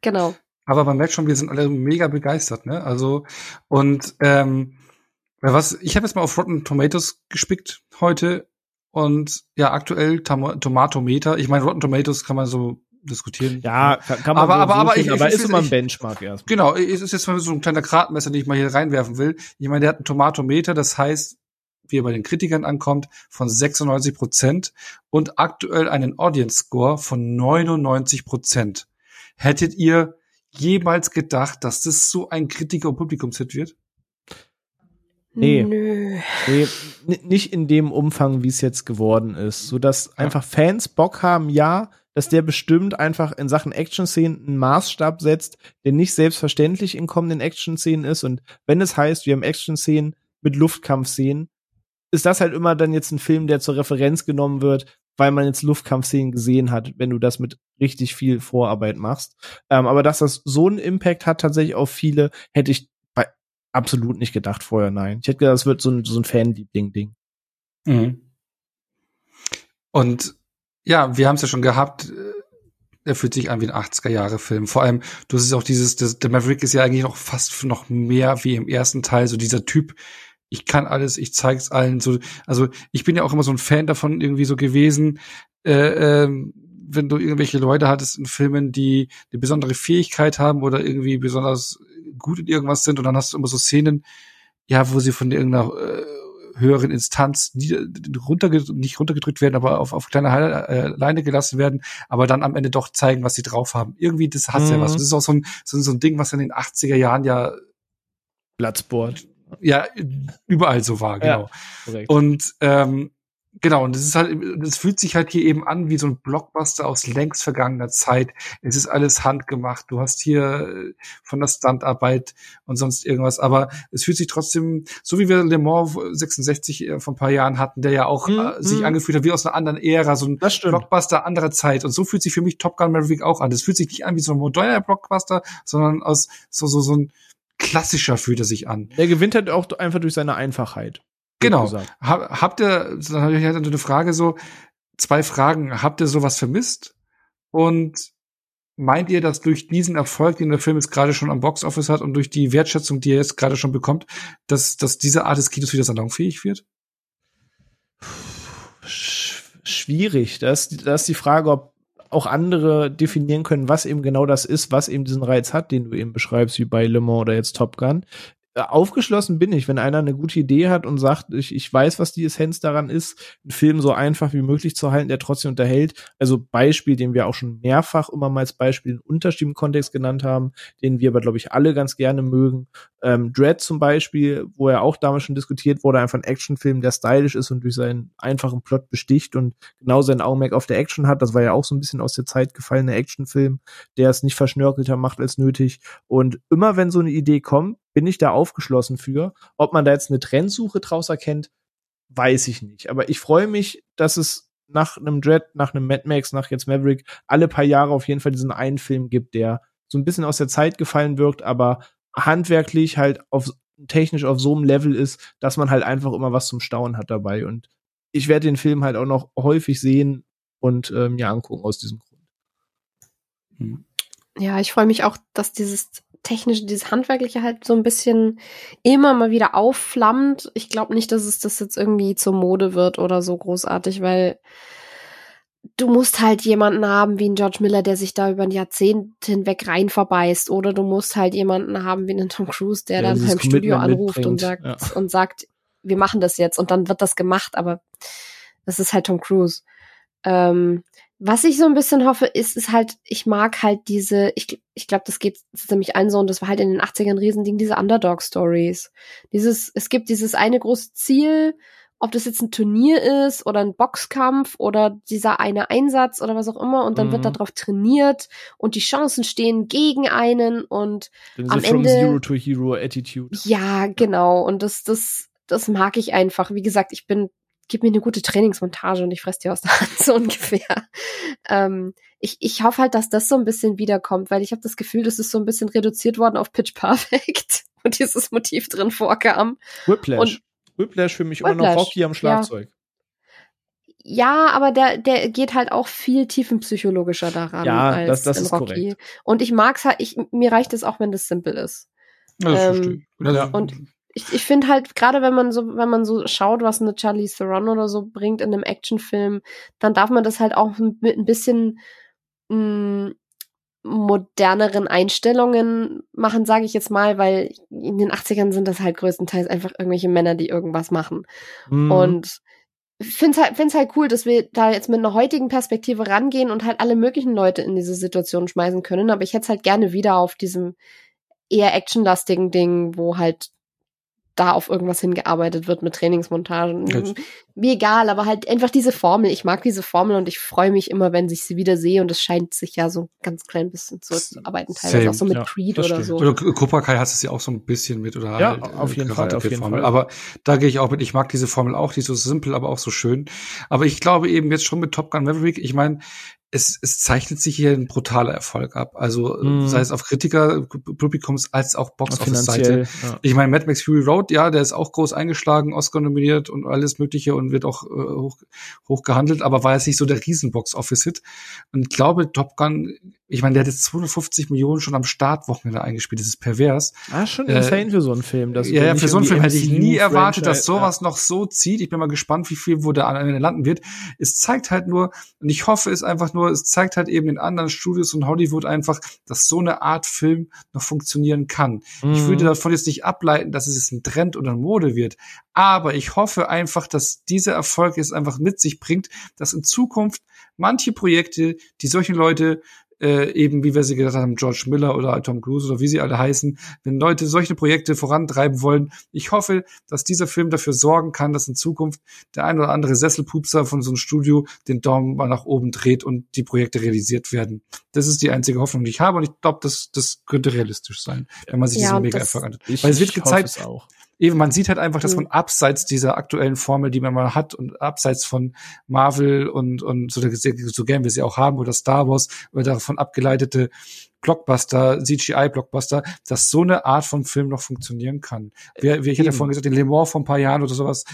Genau. Aber man merkt schon, wir sind alle mega begeistert, ne? Also, und ähm, was, ich habe jetzt mal auf Rotten Tomatoes gespickt heute und ja, aktuell Tom Tomatometer. Ich meine, Rotten Tomatoes kann man so diskutieren. Ja, kann, kann man aber, aber, aber, ich, aber ist immer ein Benchmark erst. Genau, es ist jetzt mal so ein kleiner Gradmesser, den ich mal hier reinwerfen will. Ich meine, der hat einen Tomatometer, das heißt, wie er bei den Kritikern ankommt, von 96 Prozent und aktuell einen Audience Score von 99 Prozent. Hättet ihr jemals gedacht, dass das so ein Kritiker- und Publikumshit wird? Nee. Nö. nee. Nicht in dem Umfang, wie es jetzt geworden ist. So dass ja. einfach Fans Bock haben, ja, dass der bestimmt einfach in Sachen Action-Szenen einen Maßstab setzt, der nicht selbstverständlich in kommenden Action-Szenen ist. Und wenn es heißt, wir haben Action-Szenen mit Luftkampfszenen, ist das halt immer dann jetzt ein Film, der zur Referenz genommen wird, weil man jetzt Luftkampfszenen gesehen hat, wenn du das mit richtig viel Vorarbeit machst. Ähm, aber dass das so einen Impact hat tatsächlich auf viele, hätte ich absolut nicht gedacht vorher, nein. Ich hätte gedacht, das wird so ein, so ein Fanliebling-Ding. Mhm. Und ja, wir haben es ja schon gehabt, äh, er fühlt sich an wie ein 80er-Jahre-Film. Vor allem, du hast auch dieses, das, der Maverick ist ja eigentlich noch fast noch mehr wie im ersten Teil, so dieser Typ, ich kann alles, ich zeig's allen. So, also ich bin ja auch immer so ein Fan davon irgendwie so gewesen, äh, äh, wenn du irgendwelche Leute hattest in Filmen, die eine besondere Fähigkeit haben oder irgendwie besonders gut in irgendwas sind und dann hast du immer so Szenen, ja, wo sie von irgendeiner äh, höheren Instanz nie, runterge nicht runtergedrückt werden, aber auf, auf kleine äh, Leine gelassen werden, aber dann am Ende doch zeigen, was sie drauf haben. Irgendwie, das hat mhm. ja was. Und das ist auch so ein, so, so ein Ding, was in den 80er Jahren ja Platzboard ja überall so war, genau. Ja, und ähm, genau, und es ist halt, es fühlt sich halt hier eben an wie so ein Blockbuster aus längst vergangener Zeit. Es ist alles handgemacht. Du hast hier äh, von der Standarbeit und sonst irgendwas, aber es fühlt sich trotzdem, so wie wir Le Mans 66 äh, vor ein paar Jahren hatten, der ja auch mhm. äh, sich mhm. angefühlt hat wie aus einer anderen Ära, so ein Blockbuster anderer Zeit. Und so fühlt sich für mich Top Gun Maverick auch an. Es fühlt sich nicht an wie so ein moderner Blockbuster, sondern aus so, so, so ein klassischer fühlt er sich an. Er gewinnt halt auch einfach durch seine Einfachheit. Genau. Hab, habt ihr, dann habe ich halt eine Frage so, zwei Fragen. Habt ihr sowas vermisst? Und meint ihr, dass durch diesen Erfolg, den der Film jetzt gerade schon am Boxoffice hat und durch die Wertschätzung, die er jetzt gerade schon bekommt, dass, dass diese Art des Kinos wieder salonfähig wird? Schwierig. Das, das ist die Frage, ob auch andere definieren können, was eben genau das ist, was eben diesen Reiz hat, den du eben beschreibst, wie bei Le Mans oder jetzt Top Gun. Äh, aufgeschlossen bin ich, wenn einer eine gute Idee hat und sagt, ich, ich weiß, was die Essenz daran ist, einen Film so einfach wie möglich zu halten, der trotzdem unterhält. Also Beispiel, den wir auch schon mehrfach immer mal als Beispiel in unterschiedlichem Kontext genannt haben, den wir aber, glaube ich, alle ganz gerne mögen. Ähm, Dread zum Beispiel, wo er auch damals schon diskutiert wurde, einfach ein Actionfilm, der stylisch ist und durch seinen einfachen Plot besticht und genau sein Augenmerk auf der Action hat. Das war ja auch so ein bisschen aus der Zeit gefallener Actionfilm, der es nicht verschnörkelter macht als nötig. Und immer wenn so eine Idee kommt, bin ich da aufgeschlossen für. Ob man da jetzt eine Trendsuche draus erkennt, weiß ich nicht. Aber ich freue mich, dass es nach einem Dread, nach einem Mad Max, nach jetzt Maverick alle paar Jahre auf jeden Fall diesen einen Film gibt, der so ein bisschen aus der Zeit gefallen wirkt, aber handwerklich halt auf technisch auf so einem Level ist, dass man halt einfach immer was zum Staunen hat dabei. Und ich werde den Film halt auch noch häufig sehen und äh, mir angucken aus diesem Grund. Hm. Ja, ich freue mich auch, dass dieses technische, dieses handwerkliche halt so ein bisschen immer mal wieder aufflammt. Ich glaube nicht, dass es das jetzt irgendwie zur Mode wird oder so großartig, weil du musst halt jemanden haben wie ein George Miller, der sich da über ein Jahrzehnt hinweg rein verbeißt, oder du musst halt jemanden haben wie einen Tom Cruise, der ja, dann beim Studio anruft mitbringt. und sagt ja. und sagt, wir machen das jetzt und dann wird das gemacht, aber das ist halt Tom Cruise. Ähm, was ich so ein bisschen hoffe, ist, ist halt, ich mag halt diese, ich, ich glaube, das geht ziemlich ein so, und das war halt in den 80ern ein Riesending, diese Underdog-Stories. Dieses, es gibt dieses eine große Ziel, ob das jetzt ein Turnier ist oder ein Boxkampf oder dieser eine Einsatz oder was auch immer, und dann mhm. wird darauf trainiert und die Chancen stehen gegen einen und Dann am Ende. Zero to Hero Attitude. Ja, genau. Und das, das, das mag ich einfach. Wie gesagt, ich bin gib mir eine gute Trainingsmontage und ich fress dir aus der Hand, so ungefähr. Ähm, ich, ich hoffe halt, dass das so ein bisschen wiederkommt, weil ich habe das Gefühl, das ist so ein bisschen reduziert worden auf Pitch Perfect und dieses Motiv drin vorkam. Whiplash. Und Whiplash für mich Whiplash, immer noch Rocky am Schlagzeug. Ja. Ja, aber der, der geht halt auch viel tiefenpsychologischer daran ja, als das, das in ist Rocky. Korrekt. Und ich mag's halt, ich, mir reicht es auch, wenn das simpel ist. Ja, das ähm, ja. Und ich, ich finde halt, gerade wenn man so, wenn man so schaut, was eine Charlie Theron oder so bringt in einem Actionfilm, dann darf man das halt auch mit ein bisschen mh, mm, moderneren Einstellungen machen, sage ich jetzt mal, weil in den 80ern sind das halt größtenteils einfach irgendwelche Männer, die irgendwas machen. Mhm. Und finde es halt, find's halt cool, dass wir da jetzt mit einer heutigen Perspektive rangehen und halt alle möglichen Leute in diese Situation schmeißen können. Aber ich hätte es halt gerne wieder auf diesem eher actionlastigen Ding, wo halt da auf irgendwas hingearbeitet wird mit Trainingsmontagen. Jetzt. Mir egal, aber halt einfach diese Formel. Ich mag diese Formel und ich freue mich immer, wenn ich sie wieder sehe und es scheint sich ja so ein ganz klein bisschen zurückzuarbeiten, teilweise Same. auch so mit ja, Creed oder so. Oder Cobra Kai hast es ja auch so ein bisschen mit oder ja, halt, auf jeden Fall, auf jeden Formel. Fall. Aber da gehe ich auch mit. Ich mag diese Formel auch, die ist so simpel, aber auch so schön. Aber ich glaube eben jetzt schon mit Top Gun Maverick, ich meine, es, es zeichnet sich hier ein brutaler Erfolg ab. Also mm. sei es auf Kritiker, Publikums als auch Box Office Seite. Ja. Ich meine, Mad Max Fury Road, ja, der ist auch groß eingeschlagen, Oscar nominiert und alles Mögliche und wird auch äh, hoch, hoch gehandelt, aber war jetzt nicht so der Riesen Box Office Hit. Und ich glaube, Top Gun ich meine, der hat jetzt 250 Millionen schon am Startwochenende eingespielt. Das ist pervers. Ah, schon äh, insane für so einen Film. Das ja, ja für so einen Film hätte ich nie erwartet, dass sowas ja. noch so zieht. Ich bin mal gespannt, wie viel wo der an Ende landen wird. Es zeigt halt nur, und ich hoffe es einfach nur, es zeigt halt eben in anderen Studios und Hollywood einfach, dass so eine Art Film noch funktionieren kann. Mhm. Ich würde davon jetzt nicht ableiten, dass es jetzt ein Trend oder eine Mode wird. Aber ich hoffe einfach, dass dieser Erfolg jetzt einfach mit sich bringt, dass in Zukunft manche Projekte, die solche Leute äh, eben, wie wir sie gesagt haben, George Miller oder Tom Cruise oder wie sie alle heißen, wenn Leute solche Projekte vorantreiben wollen. Ich hoffe, dass dieser Film dafür sorgen kann, dass in Zukunft der ein oder andere Sesselpupser von so einem Studio den Daumen mal nach oben dreht und die Projekte realisiert werden. Das ist die einzige Hoffnung, die ich habe und ich glaube, das, das könnte realistisch sein, wenn man sich ja, diesen Mega-Erfolg anschaut. Weil es wird gezeigt, eben, man sieht halt einfach, dass man abseits dieser aktuellen Formel, die man mal hat und abseits von Marvel und, und so, so gern wir sie auch haben oder Star Wars oder davon abgeleitete Blockbuster, CGI-Blockbuster, dass so eine Art von Film noch funktionieren kann. Wie, wie ich hatte vorhin gesagt, den Le Mans vor ein paar Jahren oder sowas,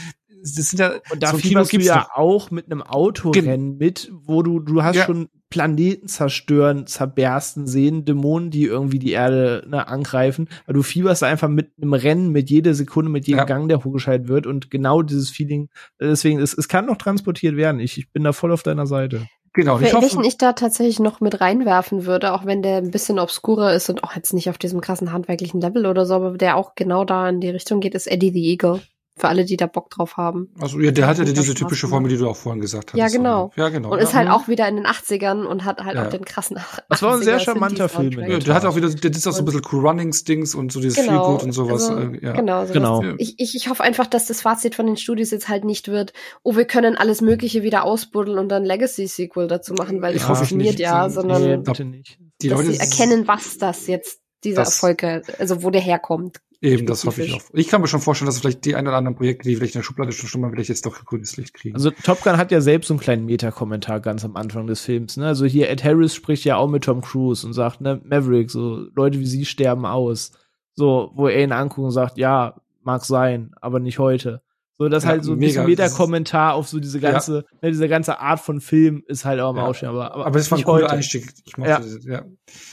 das sind ja und da so fieberst du ja auch mit einem Autorennen mit, wo du du hast ja. schon Planeten zerstören, zerbersten sehen, Dämonen, die irgendwie die Erde ne, angreifen. Aber du fieberst einfach mit einem Rennen, mit jeder Sekunde, mit jedem ja. Gang, der hochgeschaltet wird und genau dieses Feeling. Deswegen, es, es kann noch transportiert werden. Ich, ich bin da voll auf deiner Seite. Genau, ich Wel- Welchen hoffe, ich da tatsächlich noch mit reinwerfen würde, auch wenn der ein bisschen obskurer ist und auch jetzt nicht auf diesem krassen handwerklichen Level oder so, aber der auch genau da in die Richtung geht, ist Eddie the Eagle. Für alle, die da Bock drauf haben. also ja, der hat ja diese typische. Formel, die du auch vorhin gesagt hast. Ja, genau. Ja, genau. Und ist halt auch wieder in den 80ern und hat halt Ja. auch den krassen Das war ein sehr 80er charmanter. Film Ja, der hat auch wieder, der ist auch so ein bisschen Cool Runnings Dings und so dieses Genau, Feelgood und sowas. also, äh, ja. Genau, sowas. Genau. Ich, ich, ich hoffe einfach, dass das Fazit von den Studios jetzt halt nicht wird, oh, wir können alles Mögliche wieder ausbuddeln und dann Legacy-Sequel dazu machen, weil Ich das hoffe funktioniert nicht. ja, sondern nee, bitte nicht. Die dass Leute sie erkennen, was das jetzt, dieser Das- Erfolg, also wo der herkommt. Eben, das hoffe ich auch. Ich kann mir schon vorstellen, dass vielleicht die ein oder anderen Projekte, die vielleicht in der Schublade schon schon mal vielleicht jetzt doch grünes Licht kriegen. Also Top Gun hat ja selbst so einen kleinen Meta-Kommentar ganz am Anfang des Films. Ne? Also hier Ed Harris spricht ja auch mit Tom Cruise und sagt, ne, Maverick, so Leute wie sie sterben aus. So, wo er ihn anguckt und sagt, ja, mag sein, aber nicht heute. So, das Ja, halt so ein mega. bisschen Meta-Kommentar auf so diese Ja. ganze, ne, diese ganze Art von Film ist halt auch am Ja. Ausstehen. Aber, aber, aber es war ein heute. Einstieg. Ich mochte Ja. das, ja.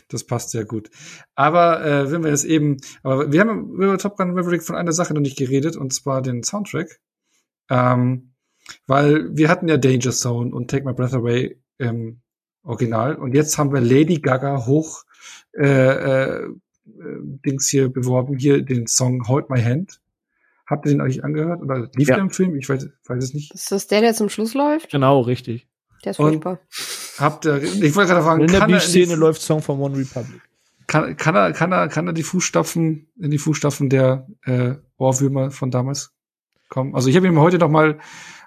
Das passt sehr gut. Aber äh, wenn wir jetzt eben, aber wir haben über Top Gun Maverick von einer Sache noch nicht geredet, und zwar den Soundtrack. Ähm, weil wir hatten ja Danger Zone und Take My Breath Away im Original. Und jetzt haben wir Lady Gaga hoch äh, äh, äh, Dings hier beworben, hier den Song Hold My Hand. Habt ihr den euch angehört? Oder lief Ja. der im Film? Ich weiß, weiß es nicht. Ist das der, der zum Schluss läuft? Genau, richtig. Der ist furchtbar. Habt ihr, ich wollte gerade fragen, in der er, Beach-Szene läuft Song von One Republic. kann, kann er, kann er, kann er die Fußstapfen, in die Fußstapfen der äh, Ohrwürmer von damals kommen? Also ich habe ihn mir heute noch mal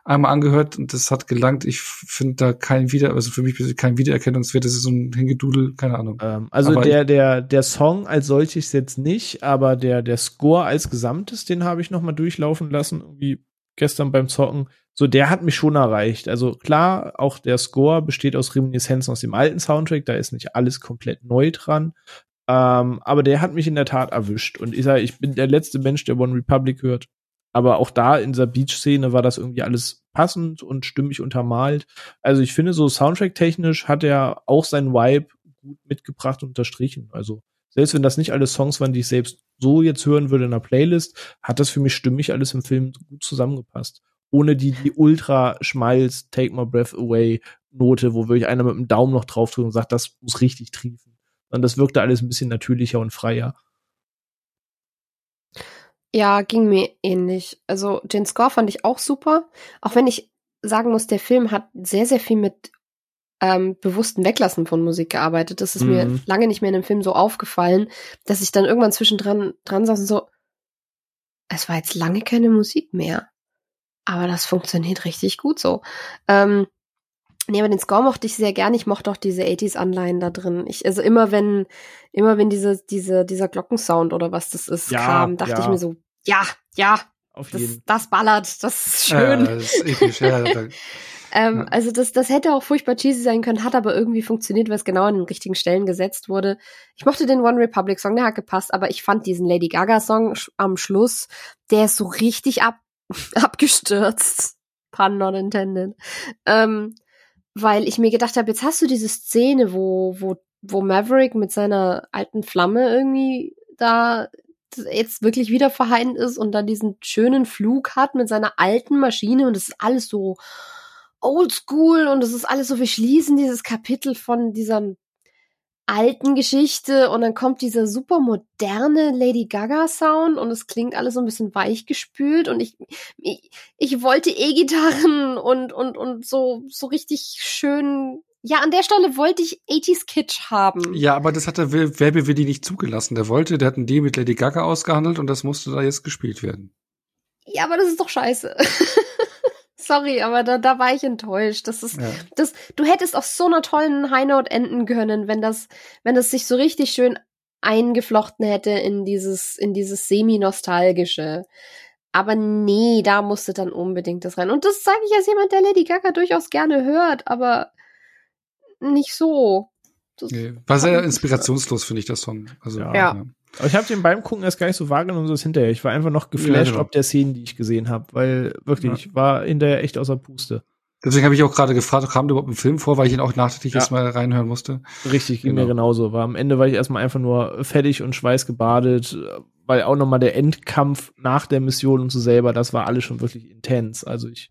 einmal angehört und das hat gelangt. Ich finde da kein Wieder, also für mich kein Wiedererkennungswert. Das ist so ein Hingedudel, keine Ahnung. Ähm, also Aber der, der, der Song als solches jetzt nicht, aber der, der Score als Gesamtes, den habe ich noch mal durchlaufen lassen, irgendwie gestern beim Zocken. So, der hat mich schon erreicht. Also klar, auch der Score besteht aus Reminiszenzen aus dem alten Soundtrack, da ist nicht alles komplett neu dran. Ähm, aber der hat mich in der Tat erwischt. Und ich sage, ich bin der letzte Mensch, der One Republic hört. Aber auch da in dieser Beach-Szene war das irgendwie alles passend und stimmig untermalt. Also ich finde, so Soundtrack-technisch hat er auch seinen Vibe gut mitgebracht und unterstrichen. Also selbst wenn das nicht alle Songs waren, die ich selbst so jetzt hören würde in einer Playlist, hat das für mich stimmig alles im Film gut zusammengepasst. Ohne die, die ultra schmalz Take My Breath Away Note, wo wirklich einer mit dem Daumen noch drauf drückt und sagt, das muss richtig triefen. Und das wirkte alles ein bisschen natürlicher und freier. Ja, ging mir ähnlich. Also den Score fand ich auch super, auch wenn ich sagen muss, der Film hat sehr, sehr viel mit ähm, bewussten Weglassen von Musik gearbeitet. Das ist mir Mhm. lange nicht mehr in dem Film so aufgefallen, dass ich dann irgendwann zwischendran dran saß und so, es war jetzt lange keine Musik mehr. Aber das funktioniert richtig gut so. Ähm, nee, aber den Score mochte ich sehr gern. Ich mochte auch diese 80s-Anleihen da drin. Ich, also immer wenn, immer wenn diese, diese, dieser Glockensound oder was das ist, Ja, kam, dachte ja. ich mir so, ja, ja, Auf das, jeden das ballert, das ist Ja, schön. das ist episch, ja, Ähm, Ja. Also das, das hätte auch furchtbar cheesy sein können, hat aber irgendwie funktioniert, weil es genau an den richtigen Stellen gesetzt wurde. Ich mochte den One Republic Song, der hat gepasst, aber ich fand diesen Lady Gaga Song am Schluss, der ist so richtig ab, abgestürzt. Pun not intended. Ähm, weil ich mir gedacht habe, jetzt hast du diese Szene, wo, wo, wo Maverick mit seiner alten Flamme irgendwie da jetzt wirklich wieder vereint ist und dann diesen schönen Flug hat mit seiner alten Maschine und es ist alles so oldschool und es ist alles so, wir schließen dieses Kapitel von dieser alten Geschichte und dann kommt dieser super moderne Lady Gaga Sound und es klingt alles so ein bisschen weichgespült und ich, ich, ich wollte E-Gitarren und, und, und so, so richtig schön, ja, an der Stelle wollte ich 80s Kitsch haben. ja, aber das hat der Werbewilli nicht zugelassen. Der wollte, der hat einen Deal mit Lady Gaga ausgehandelt und das musste da jetzt gespielt werden. Ja, aber das ist doch scheiße. Sorry, aber da, da war ich enttäuscht. Das ist, Ja. das, du hättest auf so einer tollen High Note enden können, wenn das, wenn das sich so richtig schön eingeflochten hätte in dieses, in dieses semi-nostalgische. Aber nee, da musste dann unbedingt das rein. Und das sage ich als jemand, der Lady Gaga durchaus gerne hört, aber nicht so. Das Nee. War sehr inspirationslos, finde ich, das Song. Also, Ja. Aber ich habe den beim Gucken erst gar nicht so wahrgenommen, so das hinterher. Ich war einfach noch geflasht, Ja, genau. ob der Szenen, die ich gesehen habe, weil wirklich, Ja. ich war hinterher echt außer Puste. Deswegen habe ich auch gerade gefragt, kam der überhaupt ein Film vor, weil ich ihn auch nachträglich Ja. jetzt mal reinhören musste. Richtig, ging Genau. mir genauso. War am Ende war ich erstmal einfach nur fertig und schweißgebadet, weil auch nochmal der Endkampf nach der Mission und so selber, das war alles schon wirklich intens. Also ich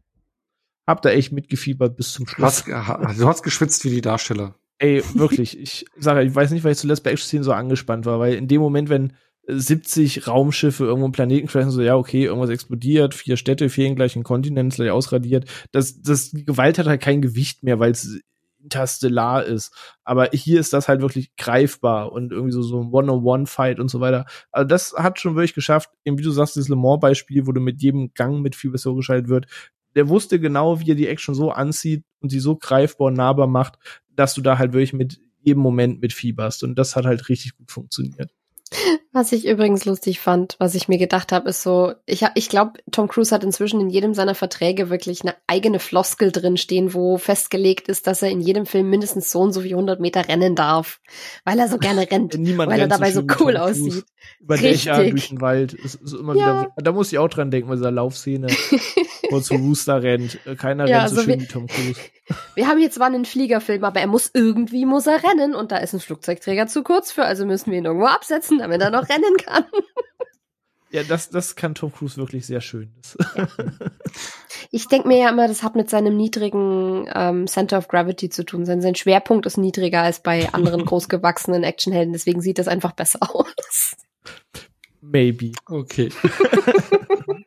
hab da echt mitgefiebert bis zum Du Schluss. hast, du hast geschwitzt wie die Darsteller. Ey, wirklich. Ich sage, ich weiß nicht, weil ich zuletzt bei Action-Szenen so angespannt war, weil in dem Moment, wenn 70 Raumschiffe irgendwo einen Planeten crashen, so, ja, okay, irgendwas explodiert, vier Städte fehlen gleich ein Kontinent, gleich ausradiert. Das, das, Gewalt hat halt kein Gewicht mehr, weil es interstellar ist. Aber hier ist das halt wirklich greifbar und irgendwie so, so ein One-on-One-Fight und so weiter. Also das hat schon wirklich geschafft, eben wie du sagst, dieses Le Mans-Beispiel, wo du mit jedem Gang mit viel besser geschaltet wird. Der wusste genau, wie er die Action so anzieht und sie so greifbar und nahbar macht, dass du da halt wirklich mit jedem Moment mit fieberst. Und das hat halt richtig gut funktioniert. Was ich übrigens lustig fand, was ich mir gedacht habe, ist so, ich, ich glaube, Tom Cruise hat inzwischen in jedem seiner Verträge wirklich eine eigene Floskel drin stehen, wo festgelegt ist, dass er in jedem Film mindestens so und so wie 100 Meter rennen darf, weil er so gerne rennt, Niemand weil er rennt dabei so wie cool aussieht. Über Dächer, Richtig. durch den Wald. Ist, ist immer Ja. wieder, da muss ich auch dran denken, bei dieser Laufszene, wo er zu Rooster rennt. Keiner Ja, rennt so so schön wie- wie Tom Cruise. Wir haben hier zwar einen Fliegerfilm, aber er muss irgendwie muss er rennen und da ist ein Flugzeugträger zu kurz für, also müssen wir ihn irgendwo absetzen, damit er noch rennen kann. Ja, das, das kann Tom Cruise wirklich sehr schön. Das, Ich denke mir ja immer, das hat mit seinem niedrigen ähm, Center of Gravity zu tun. Sein, sein Schwerpunkt ist niedriger als bei anderen großgewachsenen Actionhelden, deswegen sieht das einfach besser aus. maybe. Okay.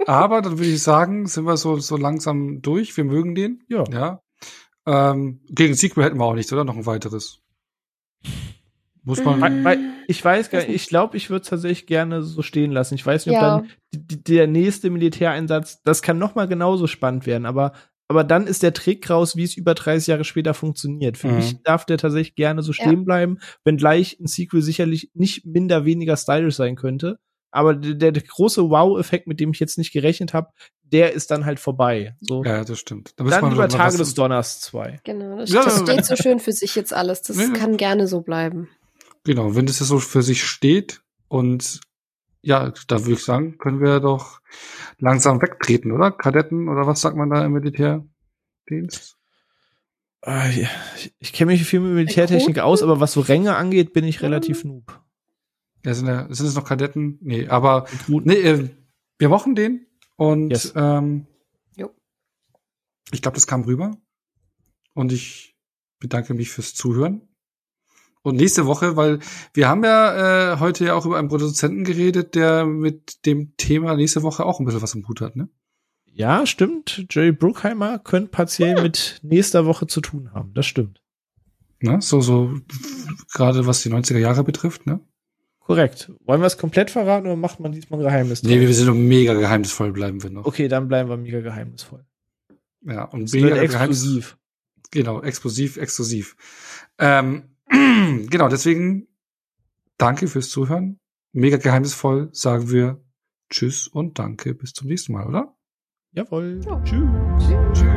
Aber dann würde ich sagen, sind wir so, so langsam durch. Wir mögen den. Ja. Ja. Ähm, gegen Sequel hätten wir auch nichts, oder? Noch ein weiteres. Muss man. Weil, weil ich weiß gar nicht, ich glaube, ich würde es tatsächlich gerne so stehen lassen. Ich weiß nicht, ob Ja. dann die, der nächste Militäreinsatz, das kann noch mal genauso spannend werden, aber aber dann ist der Trick raus, wie es über 30 Jahre später funktioniert. Für Mhm. mich darf der tatsächlich gerne so Ja. stehen bleiben, wenngleich ein Sequel sicherlich nicht minder weniger stylisch sein könnte. Aber der, der große Wow-Effekt, mit dem ich jetzt nicht gerechnet habe, der ist dann halt vorbei. So. ja, das stimmt. Da dann noch Tage des Donners 2. Genau, das, Ja, das ja. steht so schön für sich jetzt alles. Das Ja, ja. kann gerne so bleiben. Genau, wenn das jetzt so für sich steht und ja, da würde ich sagen, können wir doch langsam wegtreten, oder? Kadetten oder was sagt man da im Militärdienst? Ja. Ich, ich kenne mich viel mit Militärtechnik aus, aber was so Ränge angeht, bin ich relativ noob. Ja, sind, ja, sind es noch Kadetten? Nee, aber Gut. nee, äh, wir mochten den und Yes. ähm, Jo. ich glaube, das kam rüber und ich bedanke mich fürs Zuhören. Und nächste Woche, weil wir haben ja äh, heute ja auch über einen Produzenten geredet, der mit dem Thema nächste Woche auch ein bisschen was im Hut hat, ne? Ja, stimmt. Jerry Bruckheimer könnte partiell mit nächster Woche zu tun haben. Das stimmt. ne? So, so gerade was die 90er Jahre betrifft, ne? Korrekt. Wollen wir es komplett verraten oder macht man diesmal ein Geheimnis? Nee, wir sind noch mega geheimnisvoll bleiben wir noch. okay, dann bleiben wir mega geheimnisvoll. Ja, und Das mega exklusiv. Genau, explosiv, exklusiv. Ähm, genau, deswegen danke fürs Zuhören. Mega geheimnisvoll sagen wir Tschüss und danke. Bis zum nächsten Mal, oder? Jawohl. Ja. Tschüss. Tschüss.